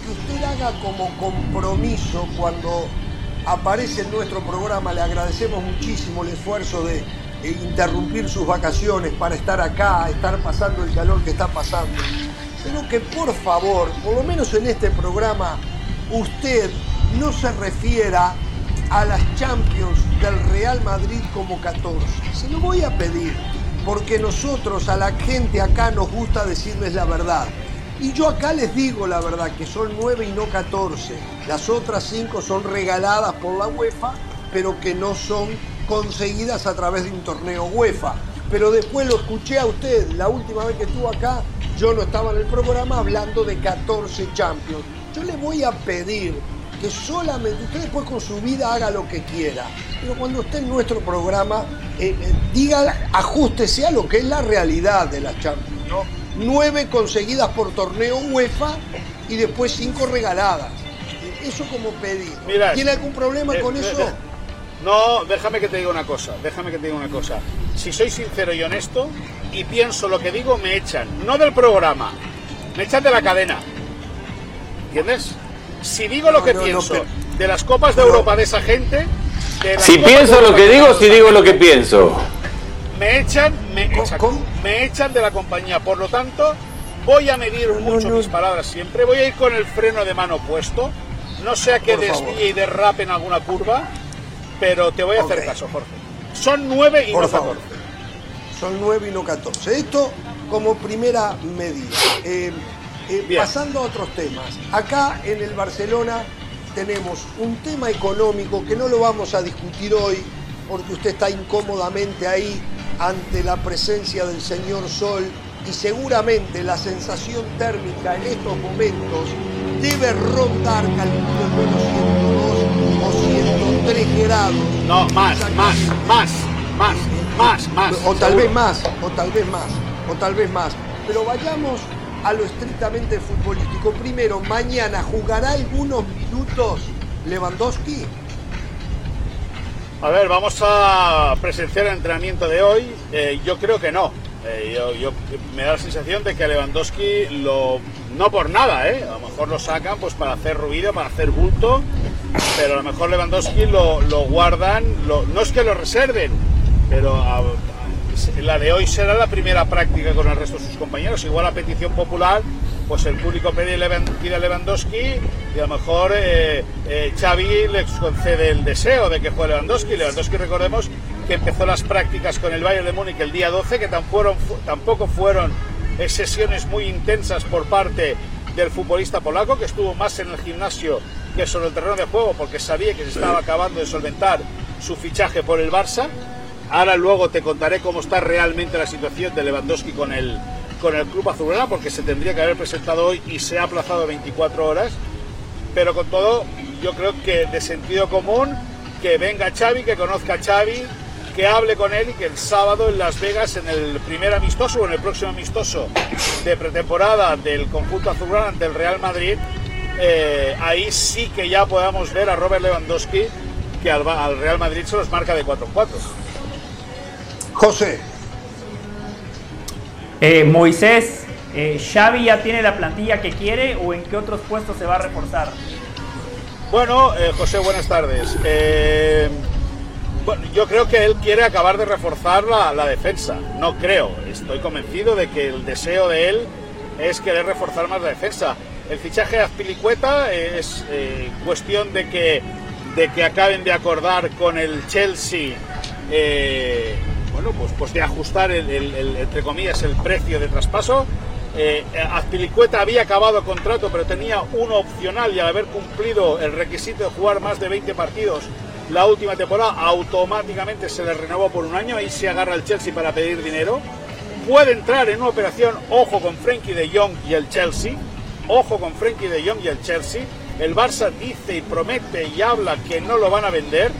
que usted haga como compromiso cuando aparece en nuestro programa. Le agradecemos muchísimo el esfuerzo de interrumpir sus vacaciones para estar acá, estar pasando el calor que está pasando. Pero que por favor, por lo menos en este programa, usted no se refiera a las Champions del Real Madrid como 14. Se lo voy a pedir porque nosotros a la gente acá nos gusta decirles la verdad. Y yo acá les digo la verdad, que son nueve y no 14. Las otras cinco son regaladas por la UEFA, pero que no son conseguidas a través de un torneo UEFA. Pero después lo escuché a usted, la última vez que estuvo acá, yo no estaba en el programa hablando de 14 Champions. Yo le voy a pedir que solamente usted después con su vida haga lo que quiera, pero cuando esté en nuestro programa, eh, eh, diga, ajustese a lo que es la realidad de las Champions, ¿no? Nueve conseguidas por torneo UEFA y después cinco regaladas. Eso como pedir. ¿Tiene algún problema con eh, eso? No, déjame que te diga una cosa, déjame que te diga una cosa. Si soy sincero y honesto y pienso lo que digo, me echan, no del programa, me echan de la cadena. ¿Entiendes? Si digo lo No, que no, no, pienso pero- de las copas de Europa de esa gente, de las Si copas pienso de lo que digo, si digo lo que pienso. Me echan, me, ¿Cómo- exacto, cómo? me echan de la compañía. Por lo tanto, voy a medir mucho no. mis palabras siempre. Voy a ir con el freno de mano puesto. No sea que Por favor. desvíe y derrape en alguna curva, pero te voy a hacer caso, Jorge. Son nueve y Por no favor. 14. Son 9 y no 14. Esto como primera medida. Eh, eh, pasando a otros temas. Acá en el Barcelona tenemos un tema económico que no lo vamos a discutir hoy porque usted está incómodamente ahí ante la presencia del señor Sol y seguramente la sensación térmica en estos momentos debe rondar, calculo, en unos 102 o 103 grados. No, más, más, más, más, más, más. O tal seguro. vez más, o tal vez más, o tal vez más. Pero vayamos a lo estrictamente futbolístico. Primero, mañana jugará algunos minutos Lewandowski. A ver, vamos a presenciar el entrenamiento de hoy. Eh, yo creo que no. Eh, yo, yo- me da la sensación de que Lewandowski lo no por nada, ¿eh? A lo mejor lo sacan pues para hacer ruido, para hacer bulto, pero a lo mejor Lewandowski lo, lo guardan, lo- no es que lo reserven, pero a- la de hoy será la primera práctica con el resto de sus compañeros. Igual a petición popular, pues el público pide, a Lewandowski y a lo mejor eh, eh, Xavi les concede el deseo de que juegue Lewandowski. Lewandowski, recordemos que empezó las prácticas con el Bayern de Múnich el día 12, que tampoco fueron sesiones muy intensas por parte del futbolista polaco, que estuvo más en el gimnasio que sobre el terreno de juego, porque sabía que se estaba acabando de solventar su fichaje por el Barça. Ahora luego te contaré cómo está realmente la situación de Lewandowski con el, con el club azulgrana, porque se tendría que haber presentado hoy y se ha aplazado 24 horas. Pero con todo, yo creo que de sentido común, que venga Xavi, que conozca a Xavi, que hable con él y que el sábado en Las Vegas, en el primer amistoso o en el próximo amistoso de pretemporada del conjunto azulgrana ante el Real Madrid, eh, ahí sí que ya podamos ver a Robert Lewandowski, que al, al Real Madrid se los marca de 4 en 4. José, Eh, Moisés, eh, ¿Xavi ya tiene la plantilla que quiere o en qué otros puestos se va a reforzar? Bueno, eh, José, buenas tardes. Eh, bueno, yo creo que él quiere acabar de reforzar la, la defensa. No creo. Estoy convencido de que el deseo de él es querer reforzar más la defensa. El fichaje de Azpilicueta es eh, cuestión de que, de que acaben de acordar con el Chelsea, eh, bueno, pues, pues de ajustar, el, el- el- entre comillas, el precio de traspaso. Eh, Azpilicueta había acabado contrato, pero tenía uno opcional y al haber cumplido el requisito de jugar más de 20 partidos la última temporada, automáticamente se le renovó por un año. Ahí se agarra el Chelsea para pedir dinero. Puede entrar en una operación, ojo con Frenkie de Jong y el Chelsea. Ojo con Frenkie de Jong y el Chelsea. El Barça dice y promete y habla que no lo van a vender,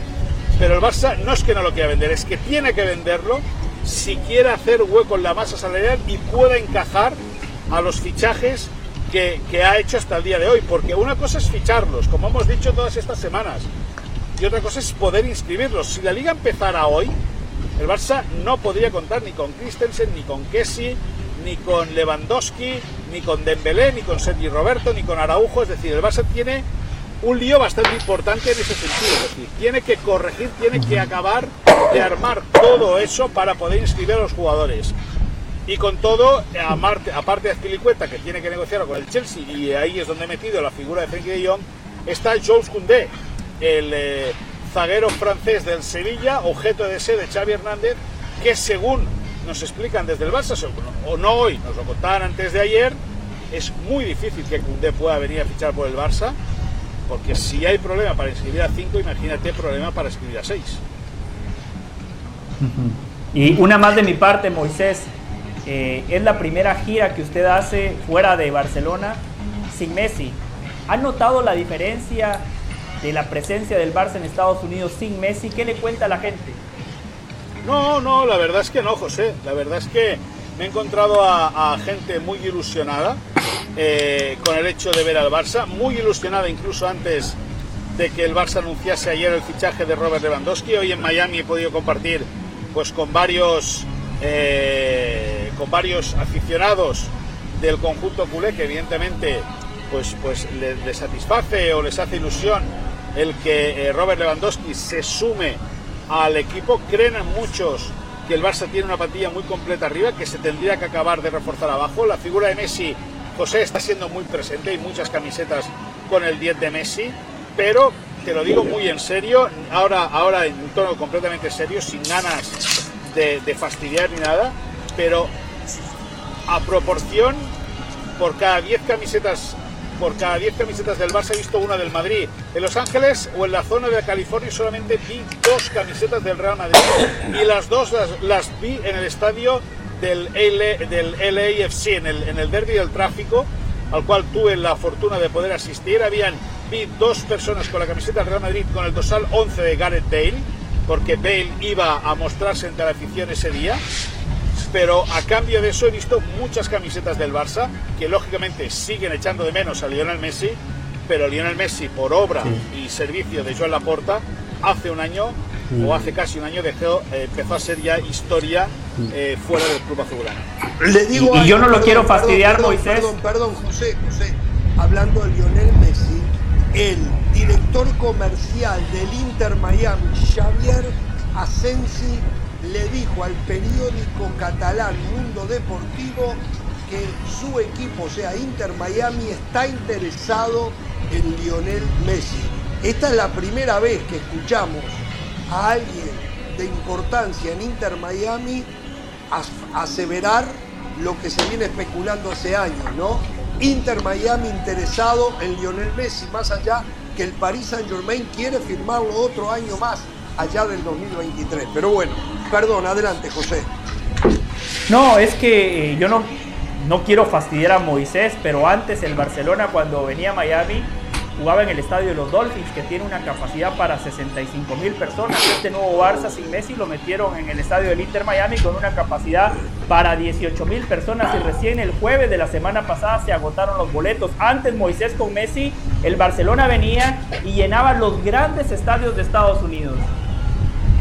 pero el Barça no es que no lo quiera vender, es que tiene que venderlo si quiere hacer hueco en la masa salarial y pueda encajar a los fichajes que, ha hecho hasta el día de hoy. Porque una cosa es ficharlos, como hemos dicho todas estas semanas, y otra cosa es poder inscribirlos. Si la liga empezara hoy, el Barça no podría contar ni con Christensen, ni con Kessi, ni con Lewandowski, ni con Dembélé, ni con Sergi Roberto, ni con Araujo. Es decir, el Barça tiene un lío bastante importante en ese sentido. Es decir, tiene que corregir, tiene que acabar de armar todo eso para poder inscribir a los jugadores. Y con todo, aparte de Azpilicueta, que tiene que negociar con el Chelsea, y ahí es donde he metido la figura de Frenkie de Jong, está Jules Koundé, el eh, zaguero francés del Sevilla, objeto de deseo de Xavi Hernández, que según nos explican desde el Barça, o no hoy, nos lo contaban antes de ayer, es muy difícil que Koundé pueda venir a fichar por el Barça, porque si hay problema para inscribir a 5, imagínate problema para inscribir a 6. Y una más de mi parte, Moisés. eh, es la primera gira que usted hace fuera de Barcelona sin Messi. ¿Ha notado la diferencia de la presencia del Barça en Estados Unidos sin Messi? ¿Qué le cuenta a la gente? No, no, la verdad es que no, José. La verdad es que he encontrado a, gente muy ilusionada eh, con el hecho de ver al Barça, muy ilusionada incluso antes de que el Barça anunciase ayer el fichaje de Robert Lewandowski. Hoy en Miami he podido compartir pues con varios eh, con varios aficionados del conjunto culé que evidentemente pues, pues les, satisface o les hace ilusión el que eh, Robert Lewandowski se sume al equipo. Creen muchos que el Barça tiene una plantilla muy completa arriba, que se tendría que acabar de reforzar abajo. La figura de Messi, José, está siendo muy presente y muchas camisetas con el 10 de Messi, pero te lo digo muy en serio, ahora, ahora en un tono completamente serio, sin ganas de, de fastidiar ni nada, pero a proporción, por cada 10 camisetas por cada 10 camisetas del Barça he visto una del Madrid. En Los Ángeles o en la zona de California solamente vi dos camisetas del Real Madrid *coughs* y las dos las, vi en el estadio del, LA, del LAFC, en el, en el derby del tráfico, al cual tuve la fortuna de poder asistir. Habían, vi dos personas con la camiseta del Real Madrid con el dorsal 11 de Gareth Bale, porque Bale iba a mostrarse entre la afición ese día pero a cambio de eso he visto muchas camisetas del Barça que lógicamente siguen echando de menos a Lionel Messi, pero Lionel Messi por obra y servicio de Joan Laporta hace un año o hace casi un año dejó, eh, empezó a ser ya historia eh, fuera del club azulgrana. Le digo y, yo no lo quiero fastidiar, perdón, Moisés. Perdón, perdón, José, José, hablando de Lionel Messi, el director comercial del Inter Miami, Xavier Asensi, le dijo al periódico catalán Mundo Deportivo que su equipo, o sea, Inter Miami, está interesado en Lionel Messi. Esta es la primera vez que escuchamos a alguien de importancia en Inter Miami aseverar lo que se viene especulando hace años, ¿no? Inter Miami interesado en Lionel Messi, más allá que el Paris Saint Germain quiere firmarlo otro año más allá del 2023. Pero bueno, perdón, adelante José. No, es que eh, yo no, no quiero fastidiar a Moisés, pero antes el Barcelona cuando venía a Miami jugaba en el estadio de los Dolphins, que tiene una capacidad para 65 mil personas. Este nuevo Barça sin Messi lo metieron en el estadio del Inter Miami con una capacidad para 18 mil personas y recién el jueves de la semana pasada se agotaron los boletos. Antes Moisés con Messi, el Barcelona venía y llenaba los grandes estadios de Estados Unidos.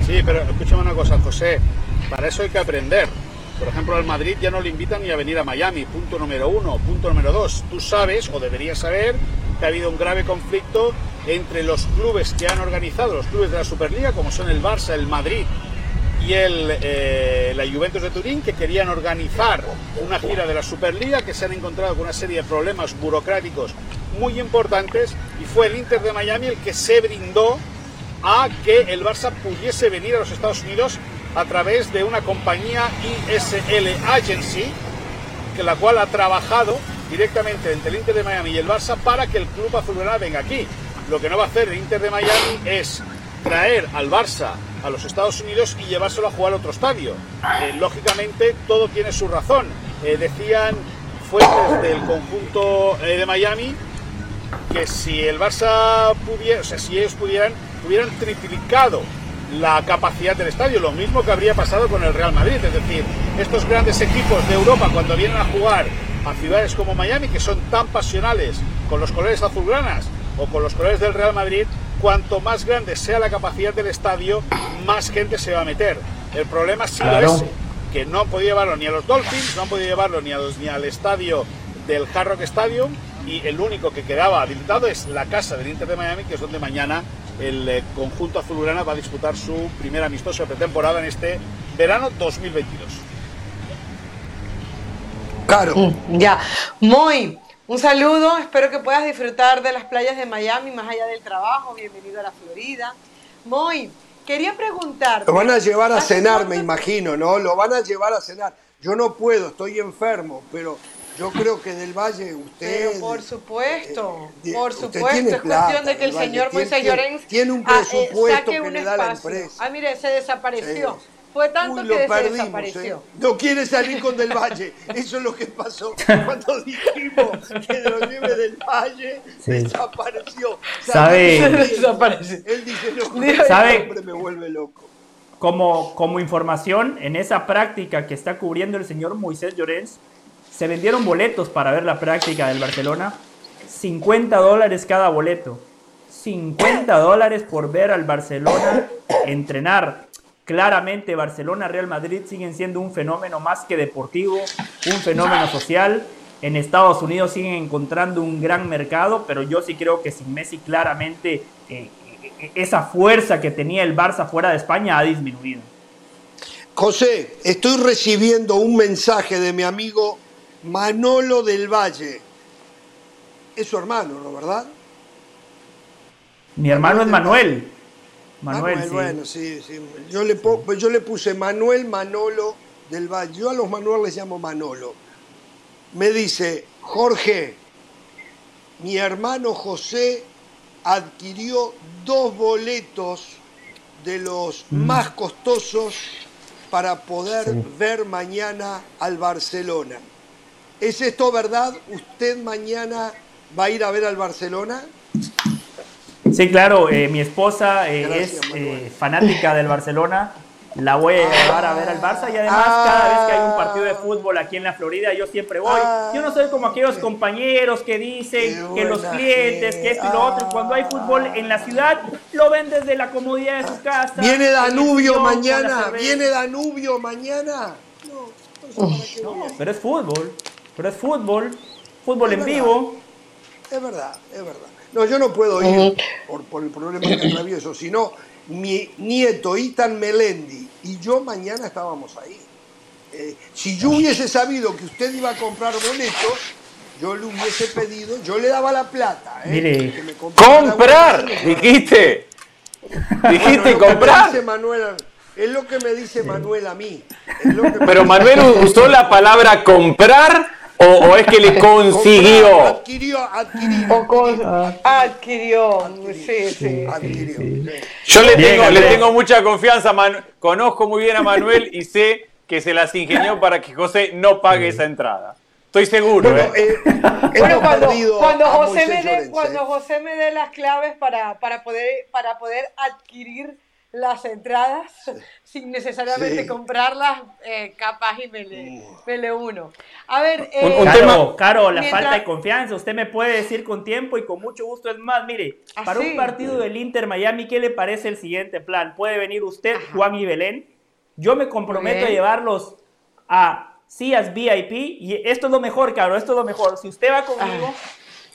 Sí, pero escúchame una cosa, José, para eso hay que aprender. Por ejemplo, al Madrid ya no le invitan ni a venir a Miami, punto número uno. Punto número dos, tú sabes o deberías saber que ha habido un grave conflicto entre los clubes que han organizado, los clubes de la Superliga, como son el Barça, el Madrid y el, eh, la Juventus de Turín, que querían organizar una gira de la Superliga, que se han encontrado con una serie de problemas burocráticos muy importantes, y fue el Inter de Miami el que se brindó a que el Barça pudiese venir a los Estados Unidos a través de una compañía ISL Agency, que la cual ha trabajado directamente entre el Inter de Miami y el Barça para que el club azulgrana venga aquí. Lo que no va a hacer el Inter de Miami es traer al Barça a los Estados Unidos y llevárselo a jugar a otro estadio. Eh, lógicamente todo tiene su razón. Eh, decían fuentes del conjunto eh, de Miami que si el Barça pudiera, o sea, si ellos pudieran, hubieran triplicado la capacidad del estadio, lo mismo que habría pasado con el Real Madrid, es decir, estos grandes equipos de Europa cuando vienen a jugar a ciudades como Miami, que son tan pasionales con los colores azulgranas o con los colores del Real Madrid, cuanto más grande sea la capacidad del estadio, más gente se va a meter. El problema ha sido ese, que no han podido llevarlo ni a los Dolphins, no han podido llevarlo ni al, ni al estadio del Hard Rock Stadium, y el único que quedaba habilitado es la casa del Inter de Miami, que es donde mañana el eh, conjunto azulgrana va a disputar su primera amistosa pretemporada en este verano 2022. Claro. Mm, ya. Muy. Un saludo, espero que puedas disfrutar de las playas de Miami más allá del trabajo. Bienvenido a la Florida. Muy. Quería preguntar. Lo van a llevar a cenar, me imagino, ¿no? Lo van a llevar a cenar. Yo no puedo, estoy enfermo, pero yo creo que del Valle usted. Pero por supuesto, eh, por supuesto, es cuestión de que el señor Moisés Llorens tiene un ah, eh, presupuesto que le da la empresa. Ah, mire, se desapareció. Fue tanto que se desapareció. ¿eh? No quiere salir con Del Valle. *laughs* Eso es lo que pasó cuando dijimos que lo lleve Del Valle. Desapareció. ¿Sabe? *laughs* Desapareció. Él dice, no, ¿Sabe? me vuelve loco. Como, como información, en esa práctica que está cubriendo el señor Moisés Llorens, se vendieron boletos para ver la práctica del Barcelona. 50 dólares cada boleto. 50 dólares por ver al Barcelona entrenar. Claramente Barcelona, Real Madrid siguen siendo un fenómeno más que deportivo, un fenómeno social. en Estados Unidos siguen encontrando un gran mercado, pero yo sí creo que sin Messi claramente eh, esa fuerza que tenía el Barça fuera de España ha disminuido. José, estoy recibiendo un mensaje de mi amigo Manolo del Valle. Es su hermano, ¿no? ¿Verdad? Mi hermano es Manuel. Manuel, Manuel bueno, sí, sí. Yo le, pues yo le puse Manuel Manolo del Valle. Yo a los Manuel les llamo Manolo. Me dice, Jorge, mi hermano José adquirió dos boletos de los mm. más costosos para poder ver mañana al Barcelona. ¿Es esto verdad? ¿Usted mañana va a ir a ver al Barcelona? Sí, claro, eh, mi esposa eh, es eh, fanática del Barcelona la voy a llevar a ver al Barça y además cada vez que hay un partido de fútbol aquí en la Florida yo siempre voy. Yo no soy como aquellos compañeros que dicen que los clientes, que esto y lo otro. Cuando hay fútbol en la ciudad lo ven desde la comodidad de su casa. Viene Danubio mañana, viene Danubio mañana. No, pero es fútbol, pero es fútbol, fútbol en vivo. Es verdad, es verdad. No, yo no puedo ir por, por el problema que atravieso, sino mi nieto Itan Melendi y yo mañana estábamos ahí. Eh, si yo hubiese sabido que usted iba a comprar boletos, yo le hubiese pedido, yo le daba la plata. ¿eh? Mire, comprar, dijiste. Dijiste comprar. Manuel, es lo que me dice Manuel a mí. Pero Manuel usó la palabra comprar o, es que le *laughs* consiguió? Adquirió, adquirió. adquirió, sí, sí. Yo le tengo, le tengo mucha confianza, conozco muy bien a Manuel y sé que se las ingenió para que José no pague esa entrada. Estoy seguro. Bueno, ¿eh? Eh, *laughs* cuando, José me dé, cuando José me dé las claves para, para, poder, para poder adquirir las entradas *laughs* sin necesariamente comprarlas, eh, capaz y me le, uno. A ver, un, eh, caro, caro, la falta de confianza. Usted me puede decir con tiempo y con mucho gusto. Es más, mire, ¿Ah, para un partido del Inter Miami, ¿qué le parece el siguiente plan? Puede venir usted, Juan y Belén. Yo me comprometo a llevarlos a CIAS VIP y esto es lo mejor, caro, esto es lo mejor. Si usted va conmigo,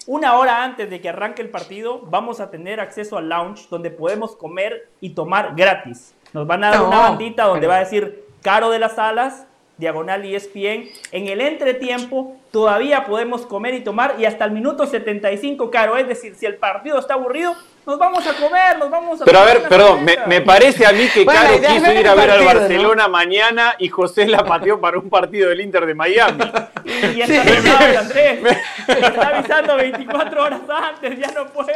una hora antes de que arranque el partido, vamos a tener acceso al lounge donde podemos comer y tomar gratis. Nos van a dar una bandita donde va a decir Caro de las Alas, diagonal ESPN. En el entretiempo todavía podemos comer y tomar y hasta el minuto 75, Caro. Es decir, si el partido está aburrido, nos vamos a comer, nos vamos a Pero a ver, perdón, me, parece a mí que Caro quiso ir a ver al Barcelona mañana y José la pateó para un partido del Inter de Miami. y, está avisando, Andrés. *laughs* está avisando 24 horas antes, ya no puedo.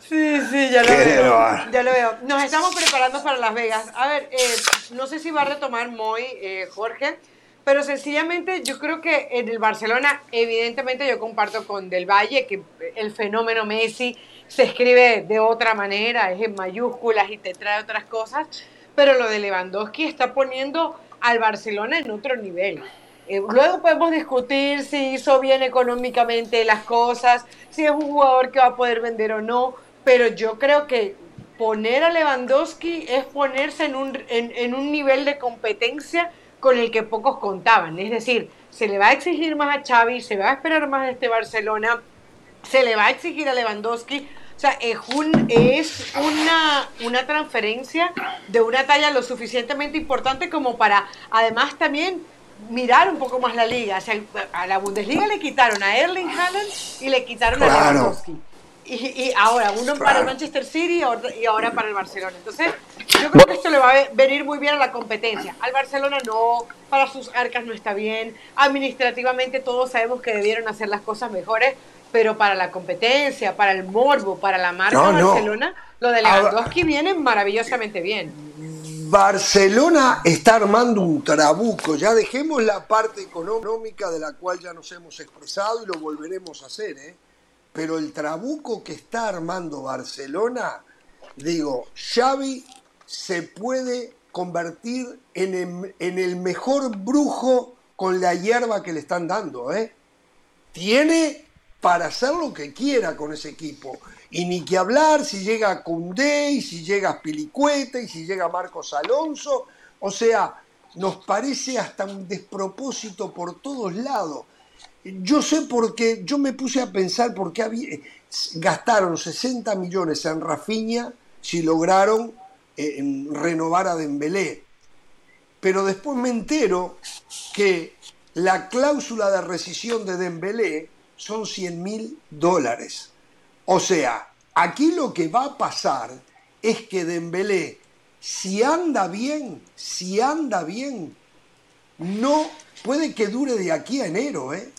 Sí, sí, ya lo veo. Ya lo veo. Nos estamos preparando para Las Vegas. A ver, eh, no sé si va a retomar Moy, eh, Jorge, pero sencillamente yo creo que en el Barcelona, evidentemente yo comparto con Del Valle que el fenómeno Messi se escribe de otra manera, es en mayúsculas y te trae otras cosas, pero lo de Lewandowski está poniendo al Barcelona en otro nivel. Eh, luego podemos discutir si hizo bien económicamente las cosas, si es un jugador que va a poder vender o no, pero yo creo que poner a Lewandowski es ponerse en un, en un nivel de competencia con el que pocos contaban. Es decir, se le va a exigir más a Xavi, se va a esperar más de este Barcelona, se le va a exigir a Lewandowski. O sea, es, un, es una, una transferencia de una talla lo suficientemente importante como para, además, también mirar un poco más la liga. O sea, a la Bundesliga le quitaron a Erling Haaland y le quitaron a Lewandowski. Y, ahora, uno para el Manchester City y ahora para el Barcelona. Entonces, yo creo que esto le va a venir muy bien a la competencia. Al Barcelona no, para sus arcas no está bien. Administrativamente todos sabemos que debieron hacer las cosas mejores, pero para la competencia, para el morbo, para la marca Barcelona, lo de Lewandowski viene maravillosamente bien. Barcelona está armando un trabuco, ya dejemos la parte económica de la cual ya nos hemos expresado y lo volveremos a hacer, ¿eh? pero el trabuco que está armando Barcelona, digo, Xavi se puede convertir en el, mejor brujo con la hierba que le están dando, ¿eh? Tiene para hacer lo que quiera con ese equipo. Y ni que hablar si llega Cundé, y si llega Pilicueta, y si llega Marcos Alonso. O sea, nos parece hasta un despropósito por todos lados. Yo sé por qué, yo me puse a pensar por qué gastaron 60 millones en Rafinha si lograron eh, renovar a Dembélé. Pero después me entero que la cláusula de rescisión de Dembélé son 100 mil dólares. O sea, aquí lo que va a pasar es que Dembélé, si anda bien, si anda bien, no puede que dure de aquí a enero, ¿eh?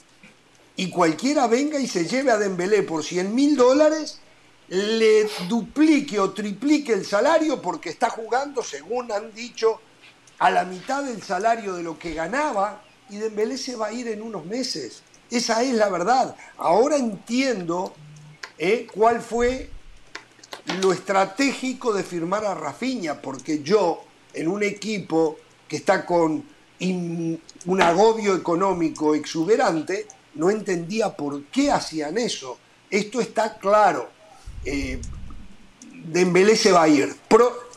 Y cualquiera venga y se lleve a Dembélé por 100 mil dólares, le duplique o triplique el salario porque está jugando, según han dicho, a la mitad del salario de lo que ganaba y Dembélé se va a ir en unos meses. Esa es la verdad. Ahora entiendo ¿eh? cuál fue lo estratégico de firmar a Rafinha, porque yo, en un equipo que está con un agobio económico exuberante, no entendía por qué hacían eso. Esto está claro. Eh, Dembélé se va a ir.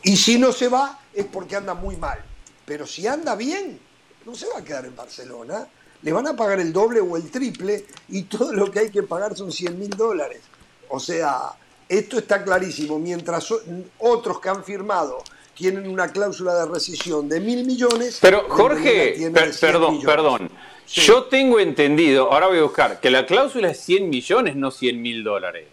y si no se va, es porque anda muy mal. Pero si anda bien, no se va a quedar en Barcelona. Le van a pagar el doble o el triple y todo lo que hay que pagar son 100 mil dólares. O sea, esto está clarísimo. Mientras otros que han firmado tienen una cláusula de rescisión de mil millones. Pero Jorge, perdón, perdón. Yo tengo entendido, ahora voy a buscar, que la cláusula es 100 millones, no 100 mil dólares.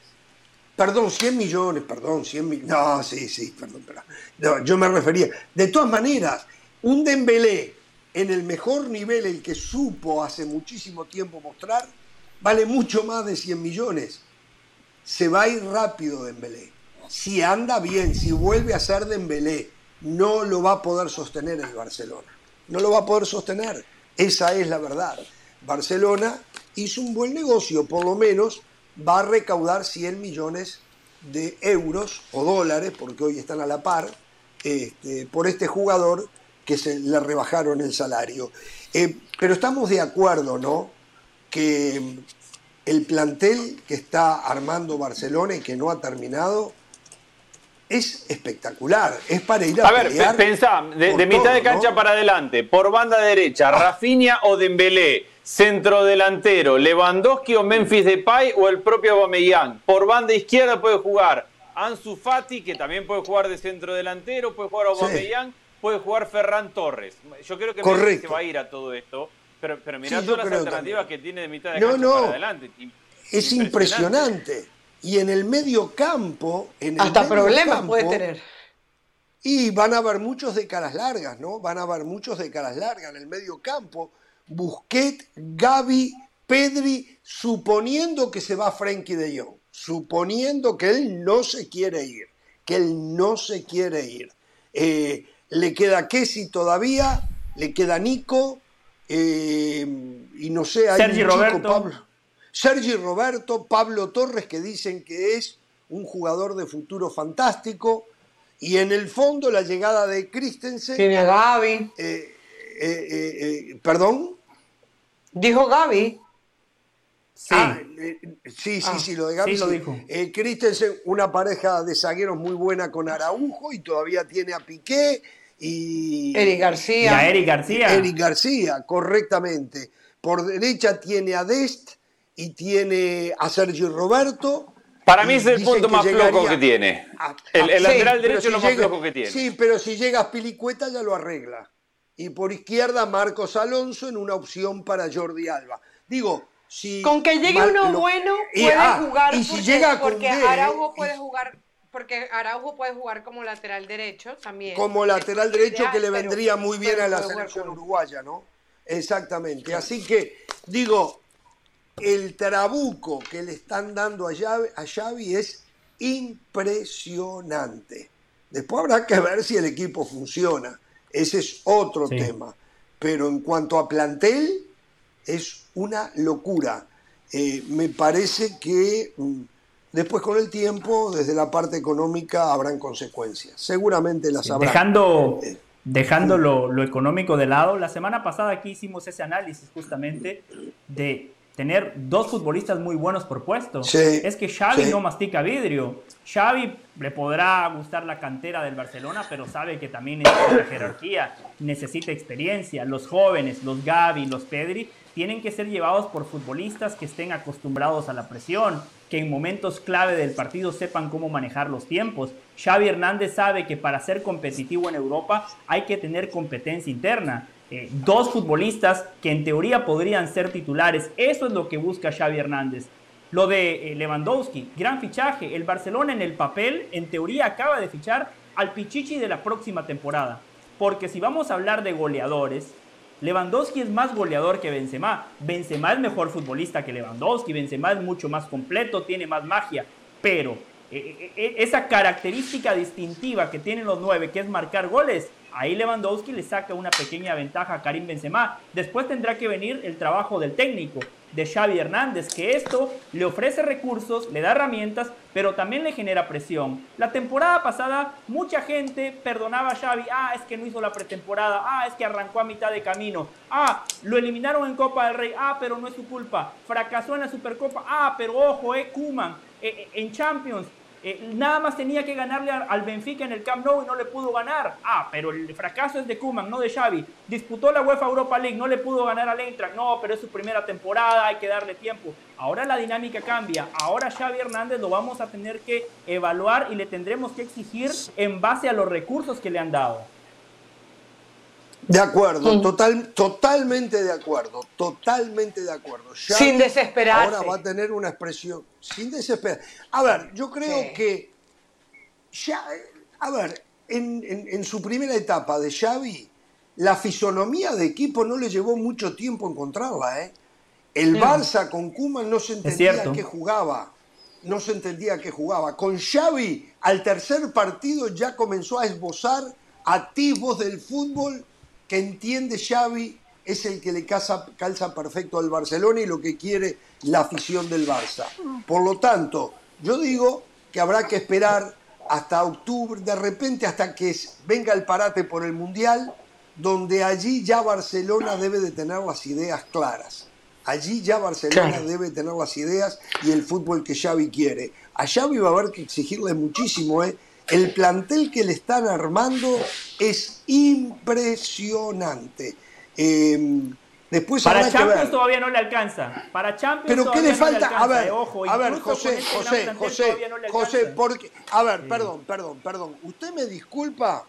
Perdón, 100 millones, perdón, 100 millones. No, sí, sí, perdón, perdón. yo me refería. De todas maneras, un Dembélé en el mejor nivel, el que supo hace muchísimo tiempo mostrar, vale mucho más de 100 millones se va a ir rápido Dembélé. Si anda bien, si vuelve a ser Dembélé, no lo va a poder sostener el Barcelona. No lo va a poder sostener. Esa es la verdad. Barcelona hizo un buen negocio, por lo menos va a recaudar 100 millones de euros o dólares, porque hoy están a la par, este, por este jugador que se le rebajaron el salario. Eh, pero estamos de acuerdo, ¿no? Que el plantel que está armando Barcelona y que no ha terminado es espectacular, es para ir a A ver, pensá, de, mitad de cancha para adelante, por banda derecha, ah. Rafinha o Dembélé, centro delantero, Lewandowski o Memphis Depay o el propio Aubameyang. Por banda izquierda puede jugar Ansu Fati, que también puede jugar de centro delantero, puede jugar Aubameyang, puede jugar Ferran Torres. Yo creo que Messi se va a ir a todo esto. Pero, pero mirá todas las alternativas que tiene de mitad de cancha para adelante. Es impresionante. Y en el medio campo. En Hasta problemas puede tener. Y van a haber muchos de caras largas, ¿no? Van a haber muchos de caras largas en el medio campo. Busquet, Gaby, Pedri, suponiendo que se va Frenkie de Jong, suponiendo que él no se quiere ir, que él no se quiere ir. Eh, le queda Kessi todavía, le queda Nico, eh, y no sé, hay Sergi Roberto. Pablo, Sergi Roberto, Pablo Torres, que dicen que es un jugador de futuro fantástico. Y en el fondo la llegada de Christensen. Tiene a Gaby. Eh, eh, ¿Perdón? Dijo Gaby. Sí. Ah, sí, sí, ah, sí, lo de Gaby. lo dijo. Christensen, una pareja de zagueros muy buena con Araujo y todavía tiene a Piqué y Eric García. Eric García. Eric García, correctamente. Por derecha tiene a Dest y tiene a Sergio Roberto. Para mí es el punto más flojo que tiene. el, lateral derecho es lo más flojo que tiene. Sí, pero si llega a Pilicueta ya lo arregla. Y por izquierda Marcos Alonso en una opción para Jordi Alba. Digo, si... Con que llegue uno bueno puede ah, jugar. Y si llega porque Araujo puede jugar porque Araujo puede jugar como lateral derecho también. Como lateral derecho que le vendría muy bien a la selección uruguaya, ¿no? Exactamente. Así que, digo, el trabuco que le están dando a Xavi, es impresionante. Después habrá que ver si el equipo funciona. Ese es otro tema. Pero en cuanto a plantel, es una locura. Eh, me parece que mm, Después con el tiempo, desde la parte económica, habrán consecuencias. Seguramente las habrá. Dejando, eh, dejando lo, económico de lado, la semana pasada aquí hicimos ese análisis justamente de tener dos futbolistas muy buenos por puesto. Sí, es que Xavi sí. no mastica vidrio. Xavi le podrá gustar la cantera del Barcelona, pero sabe que también necesita jerarquía, necesita experiencia. Los jóvenes, los Gavi, los Pedri, tienen que ser llevados por futbolistas que estén acostumbrados a la presión, que en momentos clave del partido sepan cómo manejar los tiempos. Xavi Hernández sabe que para ser competitivo en Europa hay que tener competencia interna. Eh, dos futbolistas que en teoría podrían ser titulares. Eso es lo que busca Xavi Hernández. Lo de eh, Lewandowski, gran fichaje. El Barcelona en el papel, en teoría, acaba de fichar al Pichichi de la próxima temporada. Porque si vamos a hablar de goleadores, Lewandowski es más goleador que Benzema. Benzema es mejor futbolista que Lewandowski. Benzema es mucho más completo, tiene más magia. Pero eh, eh, esa característica distintiva que tienen los nueve, que es marcar goles, ahí Lewandowski le saca una pequeña ventaja a Karim Benzema. Después tendrá que venir el trabajo del técnico, de Xavi Hernández, que esto le ofrece recursos, le da herramientas, pero también le genera presión. La temporada pasada mucha gente perdonaba a Xavi, ah, es que no hizo la pretemporada, ah, es que arrancó a mitad de camino, ah, lo eliminaron en Copa del Rey, ah, pero no es su culpa, fracasó en la Supercopa, ah, pero ojo, eh, Kuman, eh, en Champions, eh, nada más tenía que ganarle al Benfica en el Camp Nou y no le pudo ganar. Ah, pero el fracaso es de Kuman, no de Xavi. Disputó la UEFA Europa League, no le pudo ganar al Eintracht. No, pero es su primera temporada, hay que darle tiempo. Ahora la dinámica cambia. Ahora Xavi Hernández lo vamos a tener que evaluar y le tendremos que exigir en base a los recursos que le han dado. De acuerdo, total, totalmente de acuerdo, totalmente de acuerdo. Xavi Sin desesperarse. Ahora va a tener una expresión, sin desesperar. A ver, yo creo Sí. que, ya, a ver, en, en- en su primera etapa de Xavi, la fisonomía de equipo no le llevó mucho tiempo encontrarla, ¿eh? El Barça con Koeman no se entendía qué jugaba. No se entendía qué jugaba. Con Xavi, al tercer partido ya comenzó a esbozar atisbos del fútbol que entiende Xavi es el que le calza perfecto al Barcelona y lo que quiere la afición del Barça. Por lo tanto, yo digo que habrá que esperar hasta octubre, de repente hasta que venga el parate por el Mundial, donde allí ya Barcelona debe de tener las ideas claras. Allí ya Barcelona Claro. debe tener las ideas y el fútbol que Xavi quiere. A Xavi va a haber que exigirle muchísimo, ¿eh? El plantel que le están armando es impresionante. Eh, después Para Champions todavía no le alcanza. Para Champions Pero ¿qué todavía le no falta? alcanza, a ver, eh, ojo, a ver, José, este José, José, no le porque, a ver, Sí. perdón, perdón, perdón. Usted me disculpa,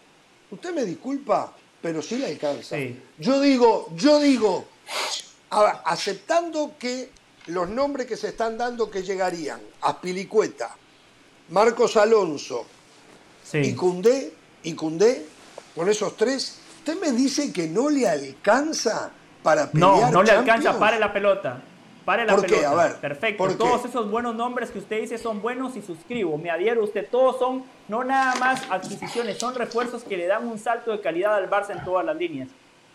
usted me disculpa, pero sí le alcanza. Sí. Yo digo, yo digo, a ver, aceptando que los nombres que se están dando que llegarían, Aspilicueta, Marcos Alonso y Sí. Cundé, y Cundé, con esos tres, usted me dice que no le alcanza para No, pelear no le alcanza, pare la pelota. Pare la ¿Por qué? pelota. A ver, Perfecto. ¿por qué? Todos esos buenos nombres que usted dice son buenos y suscribo. Me adhiero a usted. Todos son no nada más adquisiciones, son refuerzos que le dan un salto de calidad al Barça en todas las líneas.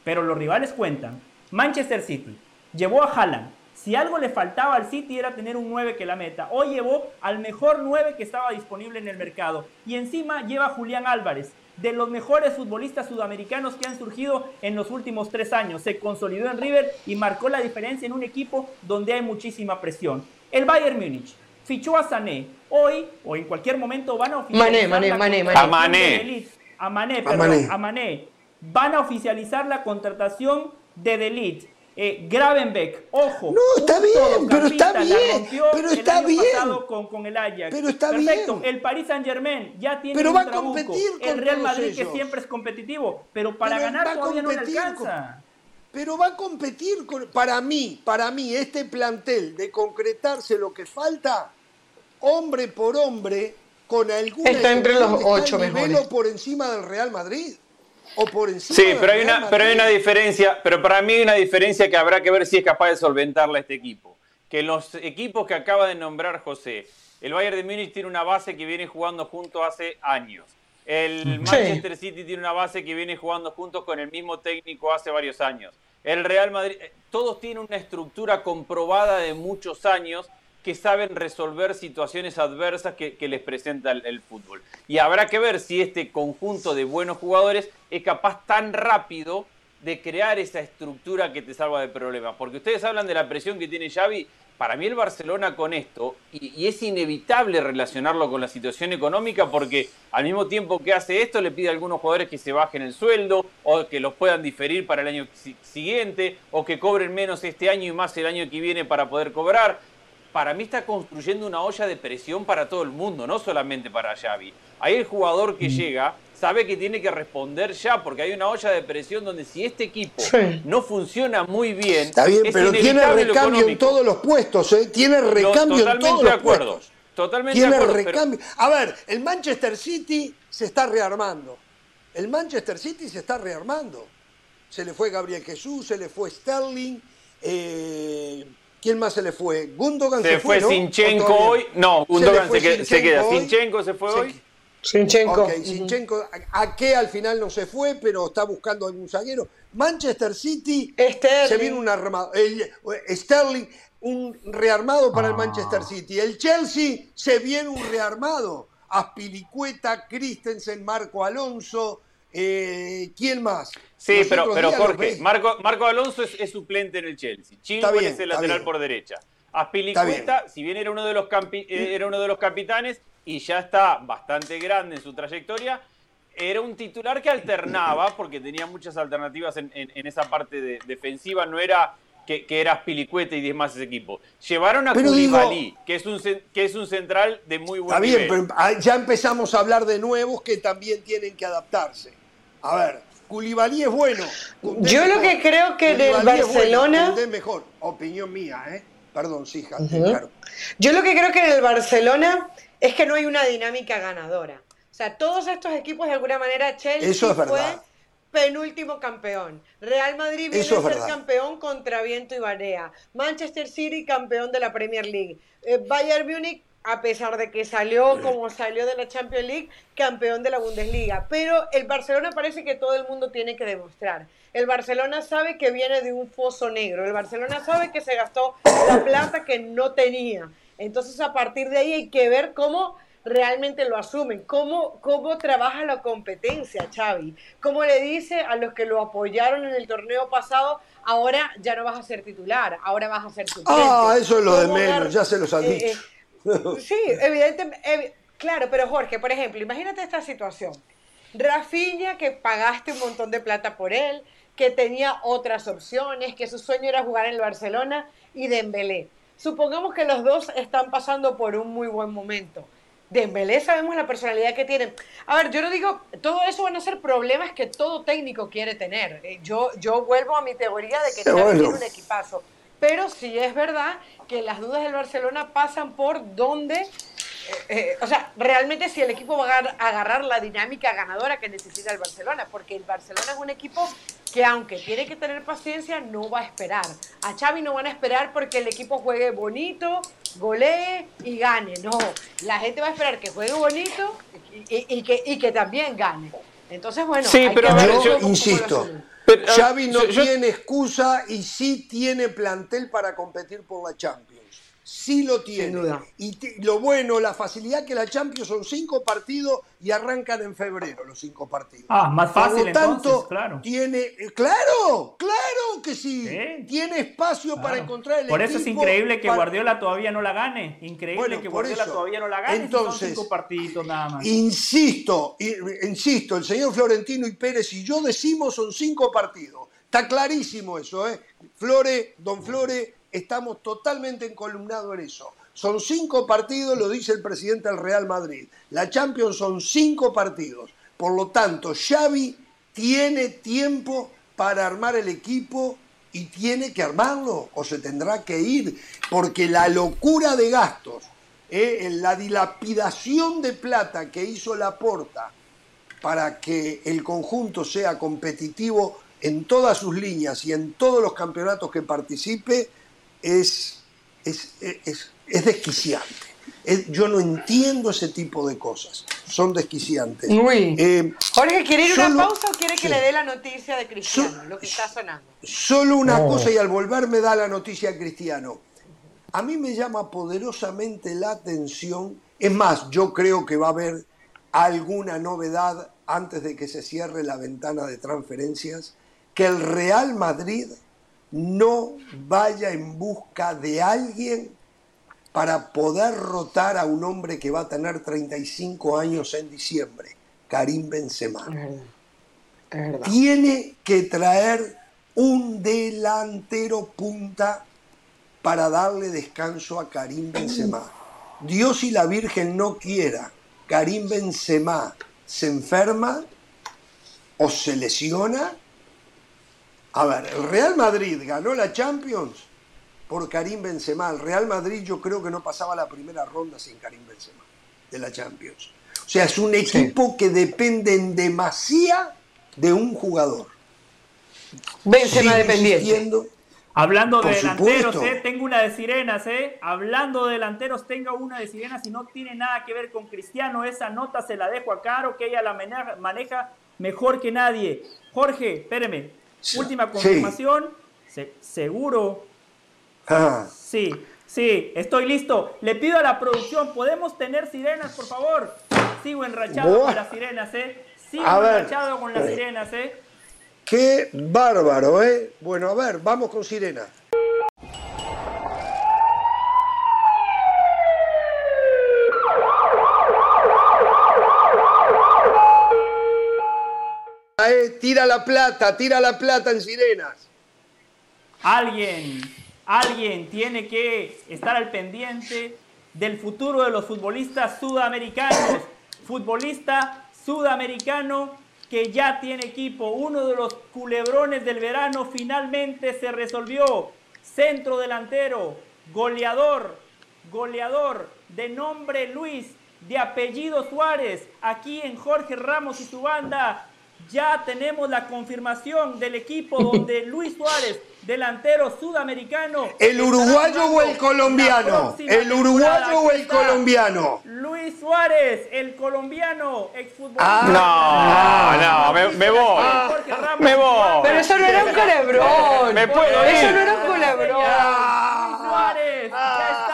Pero los rivales cuentan. Manchester City llevó a Haaland. Si algo le faltaba al City era tener un 9 que la meta. Hoy llevó al mejor 9 que estaba disponible en el mercado. Y encima lleva a Julián Álvarez, de los mejores futbolistas sudamericanos que han surgido en los últimos tres años. Se consolidó en River y marcó la diferencia en un equipo donde hay muchísima presión. El Bayern Múnich fichó a Sané. Hoy o en cualquier momento van a oficializar Mané, Mané, la Mané, contratación Mané. A Mané, A perdón, Mané. a Mané. Van a oficializar la contratación de Delit. Eh, Gravenbeck, ojo. No, está bien, pero está bien, pero el está año bien. Con, con el Ajax. Pero está Perfecto. bien. El Paris Saint Germain ya tiene Pero un va a competir con El Real Madrid que siempre es competitivo, pero para Pero va ganar a todavía no le competir con- alcanza. Pero va a competir con, para mí, para mí, este plantel de concretarse lo que falta, hombre por hombre, con alguna Está entre los ocho el mejores. por encima del Real Madrid. O por encima Sí, pero hay, una, pero hay una diferencia, pero para mí hay una diferencia que habrá que ver si es capaz de solventarla este equipo. Que los equipos que acaba de nombrar José, el Bayern de Múnich tiene una base que viene jugando juntos hace años. El Manchester City tiene una base que viene jugando juntos con el mismo técnico hace varios años. El Real Madrid, eh, todos tienen una estructura comprobada de muchos años que saben resolver situaciones adversas que, les presenta el, fútbol. Y habrá que ver si este conjunto de buenos jugadores es capaz tan rápido de crear esa estructura que te salva de problemas. Porque ustedes hablan de la presión que tiene Xavi. Para mí el Barcelona con esto, y, es inevitable relacionarlo con la situación económica porque al mismo tiempo que hace esto le pide a algunos jugadores que se bajen el sueldo o que los puedan diferir para el año siguiente o que cobren menos este año y más el año que viene para poder cobrar. Para mí está construyendo una olla de presión para todo el mundo, no solamente para Xavi. Ahí el jugador que mm. llega sabe que tiene que responder ya, porque hay una olla de presión donde si este equipo no funciona muy bien. Está bien, pero tiene recambio en todos los puestos, ¿eh? Tiene recambio en todos de los acuerdo, puestos. Totalmente de acuerdo. Recambio. A ver, el Manchester City se está rearmando. El Manchester City se está rearmando. Se le fue Gabriel Jesús, se le fue Sterling. Eh, ¿Quién más se le fue? Gundogan se, se fue. ¿no? Sinchenko hoy. No, Gundogan se, se, queda. Sinchenko se fue hoy. Sinchenko. Ok, Sinchenko, a, qué al final no se fue, pero está buscando algún zaguero. Manchester City se viene un armado. Sterling, un rearmado para el Manchester ah. City. El Chelsea se viene un rearmado. Aspilicueta, Christensen, Marco Alonso. Eh, ¿Quién más? Sí, pero, pero Jorge, Marco, Marco Alonso es, suplente en el Chelsea. Chilwell es el lateral por derecha. Aspilicueta, si bien era uno de los, era uno de los capitanes, y ya está bastante grande en su trayectoria, era un titular que alternaba, porque tenía muchas alternativas en, esa parte defensiva, no era que, que era Pilicueta y demás ese equipo. Llevaron a Koulibaly, que, es un, que es un central de muy buen nivel. Está bien, pero ya empezamos a hablar de nuevos que también tienen que adaptarse. A ver, Koulibaly es bueno. Yo lo que creo que del Barcelona... Es mejor, opinión mía, ¿eh? Perdón, sí, claro. Yo lo que creo que en el Barcelona es que no hay una dinámica ganadora. O sea, todos estos equipos de alguna manera, Chelsea fue penúltimo campeón. Real Madrid viene a ser campeón contra viento y barea. Manchester City campeón de la Premier League. Eh, Bayern Múnich a pesar de que salió como salió de la Champions League, campeón de la Bundesliga. Pero el Barcelona parece que todo el mundo tiene que demostrar. El Barcelona sabe que viene de un foso negro. El Barcelona sabe que se gastó la plata que no tenía. Entonces, a partir de ahí hay que ver cómo realmente lo asumen, cómo, cómo trabaja la competencia, Xavi, cómo le dice a los que lo apoyaron en el torneo pasado, ahora ya no vas a ser titular, ahora vas a ser suplente. Ah, eso es lo de menos, ya se los han eh, dicho. Eh, *laughs* sí, evidentemente, claro, pero Jorge, por ejemplo, imagínate esta situación. Rafinha, que pagaste un montón de plata por él, que tenía otras opciones, que su sueño era jugar en el Barcelona, y Dembélé supongamos que los dos están pasando por un muy buen momento. Dembélé sabemos la personalidad que tiene. A ver, yo no digo, todo eso van a ser problemas que todo técnico quiere tener. Eh, yo, yo vuelvo a mi teoría de que Xavi tiene un equipazo. Pero sí es verdad que las dudas del Barcelona pasan por donde eh, eh, o sea, realmente si el equipo va a agarrar la dinámica ganadora que necesita el Barcelona, porque el Barcelona es un equipo que aunque tiene que tener paciencia, no va a esperar. A Xavi no van a esperar porque el equipo juegue bonito, golee y gane. No, la gente va a esperar que juegue bonito y, que, y que también gane. Entonces, bueno, sí, pero yo insisto. Xavi no tiene excusa y sí tiene plantel para competir por la Champions sí lo tiene. Y lo bueno, la facilidad que la Champions son cinco partidos y arrancan en febrero los cinco partidos. Ah, más fácil Por lo tanto, claro. Tiene, eh, claro, claro que sí. Tiene espacio para encontrar el Por eso es increíble que Guardiola todavía no la gane. Increíble que Guardiola todavía no la gane. Entonces, cinco partidos nada más. Insisto, insisto, el señor Florentino y Pérez y yo decimos son cinco partidos. Está clarísimo eso, ¿eh? Flore, don Flore, estamos totalmente encolumnados en eso. Son cinco partidos, lo dice el presidente del Real Madrid. La Champions son cinco partidos. Por lo tanto, Xavi tiene tiempo para armar el equipo y tiene que armarlo o se tendrá que ir, porque la locura de gastos, eh, la dilapidación de plata que hizo la Porta para que el conjunto sea competitivo en todas sus líneas y en todos los campeonatos que participe, es, es, desquiciante. yo no entiendo ese tipo de cosas. Son desquiciantes. Eh, Jorge, ¿quiere ir a una pausa o quiere que le dé la noticia de Cristiano, lo que está sonando? Solo una cosa y al volver me da la noticia de Cristiano. A mí me llama poderosamente la atención. Es más, yo creo que va a haber alguna novedad antes de que se cierre la ventana de transferencias que el Real Madrid no vaya en busca de alguien para poder rotar a un hombre que va a tener 35 años en diciembre, Karim Benzema. Tiene que traer un delantero punta para darle descanso a Karim Benzema. *clears throat* Dios y la Virgen no quiera, Karim Benzema se enferma o se lesiona. A ver, el Real Madrid ganó la Champions por Karim Benzema. El Real Madrid yo creo que no pasaba la primera ronda sin Karim Benzema de la Champions. O sea, es un equipo que depende en demasía de un jugador. Benzema Sigo dependiente. Hablando de delanteros, ¿eh? tengo una de sirenas, ¿eh? Hablando de delanteros, tengo una de sirenas y no tiene nada que ver con Cristiano. Esa nota se la dejo a Caro, que ella la maneja, mejor que nadie. Jorge, espéreme. Última confirmación. ¿Seguro? Ah. Sí, sí, estoy listo. Le pido a la producción, ¿podemos tener sirenas, por favor? Sigo enrachado con las sirenas, ¿eh? Sigo enrachado con las sirenas, ¿eh? Qué bárbaro, ¿eh? Bueno, a ver, vamos con Sirena. Eh, tira la plata, tira la plata en sirenas. Alguien, alguien tiene que estar al pendiente del futuro de los futbolistas sudamericanos. Futbolista sudamericano que ya tiene equipo. Uno de los culebrones del verano finalmente se resolvió. Centro delantero, goleador, goleador de nombre Luis, de apellido Suárez, aquí en Jorge Ramos y su banda. Ya tenemos la confirmación del equipo donde *laughs* Luis Suárez delantero sudamericano. ¿El uruguayo o el colombiano? ¿El uruguayo o el colombiano? Luis Suárez, el colombiano, exfutbolista. Ah, no, no, me, me voy. Me voy. Pero eso no era un culebrón. Me puedo ir. Eso no era un culebrón. Luis Suárez, ya está.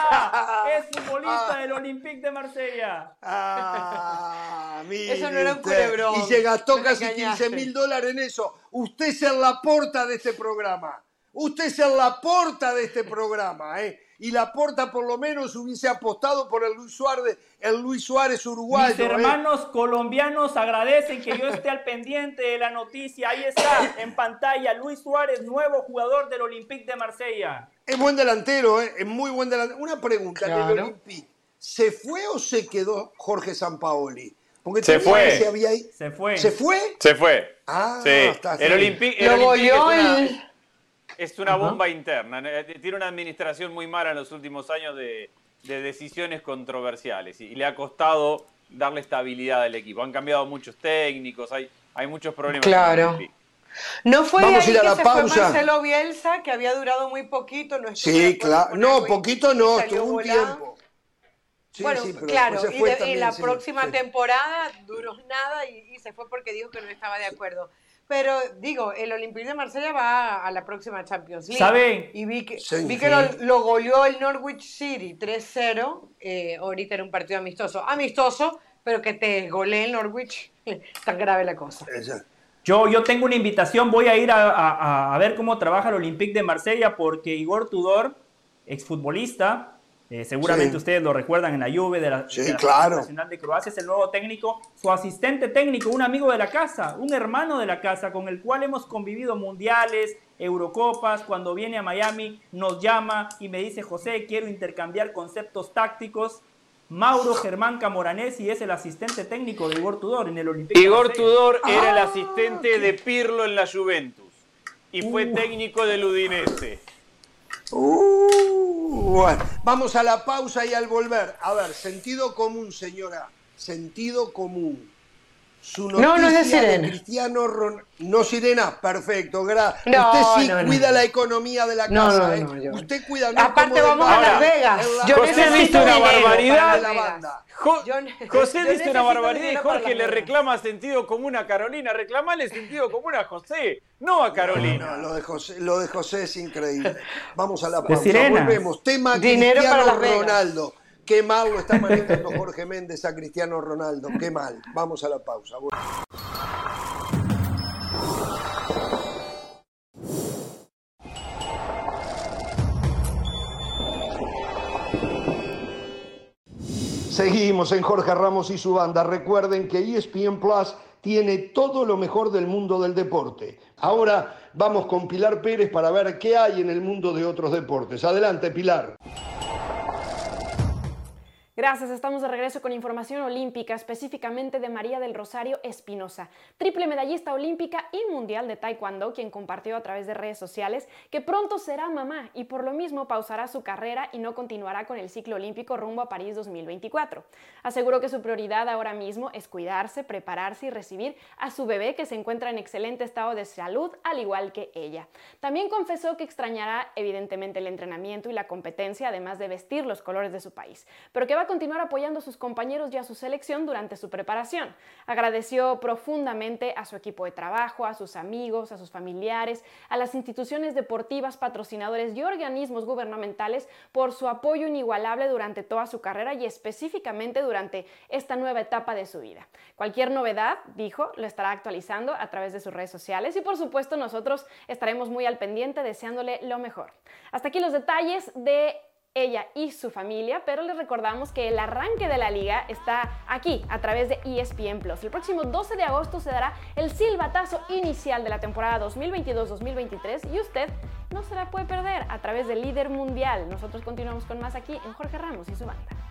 Es futbolista del Olympique de Marsella. Ah, eso no era un culebrón. Y se gastó casi 15 mil dólares en eso. Usted es la porta de este programa. Usted es la porta de este programa, ¿eh? Y la porta por lo menos hubiese apostado por el Luis Suárez, el Luis Suárez uruguayo. Mis ¿eh? hermanos colombianos agradecen que yo esté al pendiente de la noticia. Ahí está, en pantalla, Luis Suárez, nuevo jugador del Olympique de Marsella. Es buen delantero, ¿eh? Es muy buen delantero. Una pregunta del Olympique. ¿Se fue o se quedó Jorge Sampaoli? Porque se fue. Se fue. ¿Se fue? Se fue. Ah, sí. Está, el Olympique. Lo volvió el es una bomba interna. Eh, tiene una administración muy mala en los últimos años de, decisiones controversiales y, le ha costado darle estabilidad al equipo. Han cambiado muchos técnicos, hay, hay muchos problemas. Claro. No fue Vamos ahí a ir a la que pausa. se fue Marcelo Bielsa, que había durado muy poquito. No sí, claro. No, poquito no, estuvo un tiempo. bueno, claro, y, la próxima temporada duró nada y, se fue porque dijo que no estaba de acuerdo. Pero digo, el Olympique de Marsella va a la próxima Champions League. ¿Saben? Y vi que, vi que lo, goleó el Norwich City 3-0. Eh, ahorita era un partido amistoso. Amistoso, pero que te golee el Norwich. *laughs* Tan grave la cosa. Yo, yo tengo una invitación. Voy a ir a, a ver cómo trabaja el Olympique de Marsella porque Igor Tudor, exfutbolista, eh, seguramente ustedes lo recuerdan en la Juve de la, Nacional de Croacia, es el nuevo técnico, su asistente técnico, un amigo de la casa, un hermano de la casa con el cual hemos convivido mundiales, Eurocopas, cuando viene a Miami nos llama y me dice, José, quiero intercambiar conceptos tácticos. Mauro Germán Camoranesi es el asistente técnico de Igor Tudor en el Olímpico. Igor Tudor era el ah, asistente de Pirlo en la Juventus y fue uh. técnico del Udinese. Uh, vamos a la pausa y al volver. A ver, sentido común, señora. Sentido común. Su no, no es de Sirena. Cristiano No, Sirena, perfecto. Usted sí cuida la economía de la casa. ¿eh? Usted cuida. Aparte, vamos a Las Vegas. Yo necesito una barbaridad. *laughs* José dice una barbaridad y Jorge le reclama sentido común a Carolina. Reclamale sentido común a José, no a Carolina. lo, de José, lo de José es increíble. Vamos a la pausa. Volvemos. Tema Dinero Cristiano Ronaldo. Qué mal lo está manejando Jorge Méndez a Cristiano Ronaldo. Qué mal. Vamos a la pausa. Seguimos en Jorge Ramos y su banda. Recuerden que ESPN Plus tiene todo lo mejor del mundo del deporte. Ahora vamos con Pilar Pérez para ver qué hay en el mundo de otros deportes. Adelante, Pilar. Gracias, estamos de regreso con información olímpica, específicamente de María del Rosario Espinosa, triple medallista olímpica y mundial de Taekwondo, quien compartió a través de redes sociales que pronto será mamá y por lo mismo pausará su carrera y no continuará con el ciclo olímpico rumbo a París 2024. Aseguró que su prioridad ahora mismo es cuidarse, prepararse y recibir a su bebé que se encuentra en excelente estado de salud, al igual que ella. También confesó que extrañará evidentemente el entrenamiento y la competencia, además de vestir los colores de su país, pero que va a continuar apoyando a sus compañeros y a su selección durante su preparación. Agradeció profundamente a su equipo de trabajo, a sus amigos, a sus familiares, a las instituciones deportivas, patrocinadores y organismos gubernamentales por su apoyo inigualable durante toda su carrera y específicamente durante esta nueva etapa de su vida. Cualquier novedad, dijo, lo estará actualizando a través de sus redes sociales y por supuesto nosotros estaremos muy al pendiente deseándole lo mejor. Hasta aquí los detalles de ella y su familia, pero les recordamos que el arranque de la liga está aquí a través de ESPN Plus. El próximo 12 de agosto se dará el silbatazo inicial de la temporada 2022-2023 y usted no se la puede perder a través del líder mundial. Nosotros continuamos con más aquí en Jorge Ramos y su banda.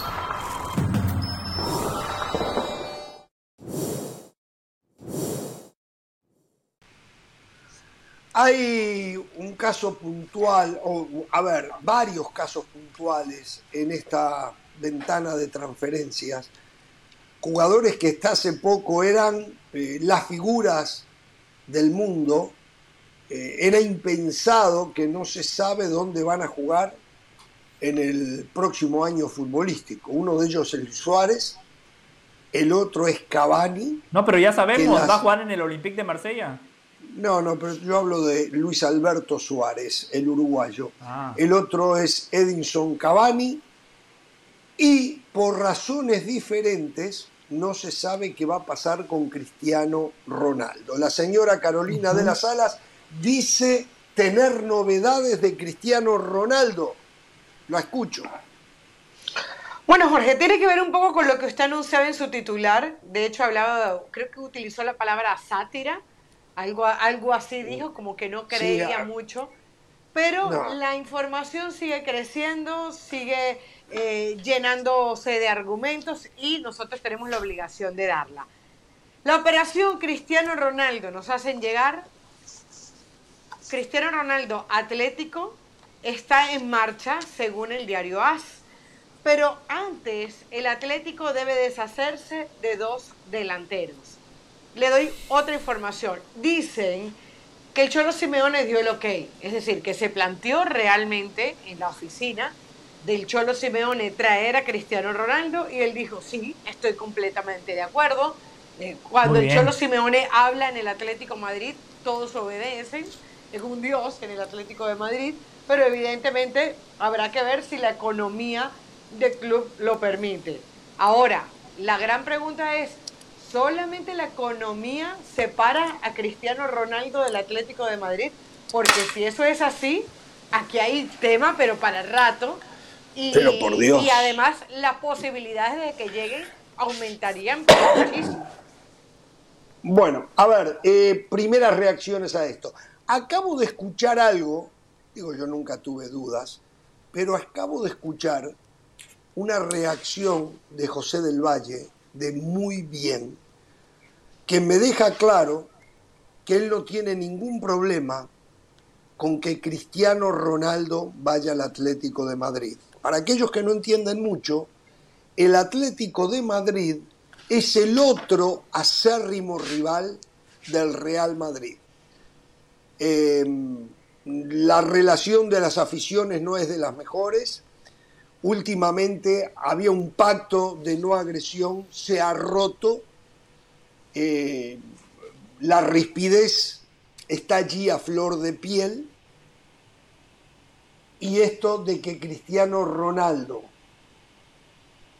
Hay un caso puntual, o a ver, varios casos puntuales en esta ventana de transferencias. Jugadores que hasta hace poco eran eh, las figuras del mundo. Eh, era impensado que no se sabe dónde van a jugar en el próximo año futbolístico. Uno de ellos es Luis Suárez, el otro es Cavani. No, pero ya sabemos, va a jugar en el Olympique de Marsella. No, no, pero yo hablo de Luis Alberto Suárez, el uruguayo. Ah. El otro es Edinson Cavani. Y por razones diferentes no se sabe qué va a pasar con Cristiano Ronaldo. La señora Carolina de las Alas dice tener novedades de Cristiano Ronaldo. Lo escucho. Bueno, Jorge, tiene que ver un poco con lo que usted anunciaba en su titular. De hecho, hablaba, creo que utilizó la palabra sátira algo, algo así dijo, como que no creía ah, mucho. Pero la información sigue creciendo, sigue eh, llenándose de argumentos y nosotros tenemos la obligación de darla. La operación Cristiano Ronaldo nos hacen llegar. Cristiano Ronaldo Atlético está en marcha según el diario AS. Pero antes el Atlético debe deshacerse de dos delanteros le doy otra información. Dicen que el Cholo Simeone dio el ok, es decir, que se planteó realmente en la oficina del Cholo Simeone traer a Cristiano Ronaldo y él dijo, sí, estoy completamente de acuerdo. Eh, cuando el Cholo Simeone habla en el Atlético Madrid, todos obedecen, es un dios en el Atlético de Madrid, pero evidentemente habrá que ver si la economía del club lo permite. Ahora, la gran pregunta es, solamente la economía separa a Cristiano Ronaldo del Atlético de Madrid, porque si eso es así, aquí hay tema, pero para el rato. Y, pero por Dios. Y además las posibilidades de que lleguen aumentarían muchísimo. Bueno, a ver, eh, primeras reacciones a esto. Acabo de escuchar algo, digo yo nunca tuve dudas, pero acabo de escuchar una reacción de José del Valle de muy bien, que me deja claro que él no tiene ningún problema con que Cristiano Ronaldo vaya al Atlético de Madrid. Para aquellos que no entienden mucho, el Atlético de Madrid es el otro acérrimo rival del Real Madrid. Em, la relación de las aficiones no es de las mejores. Últimamente había un pacto de no agresión, se ha roto. Eh, la rispidez está allí a flor de piel. Y esto de que Cristiano Ronaldo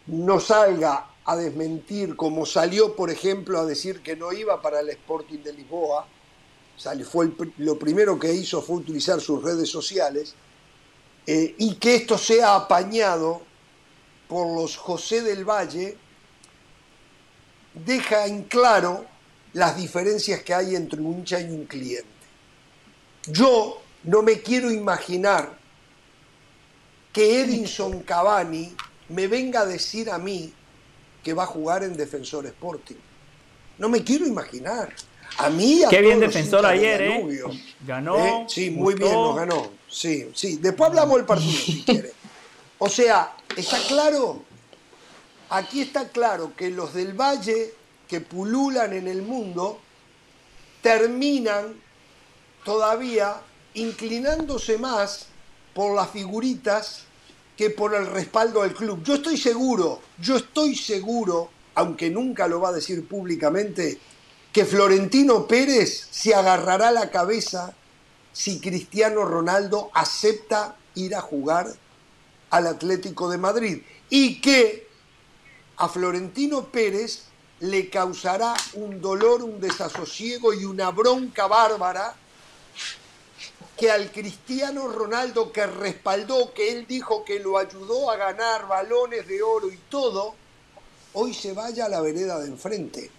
no salga a desmentir, como salió, por ejemplo, a decir que no iba para el Sporting de Lisboa, fue lo primero que hizo fue utilizar sus redes sociales, eh, y que esto sea apañado por los José del Valle, deja en claro las diferencias que hay entre un hincha y un cliente. Yo no me quiero imaginar que Edinson Cavani me venga a decir a mí que va a jugar en Defensor Sporting. No me quiero imaginar. A mí, a Qué bien defensor ayer, ¿eh? Ganó. ¿eh? Sí, muy bien, lo ganó. Sí, sí. Después hablamos del partido, si *laughs* quiere. O sea, está claro, aquí está claro que los del Valle que pululan en el mundo terminan todavía inclinándose más por las figuritas que por el respaldo del club. Yo estoy seguro, yo estoy seguro, aunque nunca lo va a decir públicamente, que Florentino Pérez se agarrará la cabeza si Cristiano Ronaldo acepta ir a jugar al Atlético de Madrid y que a Florentino Pérez le causará un dolor, un desasosiego y una bronca bárbara que al Cristiano Ronaldo que respaldó, que él dijo que lo ayudó a ganar balones de oro y todo, hoy se vaya a la vereda de enfrente.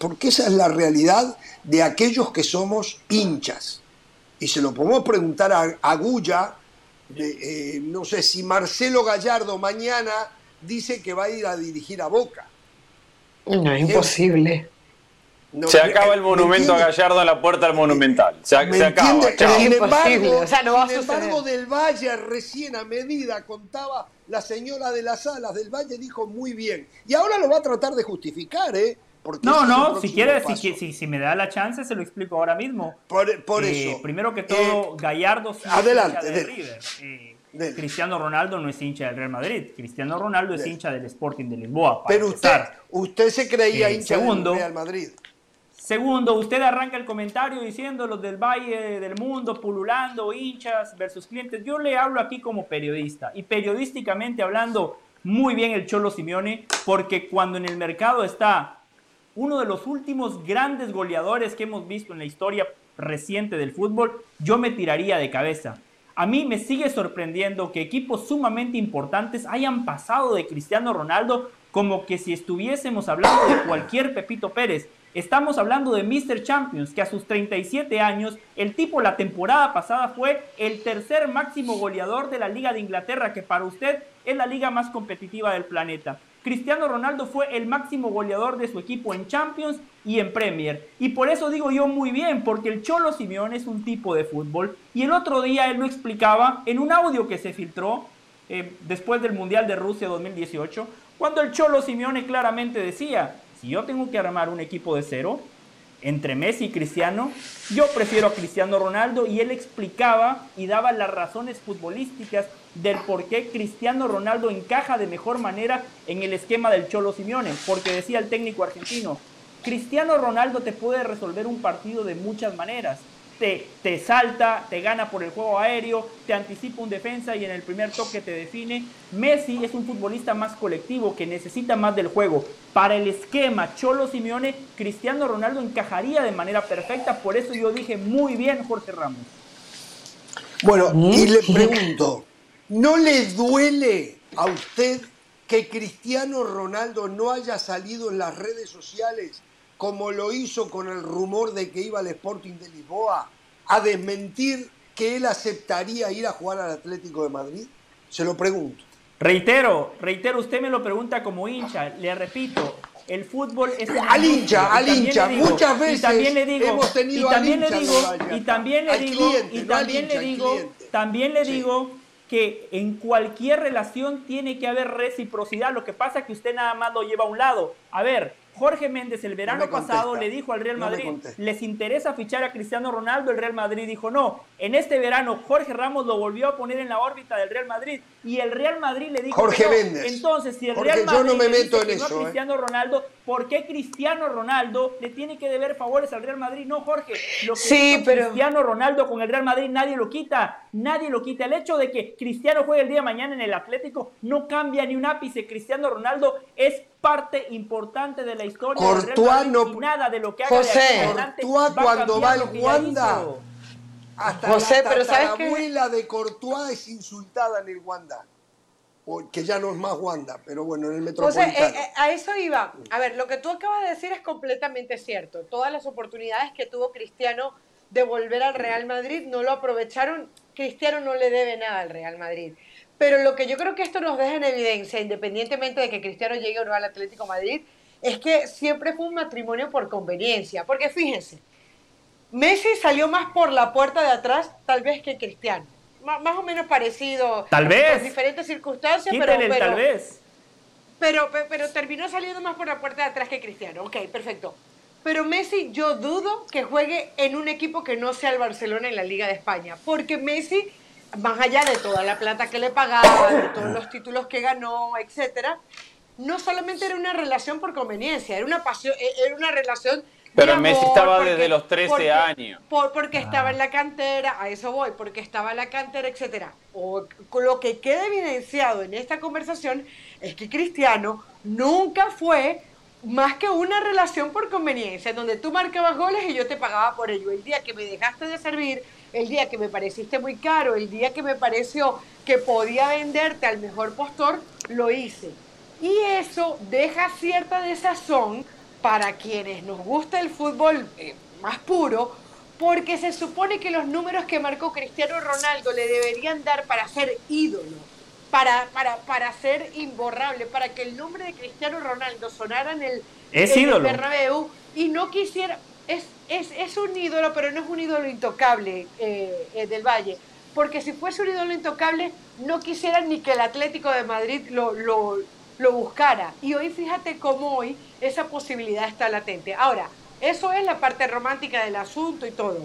Porque esa es la realidad de aquellos que somos hinchas. Y se lo podemos preguntar a Agulla, eh, no sé si Marcelo Gallardo mañana dice que va a ir a dirigir a Boca. No, es imposible se acaba el monumento a Gallardo en la puerta del Monumental. Se, acaba. Sin embargo, del Valle, recién a medida, contaba la señora de las alas del Valle, dijo muy bien. Y ahora lo va a tratar de justificar, ¿eh? no, no, si quiere, si, si, me da la chance, se lo explico ahora mismo. Por, eh, eso. Primero que todo, eh, Gallardo adelante, de River. Eh, Cristiano Ronaldo no es hincha del Real Madrid. Cristiano Ronaldo es hincha del Sporting de Lisboa. Pero usted, usted se creía hincha del Real Madrid. Segundo, usted arranca el comentario diciendo los del Valle del Mundo, pululando, hinchas versus clientes. Yo le hablo aquí como periodista y periodísticamente hablando muy bien el Cholo Simeone, porque cuando en el mercado está uno de los últimos grandes goleadores que hemos visto en la historia reciente del fútbol, yo me tiraría de cabeza. A mí me sigue sorprendiendo que equipos sumamente importantes hayan pasado de Cristiano Ronaldo como que si estuviésemos hablando de cualquier Pepito Pérez. Estamos hablando de Mr. Champions, que a sus 37 años, el tipo la temporada pasada fue el tercer máximo goleador de la Liga de Inglaterra, que para usted es la liga más competitiva del planeta. Cristiano Ronaldo fue el máximo goleador de su equipo en Champions y en Premier. Y por eso digo yo muy bien, porque el Cholo Simeone es un tipo de fútbol. Y el otro día él lo explicaba en un audio que se filtró eh, después del Mundial de Rusia 2018, cuando el Cholo Simeone claramente decía, si yo tengo que armar un equipo de cero entre Messi y Cristiano, yo prefiero a Cristiano Ronaldo y él explicaba y daba las razones futbolísticas del por qué Cristiano Ronaldo encaja de mejor manera en el esquema del Cholo Simeone, porque decía el técnico argentino, Cristiano Ronaldo te puede resolver un partido de muchas maneras te, salta, te gana por el juego aéreo, te anticipa un defensa y en el primer toque te define. Messi es un futbolista más colectivo que necesita más del juego. Para el esquema Cholo Simeone, Cristiano Ronaldo encajaría de manera perfecta, por eso yo dije muy bien Jorge Ramos. Bueno, y le pregunto, ¿no le duele a usted que Cristiano Ronaldo no haya salido en las redes sociales como lo hizo con el rumor de que iba al Sporting de Lisboa, a desmentir que él aceptaría ir a jugar al Atlético de Madrid? Se lo pregunto. Reitero, reitero, usted me lo pregunta como hincha, le repito, el fútbol es al hincha, al hincha, muchas veces y también le digo, hemos tenido y también le digo, y también le digo, y también le digo, también le digo que en cualquier relación tiene que haber reciprocidad. Lo que pasa es que usted nada más lo lleva a un lado. A ver, Jorge Méndez el verano No me contesta. pasado le dijo al Real Madrid. ¿les interesa fichar a Cristiano Ronaldo? El Real Madrid dijo no. En este verano Jorge Ramos lo volvió a poner en la órbita del Real Madrid y el Real Madrid le dijo Jorge no. Méndez. Entonces, si el Jorge, Real yo Madrid no me le meto dice en que no a ¿eh? Cristiano Ronaldo, ¿por qué Cristiano Ronaldo le tiene que deber favores al Real Madrid? No, Jorge. Lo que Sí, pero- Cristiano Ronaldo con el Real Madrid nadie lo quita. Nadie lo quita. El hecho de que Cristiano juegue el día de mañana en el Atlético no cambia ni un ápice. Cristiano Ronaldo es parte importante de la historia del Real Courtois Madrid no- y nada de lo que haga José. de adelante Courtois va cuando va ya Wanda. Hasta José, la pero ¿sabes qué? abuela de Courtois es insultada en el Wanda. O- que ya no es más Wanda, pero bueno, en el José, Metropolitano. eh, eh, a eso iba. A ver, lo que tú acabas de decir es completamente cierto. Todas las oportunidades que tuvo Cristiano de volver al Real Madrid no lo aprovecharon. Cristiano no le debe nada al Real Madrid. Pero lo que yo creo que esto nos deja en evidencia, independientemente de que Cristiano llegue o no al Atlético de Madrid, es que siempre fue un matrimonio por conveniencia. Porque fíjense, Messi salió más por la puerta de atrás, tal vez que Cristiano. Más o menos parecido. Tal vez. Por diferentes circunstancias, pero, tal vez. pero, pe- pero terminó saliendo más por la puerta de atrás que Cristiano. Ok, perfecto. Pero Messi, yo dudo que juegue en un equipo que no sea el Barcelona en la Liga de España. Porque Messi, más allá de toda la plata que le pagaban, de todos los títulos que ganó, etcétera, no solamente era una relación por conveniencia, era una pasión, e- era una relación. Pero Messi amor, estaba porque- desde los 13 porque- años. por- porque estaba en la cantera, a eso voy, porque estaba en la cantera, etcétera. O lo que queda evidenciado en esta conversación es que Cristiano nunca fue más que una relación por conveniencia, en donde tú marcabas goles y yo te pagaba por ello. El día que me dejaste de servir, el día que me pareciste muy caro, el día que me pareció que podía venderte al mejor postor, lo hice. Y eso deja cierta desazón para quienes nos gusta el fútbol eh, más puro, porque se supone que los números que marcó Cristiano Ronaldo le deberían dar para ser ídolo, para, para, para ser imborrable, para que el nombre de Cristiano Ronaldo sonara en el, Es en el ídolo. Bernabéu y no quisiera... Es, es, es un ídolo, pero no es un ídolo intocable eh, eh, del Valle. Porque si fuese un ídolo intocable, no quisieran ni que el Atlético de Madrid lo, lo, lo buscara. Y hoy fíjate cómo hoy esa posibilidad está latente. Ahora, eso es la parte romántica del asunto y todo.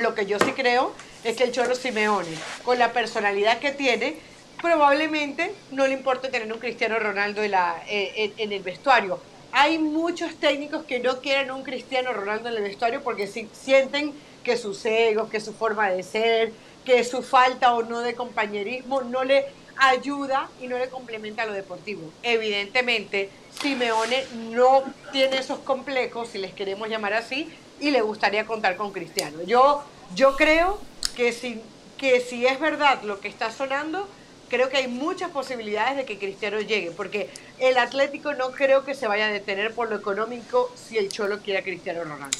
Lo que yo sí creo es que el Cholo Simeone, con la personalidad que tiene, probablemente no le importa tener un Cristiano Ronaldo en, la, eh, en- en el vestuario. Hay muchos técnicos que no quieren un Cristiano Ronaldo en el vestuario porque si- sienten que sus egos, que su forma de ser, que su falta o no de compañerismo no le ayuda y no le complementa lo deportivo. Evidentemente, Simeone no tiene esos complejos, si les queremos llamar así, y le gustaría contar con Cristiano. Yo, yo creo que si, que si es verdad lo que está sonando, creo que hay muchas posibilidades de que Cristiano llegue, porque el Atlético no creo que se vaya a detener por lo económico si el Cholo quiere a Cristiano Ronaldo.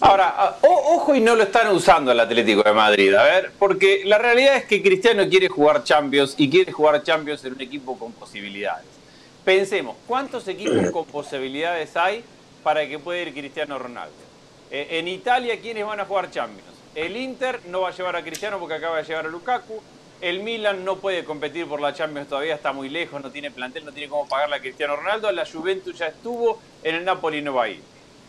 Ahora, ah, ojo y no lo están usando el Atlético de Madrid, a ver, porque la realidad es que Cristiano quiere jugar Champions y quiere jugar Champions en un equipo con posibilidades. Pensemos, ¿cuántos equipos con posibilidades hay para que pueda ir Cristiano Ronaldo? Eh, en Italia, ¿quiénes van a jugar Champions? El Inter no va a llevar a Cristiano porque acaba de llevar a Lukaku. El Milan no puede competir por la Champions todavía, está muy lejos, no tiene plantel, no tiene cómo pagarle a Cristiano Ronaldo. La Juventus ya estuvo, en el Napoli no va a ir.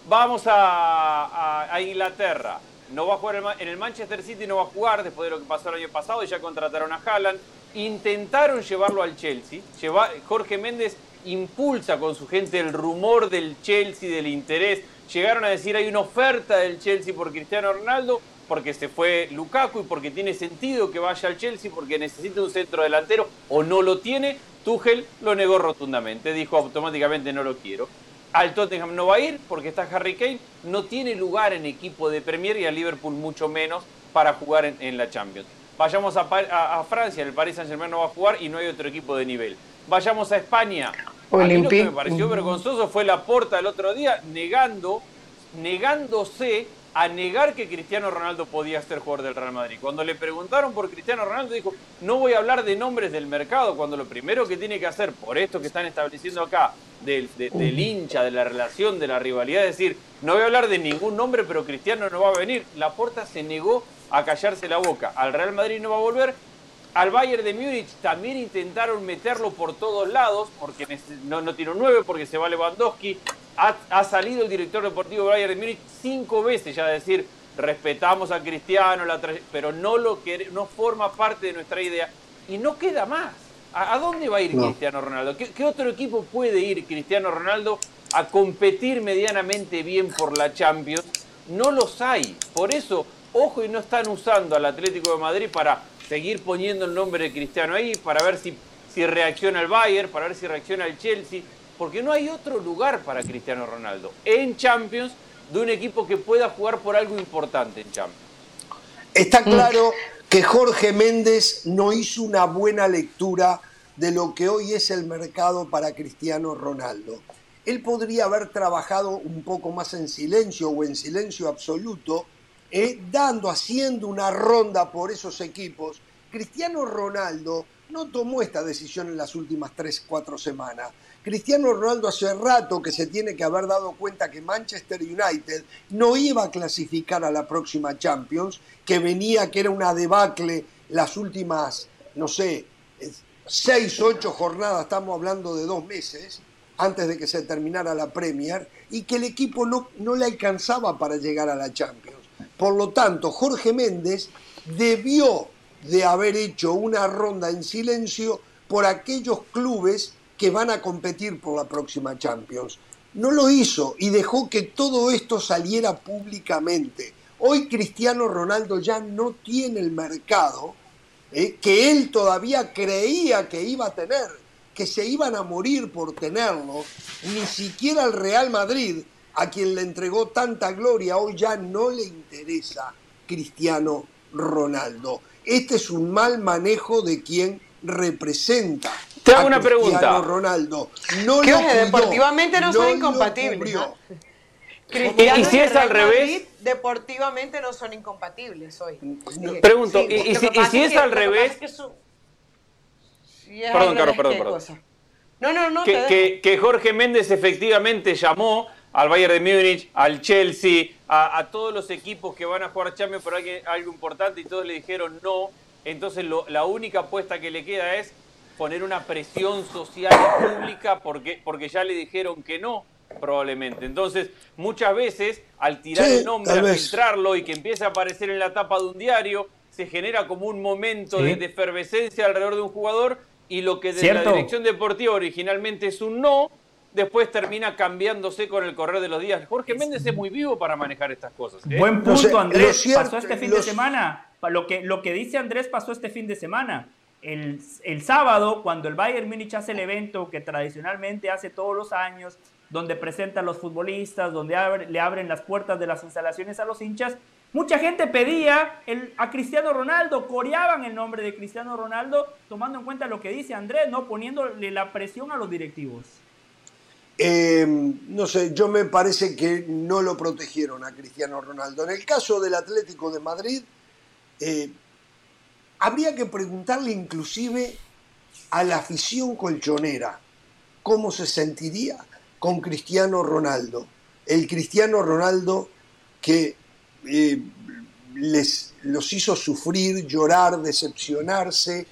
Vamos a, Inglaterra. No va a jugar en el Manchester City, no va a jugar después de lo que pasó el año pasado y ya contrataron a Haaland. Intentaron llevarlo al Chelsea. Lleva- Jorge Méndez impulsa con su gente el rumor del Chelsea, del interés. Llegaron a decir hay una oferta del Chelsea por Cristiano Ronaldo porque se fue Lukaku y porque tiene sentido que vaya al Chelsea porque necesita un centro delantero o no lo tiene. Tuchel lo negó rotundamente, dijo automáticamente no lo quiero. Al Tottenham no va a ir porque está Harry Kane, no tiene lugar en equipo de Premier y a Liverpool mucho menos para jugar en, en la Champions. Vayamos a, Pa- a- a Francia, el Paris Saint Germain no va a jugar y no hay otro equipo de nivel. Vayamos a España. A mí lo que me pareció vergonzoso fue la porta el otro día negando, negándose a negar que Cristiano Ronaldo podía ser jugador del Real Madrid. Cuando le preguntaron por Cristiano Ronaldo dijo, no voy a hablar de nombres del mercado, cuando lo primero que tiene que hacer por esto que están estableciendo acá, del, de- del hincha, de la relación, de la rivalidad, es decir, no voy a hablar de ningún nombre, pero Cristiano no va a venir. La porta se negó a callarse la boca. Al Real Madrid no va a volver. Al Bayern de Múnich también intentaron meterlo por todos lados, porque neces- no, no tiene un 9, porque se va Lewandowski. ha, salido el director deportivo Bayern de Múnich cinco veces ya a decir, respetamos a Cristiano, pero no, lo que, no forma parte de nuestra idea y no queda más. ¿A, dónde va a ir Cristiano Ronaldo? ¿Qué, otro equipo puede ir Cristiano Ronaldo a competir medianamente bien por la Champions? No los hay. Por eso, ojo y no están usando al Atlético de Madrid para seguir poniendo el nombre de Cristiano ahí, para ver si, si reacciona el Bayern, para ver si reacciona el Chelsea, porque no hay otro lugar para Cristiano Ronaldo en Champions de un equipo que pueda jugar por algo importante en Champions. Está claro que Jorge Méndez no hizo una buena lectura de lo que hoy es el mercado para Cristiano Ronaldo. Él podría haber trabajado un poco más en silencio o en silencio absoluto, eh, dando, haciendo una ronda por esos equipos. Cristiano Ronaldo no tomó esta decisión en las últimas tres, cuatro semanas. Cristiano Ronaldo hace rato que se tiene que haber dado cuenta que Manchester United no iba a clasificar a la próxima Champions, que venía, que era una debacle las últimas, no sé, seis, ocho jornadas, estamos hablando de dos meses, antes de que se terminara la Premier, y que el equipo no, no le alcanzaba para llegar a la Champions. Por lo tanto, Jorge Méndez debió de haber hecho una ronda en silencio por aquellos clubes que van a competir por la próxima Champions. No lo hizo y dejó que todo esto saliera públicamente. Hoy Cristiano Ronaldo ya no tiene el mercado eh, que él todavía creía que iba a tener, que se iban a morir por tenerlo. Ni siquiera el Real Madrid, a quien le entregó tanta gloria, hoy ya no le interesa Cristiano Ronaldo. Este es un mal manejo de quien representa te hago una pregunta. Ronaldo. No lo deportivamente no, son incompatibles. ¿Y, si es al revés? deportivamente no son incompatibles hoy. Pregunto, ¿y, si, es, al revés? perdón, Carlos, perdón, perdón. No, no, no. Que, que, Jorge Méndez efectivamente llamó al Bayern de Múnich, al Chelsea, a, todos los equipos que van a jugar Champions por algo, importante y todos le dijeron no. Entonces la única apuesta que le queda es poner una presión social pública porque, porque ya le dijeron que no, probablemente. Entonces, muchas veces, al tirar el nombre, al filtrarlo y que empiece a aparecer en la tapa de un diario, se genera como un momento de, efervescencia alrededor de un jugador y lo que desde la dirección deportiva originalmente es un no, después termina cambiándose con el correr de los días. Jorge Méndez es muy vivo para manejar estas cosas. ¿eh? Buen punto, Andrés. pasó este fin de semana. Lo que, lo que dice Andrés pasó este fin de semana el, sábado, cuando el Bayern Múnich hace el evento que tradicionalmente hace todos los años, donde presenta a los futbolistas, donde le abren las puertas de las instalaciones a los hinchas, mucha gente pedía el, a Cristiano Ronaldo, coreaban el nombre de Cristiano Ronaldo, tomando en cuenta lo que dice Andrés, ¿no? poniéndole la presión a los directivos. Em, no sé, yo me parece que no lo protegieron a Cristiano Ronaldo. En el caso del Atlético de Madrid, eh, habría que preguntarle inclusive a la afición colchonera cómo se sentiría con Cristiano Ronaldo. El Cristiano Ronaldo que eh, les, los hizo sufrir, llorar, decepcionarse,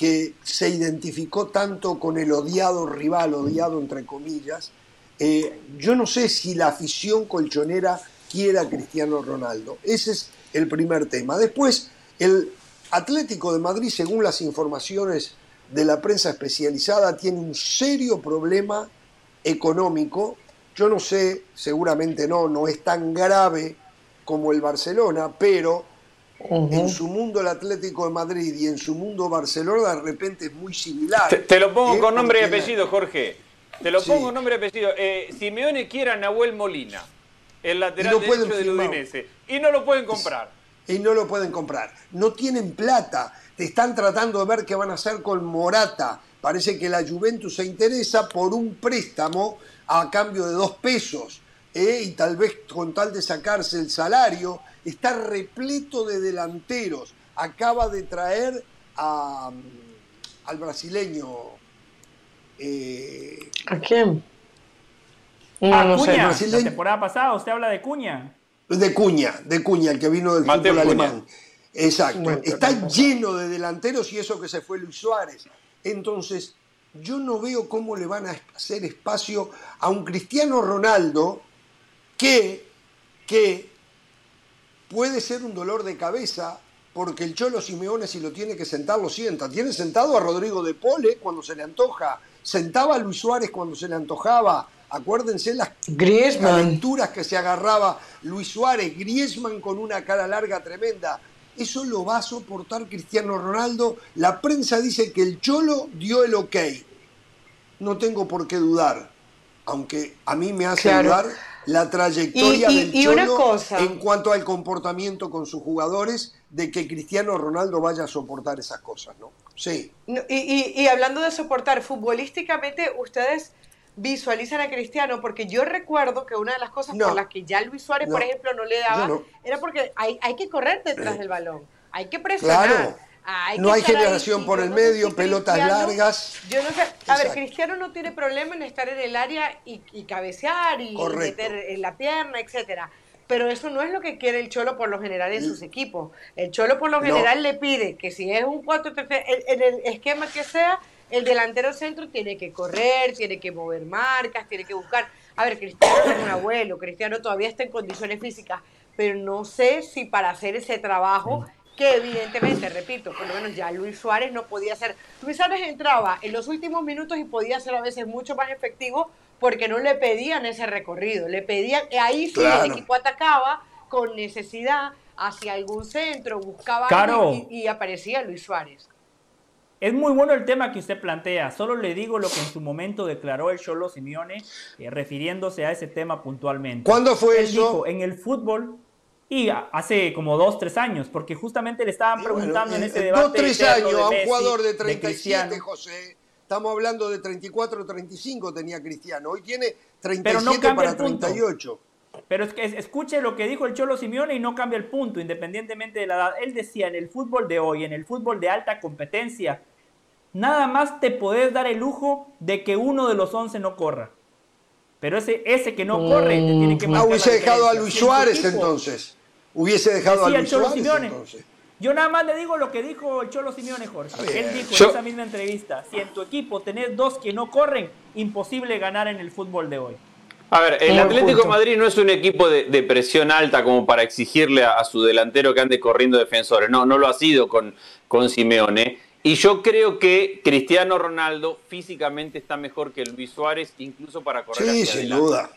que se identificó tanto con el odiado rival, odiado entre comillas. Eh, yo no sé si la afición colchonera quiere a Cristiano Ronaldo. Ese es el primer tema. Después, el Atlético de Madrid, según las informaciones de la prensa especializada, tiene un serio problema económico. Yo no sé, seguramente no, no es tan grave como el Barcelona, pero en su mundo el Atlético de Madrid y en su mundo Barcelona de repente es muy similar. Te, lo pongo ¿eh? con nombre y apellido, Jorge. Te lo pongo con nombre y apellido. Eh, Simeone quiere a Nahuel Molina, el lateral derecho del Udinese, y no lo pueden comprar y no lo pueden comprar. No tienen plata. Te están tratando de ver qué van a hacer con Morata. Parece que la Juventus se interesa por un préstamo a cambio de dos pesos. ¿eh? Y tal vez con tal de sacarse el salario, está repleto de delanteros. Acaba de traer a, al brasileño. Eh, ¿A quién? No, Cuña, La temporada pasada usted habla de Cuña. De Cuña, de Cuña, el que vino del fútbol alemán. Exacto. Está lleno de delanteros y eso que se fue Luis Suárez. Entonces, yo no veo cómo le van a hacer espacio a un Cristiano Ronaldo que, que puede ser un dolor de cabeza porque el Cholo Simeone si lo tiene que sentar lo sienta. Tiene sentado a Rodrigo de Pole cuando se le antoja, sentaba a Luis Suárez cuando se le antojaba. Acuérdense las aventuras que se agarraba Luis Suárez, Griezmann con una cara larga tremenda. Eso lo va a soportar Cristiano Ronaldo. La prensa dice que el Cholo dio el ok. No tengo por qué dudar, aunque a mí me hace dudar la trayectoria del Cholo en cuanto al comportamiento con sus jugadores de que Cristiano Ronaldo vaya a soportar esas cosas, ¿no? Sí. y, hablando de soportar, futbolísticamente ustedes visualizan a Cristiano, porque yo recuerdo que una de las cosas por las que ya Luis Suárez, por ejemplo, no le daba, era porque hay, hay, que correr detrás del balón, hay que presionar. Claro. No hay generación por el medio, pelotas largas. Yo no sé. A ver, Cristiano no tiene problema en estar en el área y, cabecear y meter en la pierna, etcétera pero eso no es lo que quiere el Cholo por lo general en sus equipos. El Cholo por lo general le pide que si es un 4 en el esquema que sea, el delantero centro tiene que correr, tiene que mover marcas, tiene que buscar. A ver, Cristiano es un abuelo, Cristiano todavía está en condiciones físicas, pero no sé si para hacer ese trabajo que evidentemente, repito, por lo menos ya Luis Suárez no podía ser. Luis Suárez entraba en los últimos minutos y podía ser a veces mucho más efectivo porque no le pedían ese recorrido, le pedían, ahí sí el equipo atacaba con necesidad hacia algún centro, buscaba y, aparecía Luis Suárez. Es muy bueno el tema que usted plantea. Solo le digo lo que en su momento declaró el Cholo Simeone, eh, refiriéndose a ese tema puntualmente. ¿Cuándo fue Él eso? Dijo, en el fútbol, y hace como dos, tres años, porque justamente le estaban preguntando en ese debate. Dos, tres años a un jugador de 37, José. Estamos hablando de 34 o 35 tenía Cristiano. Hoy tiene 37 para 38. Pero es que escuche lo que dijo el Cholo Simeone y no cambia el punto, independientemente de la edad. Él decía, en el fútbol de hoy, en el fútbol de alta competencia, nada más te podés dar el lujo de que uno de los 11 no corra. Pero ese, ese que no corre te tiene que Ah, hubiese dejado a Luis Suárez entonces. Hubiese dejado a Luis Suárez entonces. Yo nada más le digo lo que dijo el Cholo Simeone, Jorge. Él dijo en esa misma entrevista, si en tu equipo tenés dos que no corren, imposible ganar en el fútbol de hoy. A ver, el Atlético de Madrid no es un equipo de, presión alta como para exigirle a, su delantero que ande corriendo defensores. No, no lo ha sido con, con Simeone. Y yo creo que Cristiano Ronaldo físicamente está mejor que Luis Suárez, incluso para correr. Sí, sin duda.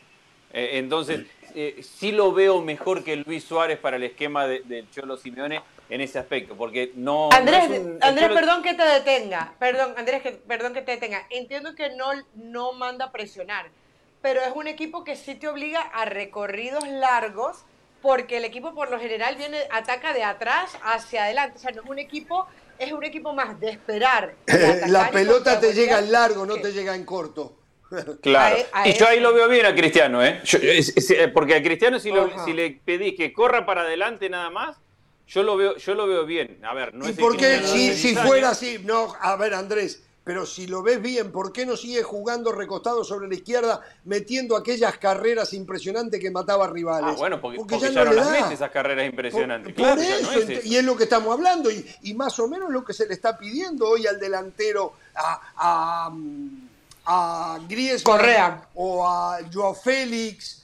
Eh, entonces, eh, sí lo veo mejor que Luis Suárez para el esquema del Cholo Simeone en ese aspecto, porque no... Andrés, Andrés perdón que te detenga, perdón, Andrés, que, perdón que te detenga. Entiendo que no, no manda a presionar, pero es un equipo que sí te obliga a recorridos largos, porque el equipo por lo general viene, ataca de atrás hacia adelante, o sea, no es un equipo, es un equipo más de esperar. *laughs* La pelota te llega en largo, no te llega en corto. Claro. y yo ahí lo veo bien a Cristiano, ¿eh? porque a Cristiano si, si le pedís que corra para adelante nada más, yo lo veo, yo lo veo bien. A ver, no ¿Y por qué si, fuera así? No, a ver, Andrés, pero si lo ves bien, ¿por qué no sigue jugando recostado sobre la izquierda, metiendo aquellas carreras impresionantes que mataba rivales? Ah, bueno, porque, ya, no, las mete esas carreras impresionantes. claro, y es lo que estamos hablando, y, más o menos lo que se le está pidiendo hoy al delantero, a, a, a Griezmann Correa. o a Joao Félix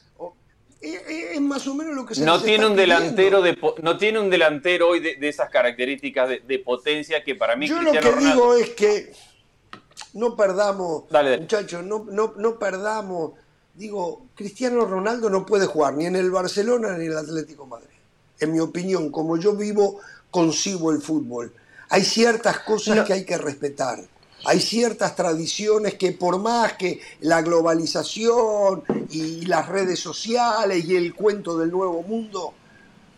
es más o menos lo que se no tiene un delantero de no tiene un delantero hoy de, esas características de, potencia que para mí yo lo que digo es que no perdamos muchachos no, no, no perdamos. Digo Cristiano Ronaldo no puede jugar ni en el Barcelona ni en el Atlético Madrid. En mi opinión como yo vivo concibo el fútbol. Hay ciertas cosas que hay que respetar hay ciertas tradiciones que por más que la globalización y las redes sociales y el cuento del nuevo mundo,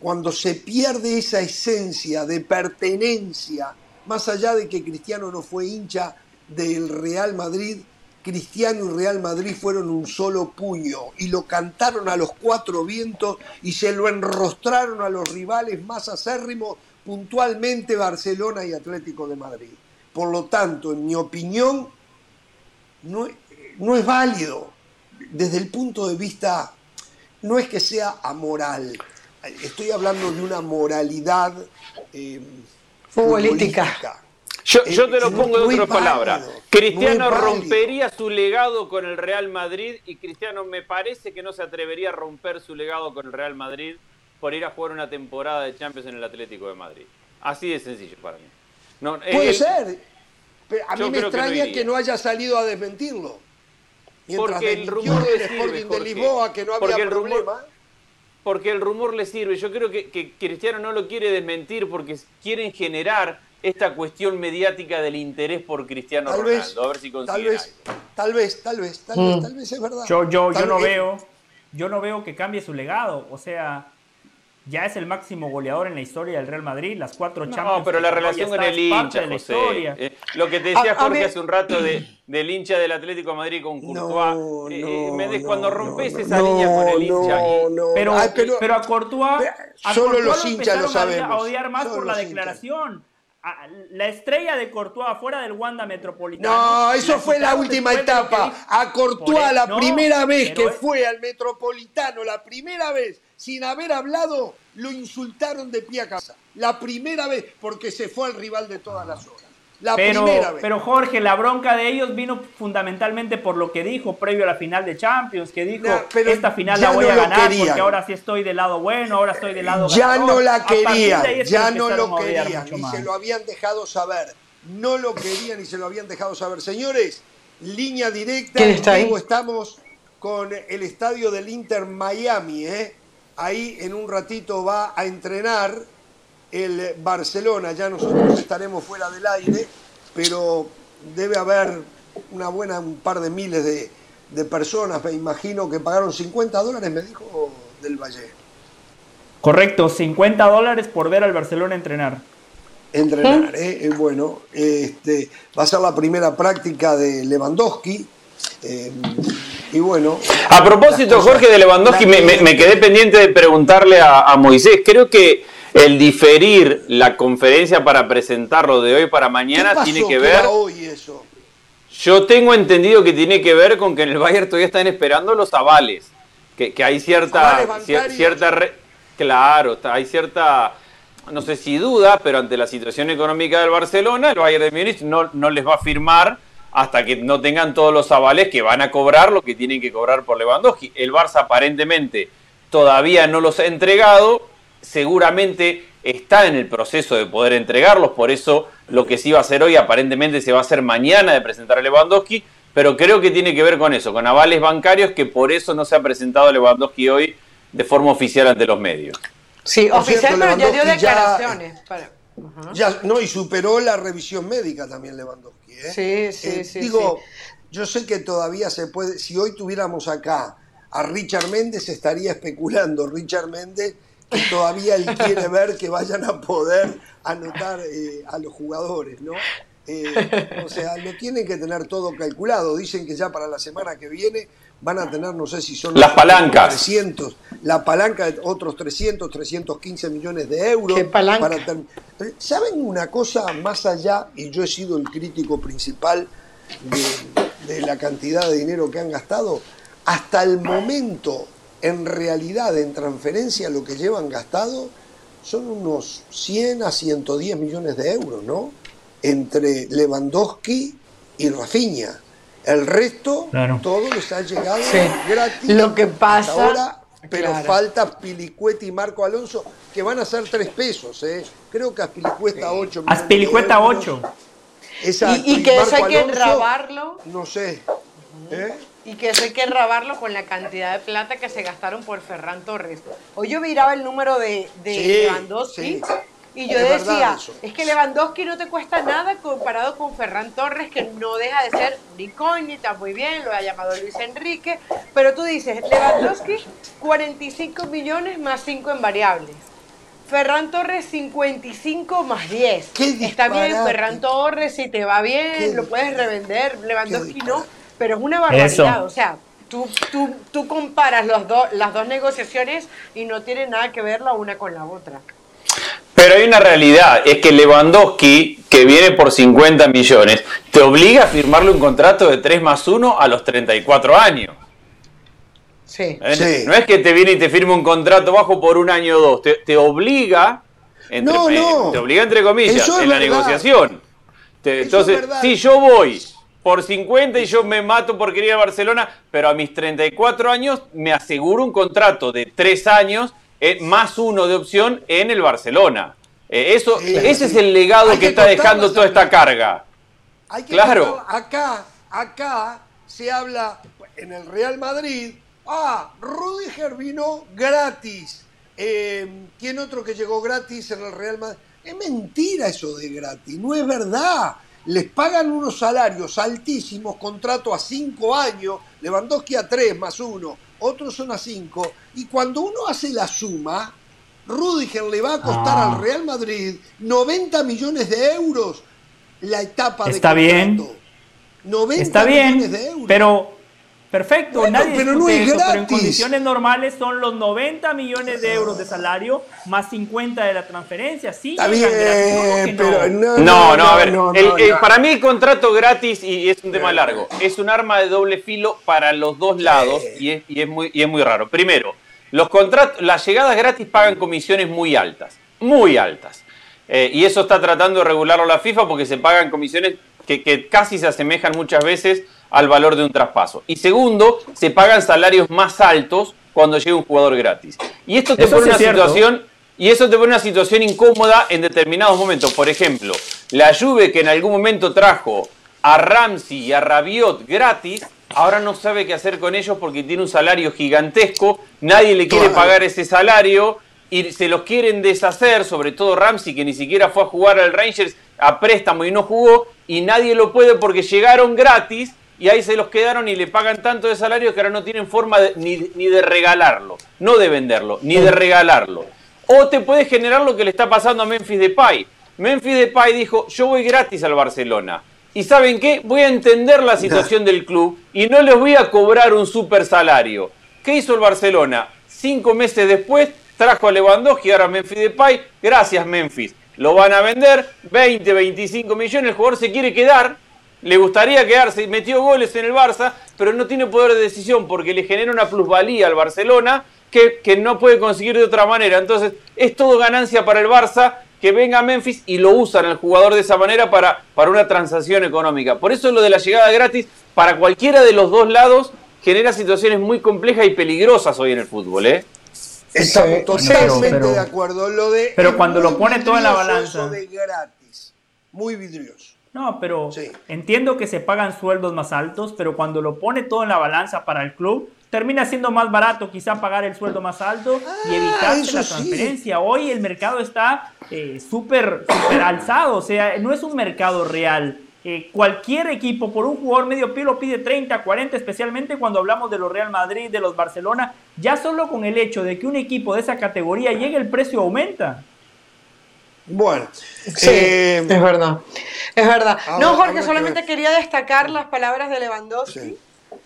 cuando se pierde esa esencia de pertenencia, más allá de que Cristiano no fue hincha del Real Madrid, Cristiano y Real Madrid fueron un solo puño y lo cantaron a los cuatro vientos y se lo enrostraron a los rivales más acérrimos, puntualmente Barcelona y Atlético de Madrid. Por lo tanto, en mi opinión, no, es válido desde el punto de vista, no es que sea amoral, estoy hablando de una moralidad eh, futbolística. Yo, Eh, yo te lo es pongo de otra palabra. Cristiano rompería su legado con el Real Madrid y Cristiano me parece que no se atrevería a romper su legado con el Real Madrid por ir a jugar una temporada de Champions en el Atlético de Madrid. Así de sencillo para mí. No, Puede él- ser. Pero a mí me creo que no extraña que no haya salido a desmentirlo. Mientras Porque el rumor del le sirve, Sporting de. Lisboa que no había Porque el rumor- problema. Porque el rumor le sirve. Yo creo que, que Cristiano no lo quiere desmentir porque quieren generar esta cuestión mediática del interés por Cristiano Tal Ronaldo. vez, a ver si tal vez, tal vez, tal vez, tal Mm. vez, tal vez es verdad. Yo, yo, yo Tal no vez- veo, yo no veo que cambie su legado. O sea, ya es el máximo goleador en la historia del Real Madrid, las cuatro No, Champions. pero que la relación con el hincha, de la José. historia. Eh, lo que te decía A- a Jorge mí- hace un rato de, del hincha del Atlético de Madrid con Courtois. No, eh, no, Méndez, no, cuando no, rompes no, esa no, línea con el no, hincha. y- no, Pero, Ay, pero- pero, a Courtois, a Solo Courtois los lo hinchas lo empezaron a odiar- sabemos. a odiar más Solo por la hinchas. declaración. A- La estrella de Courtois afuera del Wanda Metropolitano. No, eso fue la última etapa. A Courtois, eso- la no, primera vez pero que es- fue al Metropolitano, la primera vez, sin haber hablado, lo insultaron de pie a casa. La primera vez, porque se fue al rival de todas las horas. La Pero, primera vez. pero Jorge, la bronca de ellos vino fundamentalmente por lo que dijo previo a la final de Champions, que dijo, pero esta final la voy no a ganar querían. porque ahora sí estoy del lado bueno, ahora estoy del lado ya ganador. no la querían, ya no lo querían y más. se lo habían dejado saber. No lo querían y se lo habían dejado saber. Señores, línea directa. ¿Quién está ahí? Luego Estamos con el estadio del Inter Miami. ¿eh? Ahí en un ratito va a entrenar el Barcelona. Ya nosotros estaremos fuera del aire, pero debe haber una buena, un par de miles de, de personas, me imagino, que pagaron 50 dólares, me dijo del Valle. Correcto, 50 dólares por ver al Barcelona entrenar. entrenar. ¿eh? Eh, bueno, este, va a ser la primera práctica de Lewandowski. eh, y bueno. A propósito, cosas- Jorge de Lewandowski, me, me- me quedé pendiente de preguntarle a, a Moisés. Creo que el diferir la conferencia para presentarlo de hoy para ¿Qué mañana pasó tiene que ver. era hoy eso? Yo tengo entendido que tiene que ver con que en el Bayern todavía están esperando los avales. Que, que hay cierta. Cier- cierta re- claro, hay cierta. No sé si duda, pero ante la situación económica del Barcelona, el Bayern de Múnich no, no les va a firmar hasta que no tengan todos los avales que van a cobrar lo que tienen que cobrar por Lewandowski. El Barça aparentemente todavía no los ha entregado, seguramente está en el proceso de poder entregarlos, por eso lo que se iba a hacer hoy aparentemente se va a hacer mañana de presentar a Lewandowski, pero creo que tiene que ver con eso, con avales bancarios, que por eso no se ha presentado Lewandowski hoy de forma oficial ante los medios. Sí, oficial, cierto, pero ya dio ya- declaraciones. para- Ajá. Ya, no, y superó la revisión médica también Lewandowski. ¿eh? Sí, sí, Eh, sí, Digo, yo sé que todavía se puede. Si hoy tuviéramos acá a Richard Méndez, estaría especulando Richard Méndez que todavía él quiere ver que vayan a poder anotar eh, a los jugadores, ¿no? Eh, o sea, lo tienen que tener todo calculado. Dicen que ya para la semana que viene van a tener, no sé si son Las palancas. 300, la palanca de otros 300, 315 millones de euros. ¿Qué palanca? para ter- ¿Saben una cosa más allá? Y yo he sido el crítico principal de, de la cantidad de dinero que han gastado. Hasta el momento, en realidad, en transferencia, lo que llevan gastado son unos 100 a 110 millones de euros, ¿no? Entre Lewandowski y Rafinha. El resto, Claro. todo les ha llegado Sí. gratis. Lo que hasta pasa- ahora, pero Claro. falta Pilicueta y Marco Alonso, que van a ser tres pesos, ¿eh? Creo que Aspilicueta 8 millones de Aspilicueta euros. 8. Exacto, Y, y que eso hay que Alonso, enrabarlo. No sé. ¿eh? Y que eso hay que enrabarlo con la cantidad de plata que se gastaron por Ferran Torres. Hoy yo miraba el número de, de Sí, Lewandowski sí. Y yo Es decía, es que Lewandowski no te cuesta nada comparado con Ferran Torres, que no deja de ser una incógnita, muy bien, lo ha llamado Luis Enrique, pero tú dices, Lewandowski 45 millones más 5 en variables. Ferran Torres 55 más 10. ¡Qué Está bien! Ferran Torres, si te va bien, ¡Qué lo puedes revender. Lewandowski no, pero es una barbaridad. Eso. O sea, tú, tú, tú comparas los dos las dos negociaciones y no tiene nada que ver la una con la otra. Pero hay una realidad, es que Lewandowski, que viene por 50 millones, te obliga a firmarle un contrato de 3 más 1 a los 34 años. Sí. ¿eh? Sí. No es que te viene y te firme un contrato bajo por un año o dos, te, te obliga, entre, No, eh, no. te obliga entre comillas, Eso en la verdad. negociación. Entonces, si yo voy por 50 y yo me mato por querer ir a Barcelona, pero a mis 34 años me aseguro un contrato de 3 años eh, más uno de opción en el Barcelona. Eh, eso, ese es el legado que, está dejando toda esta carga. claro. Acá, acá se habla en el Real Madrid. Ah, Rudiger vino gratis. Eh, ¿Quién otro que llegó gratis en el Real Madrid? Es mentira eso de gratis, no es verdad les pagan unos salarios altísimos, contrato a cinco años, Lewandowski a tres más uno, otros son a cinco, y cuando uno hace la suma, Rudiger le va a costar al ah. Real Madrid 90 millones de euros la etapa de Está bien. 90 Está bien, millones de euros. pero Perfecto, nadie pero no es pero en condiciones normales son los 90 millones de euros de salario más 50 de la transferencia. Sí, Está bien, pero no, no, a ver, para mí el contrato gratis, y es un tema largo, es un arma de doble filo para los dos lados y es, y es, muy, y es muy raro. Primero, los contratos, las llegadas gratis pagan comisiones muy altas, muy altas. Eh, y eso está tratando de regularlo la FIFA porque se pagan comisiones que, que casi se asemejan muchas veces al valor de un traspaso. Y segundo, se pagan salarios más altos cuando llega un jugador gratis. Y esto te pone una situación y eso te pone una situación incómoda en determinados momentos. Por ejemplo, la Juve que en algún momento trajo a Ramsey y a Rabiot gratis, ahora no sabe qué hacer con ellos porque tiene un salario gigantesco, nadie le quiere pagar ese salario y se los quieren deshacer, sobre todo Ramsey que ni siquiera fue a jugar al Rangers a préstamo y no jugó, y nadie lo puede porque llegaron gratis y ahí se los quedaron y le pagan tanto de salario que ahora no tienen forma ni, de regalarlo, no de venderlo, ni de regalarlo. O te puede generar lo que le está pasando a Memphis Depay. Memphis Depay dijo, yo voy gratis al Barcelona. Y ¿saben qué? Voy a entender la situación *laughs* del club y no les voy a cobrar un super salario. ¿Qué hizo el Barcelona? Cinco meses después trajo a Lewandowski, ahora Memphis Depay. Gracias Memphis. Lo van a vender, 20, 25 millones. El jugador se quiere quedar le gustaría quedarse, metió goles en el Barça, pero no tiene poder de decisión porque le genera una plusvalía al Barcelona que, que no puede conseguir de otra manera. Entonces, es todo ganancia para el Barça que venga a Memphis y lo usan al jugador de esa manera para, para una transacción económica. Por eso lo de la llegada gratis, para cualquiera de los dos lados, genera situaciones muy complejas y peligrosas hoy en el fútbol. ¿eh? Estamos totalmente de acuerdo. Lo de pero cuando lo pone todo en la balanza. de gratis, muy vidrioso. No, pero entiendo que se pagan sueldos más altos, pero cuando lo pone todo en la balanza para el club, termina siendo más barato quizá pagar el sueldo más alto y ah, evitarse la transferencia. Hoy el mercado está eh, súper alzado, o sea, no es un mercado real. Eh, cualquier equipo por un jugador medio pie lo pide 30, 40, especialmente cuando hablamos de los Real Madrid, de los Barcelona. Ya solo con el hecho de que un equipo de esa categoría llegue, el precio aumenta. Bueno, sí, eh, es verdad. Es verdad. no, Jorge, solamente quería destacar las palabras de Lewandowski.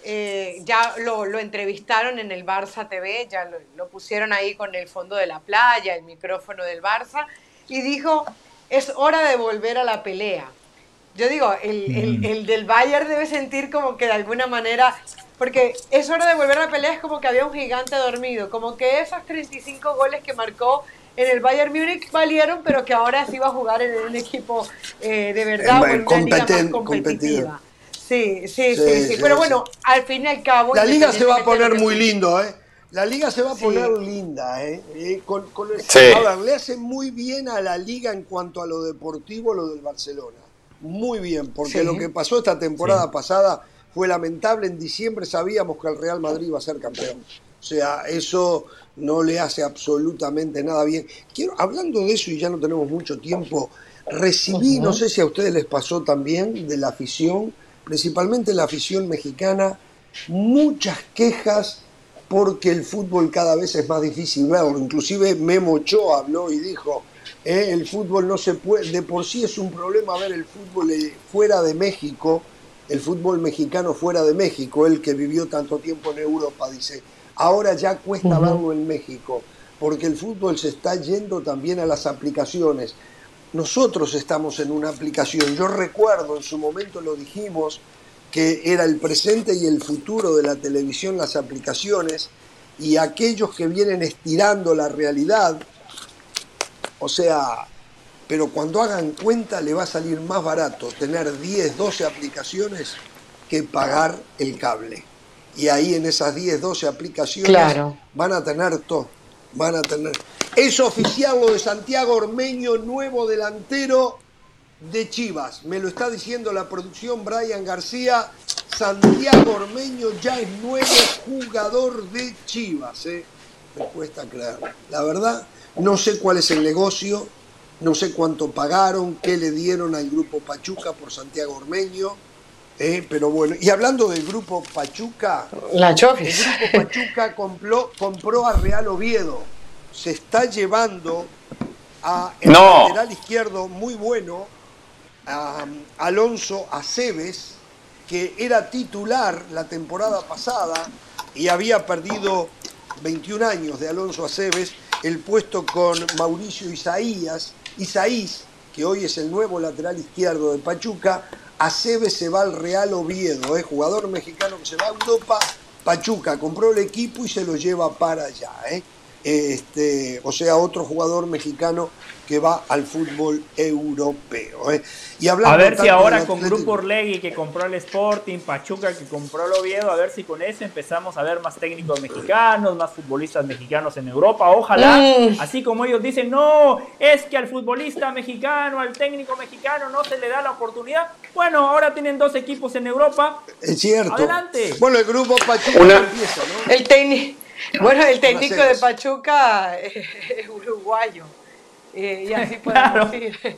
Eh, ya lo, entrevistaron en el Barça TV, ya lo, pusieron ahí con el fondo de la playa, el micrófono del Barça, y dijo, es hora de volver a la pelea. Yo digo, el, el del Bayern debe sentir como que de alguna manera, porque es hora de volver a la pelea, es como que había un gigante dormido, como que esos 35 goles que marcó en el Bayern Múnich valieron, pero que ahora sí va a jugar en un equipo eh, de verdad, en una liga más competitiva. Sí sí sí, sí, Pero bueno, al fin y al cabo. La liga se va a poner muy lindo, ¿eh? La liga se va a poner linda, ¿eh? eh con, con el, a ver, le hace muy bien a la liga en cuanto a lo deportivo, lo del Barcelona. Muy bien, porque lo que pasó esta temporada pasada fue lamentable. En diciembre sabíamos que el Real Madrid iba a ser campeón. O sea, eso no le hace absolutamente nada bien. Quiero, hablando de eso y ya no tenemos mucho tiempo, recibí, no sé si a ustedes les pasó también, de la afición, principalmente la afición mexicana, muchas quejas porque el fútbol cada vez es más difícil verlo. Inclusive Memo Ochoa habló y dijo, eh, el fútbol no se puede, de por sí es un problema ver el fútbol eh, fuera de México, el fútbol mexicano fuera de México, el que vivió tanto tiempo en Europa, dice Ahora ya cuesta verlo en México, porque el fútbol se está yendo también a las aplicaciones. Nosotros estamos en una aplicación. Yo recuerdo, en su momento lo dijimos, que era el presente y el futuro de la televisión, las aplicaciones, y aquellos que vienen estirando la realidad, o sea, pero cuando hagan cuenta le va a salir más barato tener 10, 12 aplicaciones que pagar el cable. Y ahí en esas 10, 12 aplicaciones Claro. van a tener todo. Van a tener. Es oficial lo de Santiago Ormeño, nuevo delantero de Chivas. Me lo está diciendo la producción Brian García. Santiago Ormeño ya es nuevo jugador de Chivas. ¿eh? Me cuesta. La verdad, no sé cuál es el negocio, no sé cuánto pagaron, qué le dieron al grupo Pachuca por Santiago Ormeño. ¿Eh? Pero bueno, y hablando del grupo Pachuca, La el Chofis. grupo Pachuca compró, compró a Real Oviedo. Se está llevando a el No. lateral izquierdo muy bueno, a um, Alonso Aceves, que era titular la temporada pasada y había perdido 21 años de Alonso Aceves, el puesto con Mauricio Isaías, Isaís, que hoy es el nuevo lateral izquierdo de Pachuca, Aceves se va al Real Oviedo, ¿eh? jugador mexicano que se va a Europa, Pachuca compró el equipo y se lo lleva para allá. ¿eh? Este, o sea, otro jugador mexicano que va al fútbol europeo. ¿eh? Y A ver si ahora con Grupo Orlegui que compró el Sporting, Pachuca que compró el Oviedo, a ver si con eso empezamos a ver más técnicos mexicanos, más futbolistas mexicanos en Europa. Ojalá, Mm. así como ellos dicen, no, es que al futbolista mexicano, al técnico mexicano no se le da la oportunidad. Bueno, ahora tienen dos equipos en Europa. Es cierto. Adelante. Bueno, el grupo Pachuca Una- empieza, ¿no? El técnico, bueno, el técnico de. Pachuca es, es uruguayo. Eh, y así *laughs* podemos Claro. ir. *laughs*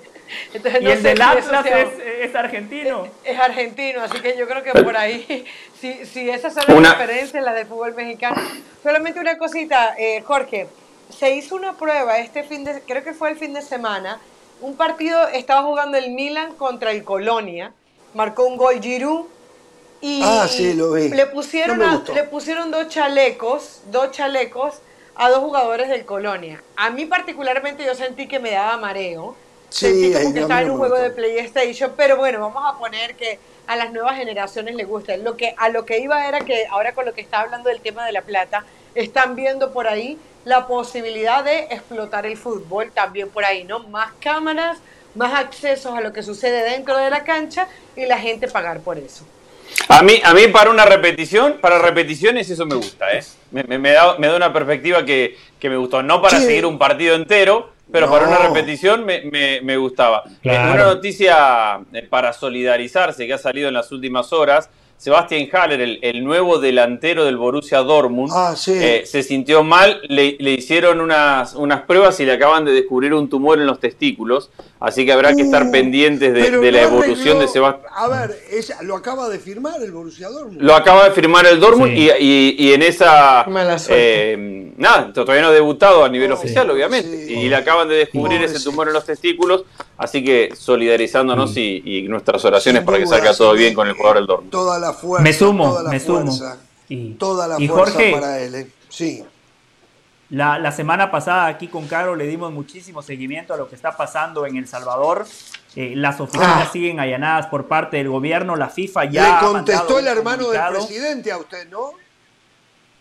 Entonces, Y no el sé del Atlas sea- es, es argentino. es argentino, así que yo creo que por ahí, *laughs* si, si esas son las Una- diferencias, las del fútbol mexicano. Solamente una cosita, eh, Jorge, se hizo una prueba este fin de, creo que fue el fin de semana, un partido, estaba jugando el Milan contra el Colonia, marcó un gol Giroud y Ah, sí, lo vi. le pusieron No a- le pusieron dos chalecos, dos chalecos a dos jugadores del Colonia. A mí particularmente yo sentí que me daba mareo. Sí, sentí como que estaba en un juego de. PlayStation, pero bueno, vamos a poner que a las nuevas generaciones les gusta. Lo que, a lo que iba era que ahora con lo que está hablando del tema de la plata, están viendo por ahí la posibilidad de explotar el fútbol también por ahí, ¿no? Más cámaras, más accesos a lo que sucede dentro de la cancha y la gente pagar por eso. A mí, a mí para una repetición, para repeticiones eso me gusta, ¿eh? Me, me- me da, me da una perspectiva que, que me gustó. No para Sí. seguir un partido entero, pero No. para una repetición me, me- me gustaba. Claro. Eh, Una noticia eh, para solidarizarse que ha salido en las últimas horas. Sebastián Haller, el, el nuevo delantero del Borussia Dortmund, Ah, sí. eh, se sintió mal, le, le hicieron unas, unas pruebas y le acaban de descubrir un tumor en los testículos, así que habrá que estar Uh, pendientes de, la evolución arregló- de Sebastián. A ver, ella lo acaba de firmar el Borussia Dortmund. Lo acaba de firmar el Dortmund Sí. y, y- y en esa... Eh, nada, todavía no ha debutado a nivel oficial, obviamente. Sí. Y le acaban de descubrir ese tumor en los testículos, así que solidarizándonos y, y nuestras oraciones Sin para que duda, salga todo bien con el jugador del Dortmund. Toda la fuerza. Me sumo, toda la me sumo. fuerza, Y, Toda la y fuerza Jorge, para él. ¿eh? Sí. La, la semana pasada aquí con Caro le dimos muchísimo seguimiento a lo que está pasando en El Salvador. Eh, las oficinas Ah. siguen allanadas por parte del gobierno. La FIFA ya. Le contestó el hermano del presidente a usted, ¿no?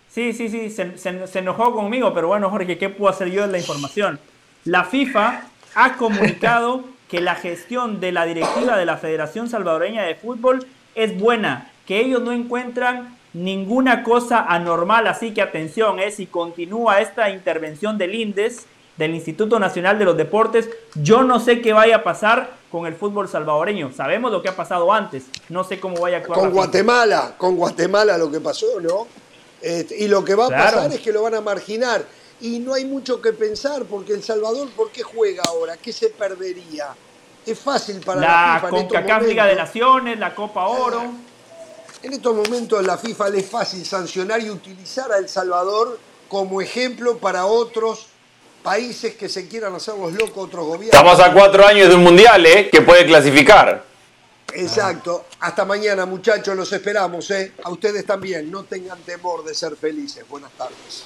Sí, sí, sí, se, se- se enojó conmigo, pero bueno, Jorge, ¿qué puedo hacer yo de la información? La FIFA ha comunicado que la gestión de la directiva de la Federación Salvadoreña de Fútbol es buena, que ellos no encuentran ninguna cosa anormal, así que atención, eh, si continúa esta intervención del INDES, del Instituto Nacional de los Deportes, yo no sé qué vaya a pasar con el fútbol salvadoreño. Sabemos lo que ha pasado antes, no sé cómo vaya a actuar. Con. Guatemala, con Guatemala lo que pasó, ¿no? Este, y lo que va a Claro. pasar es que lo van a marginar. Y no hay mucho que pensar, porque El Salvador, ¿por qué juega ahora? ¿Qué se perdería? Es fácil para la, La FIFA CONCACAF Liga de. Naciones, la Copa Oro. En estos momentos la FIFA le es fácil sancionar y utilizar a El Salvador como ejemplo para otros países que se quieran hacer los locos, otros gobiernos. Estamos a cuatro años de un mundial, ¿eh? Que puede clasificar. Exacto. Hasta mañana, muchachos, los esperamos. ¿eh? A ustedes también. No tengan temor de ser felices. Buenas tardes.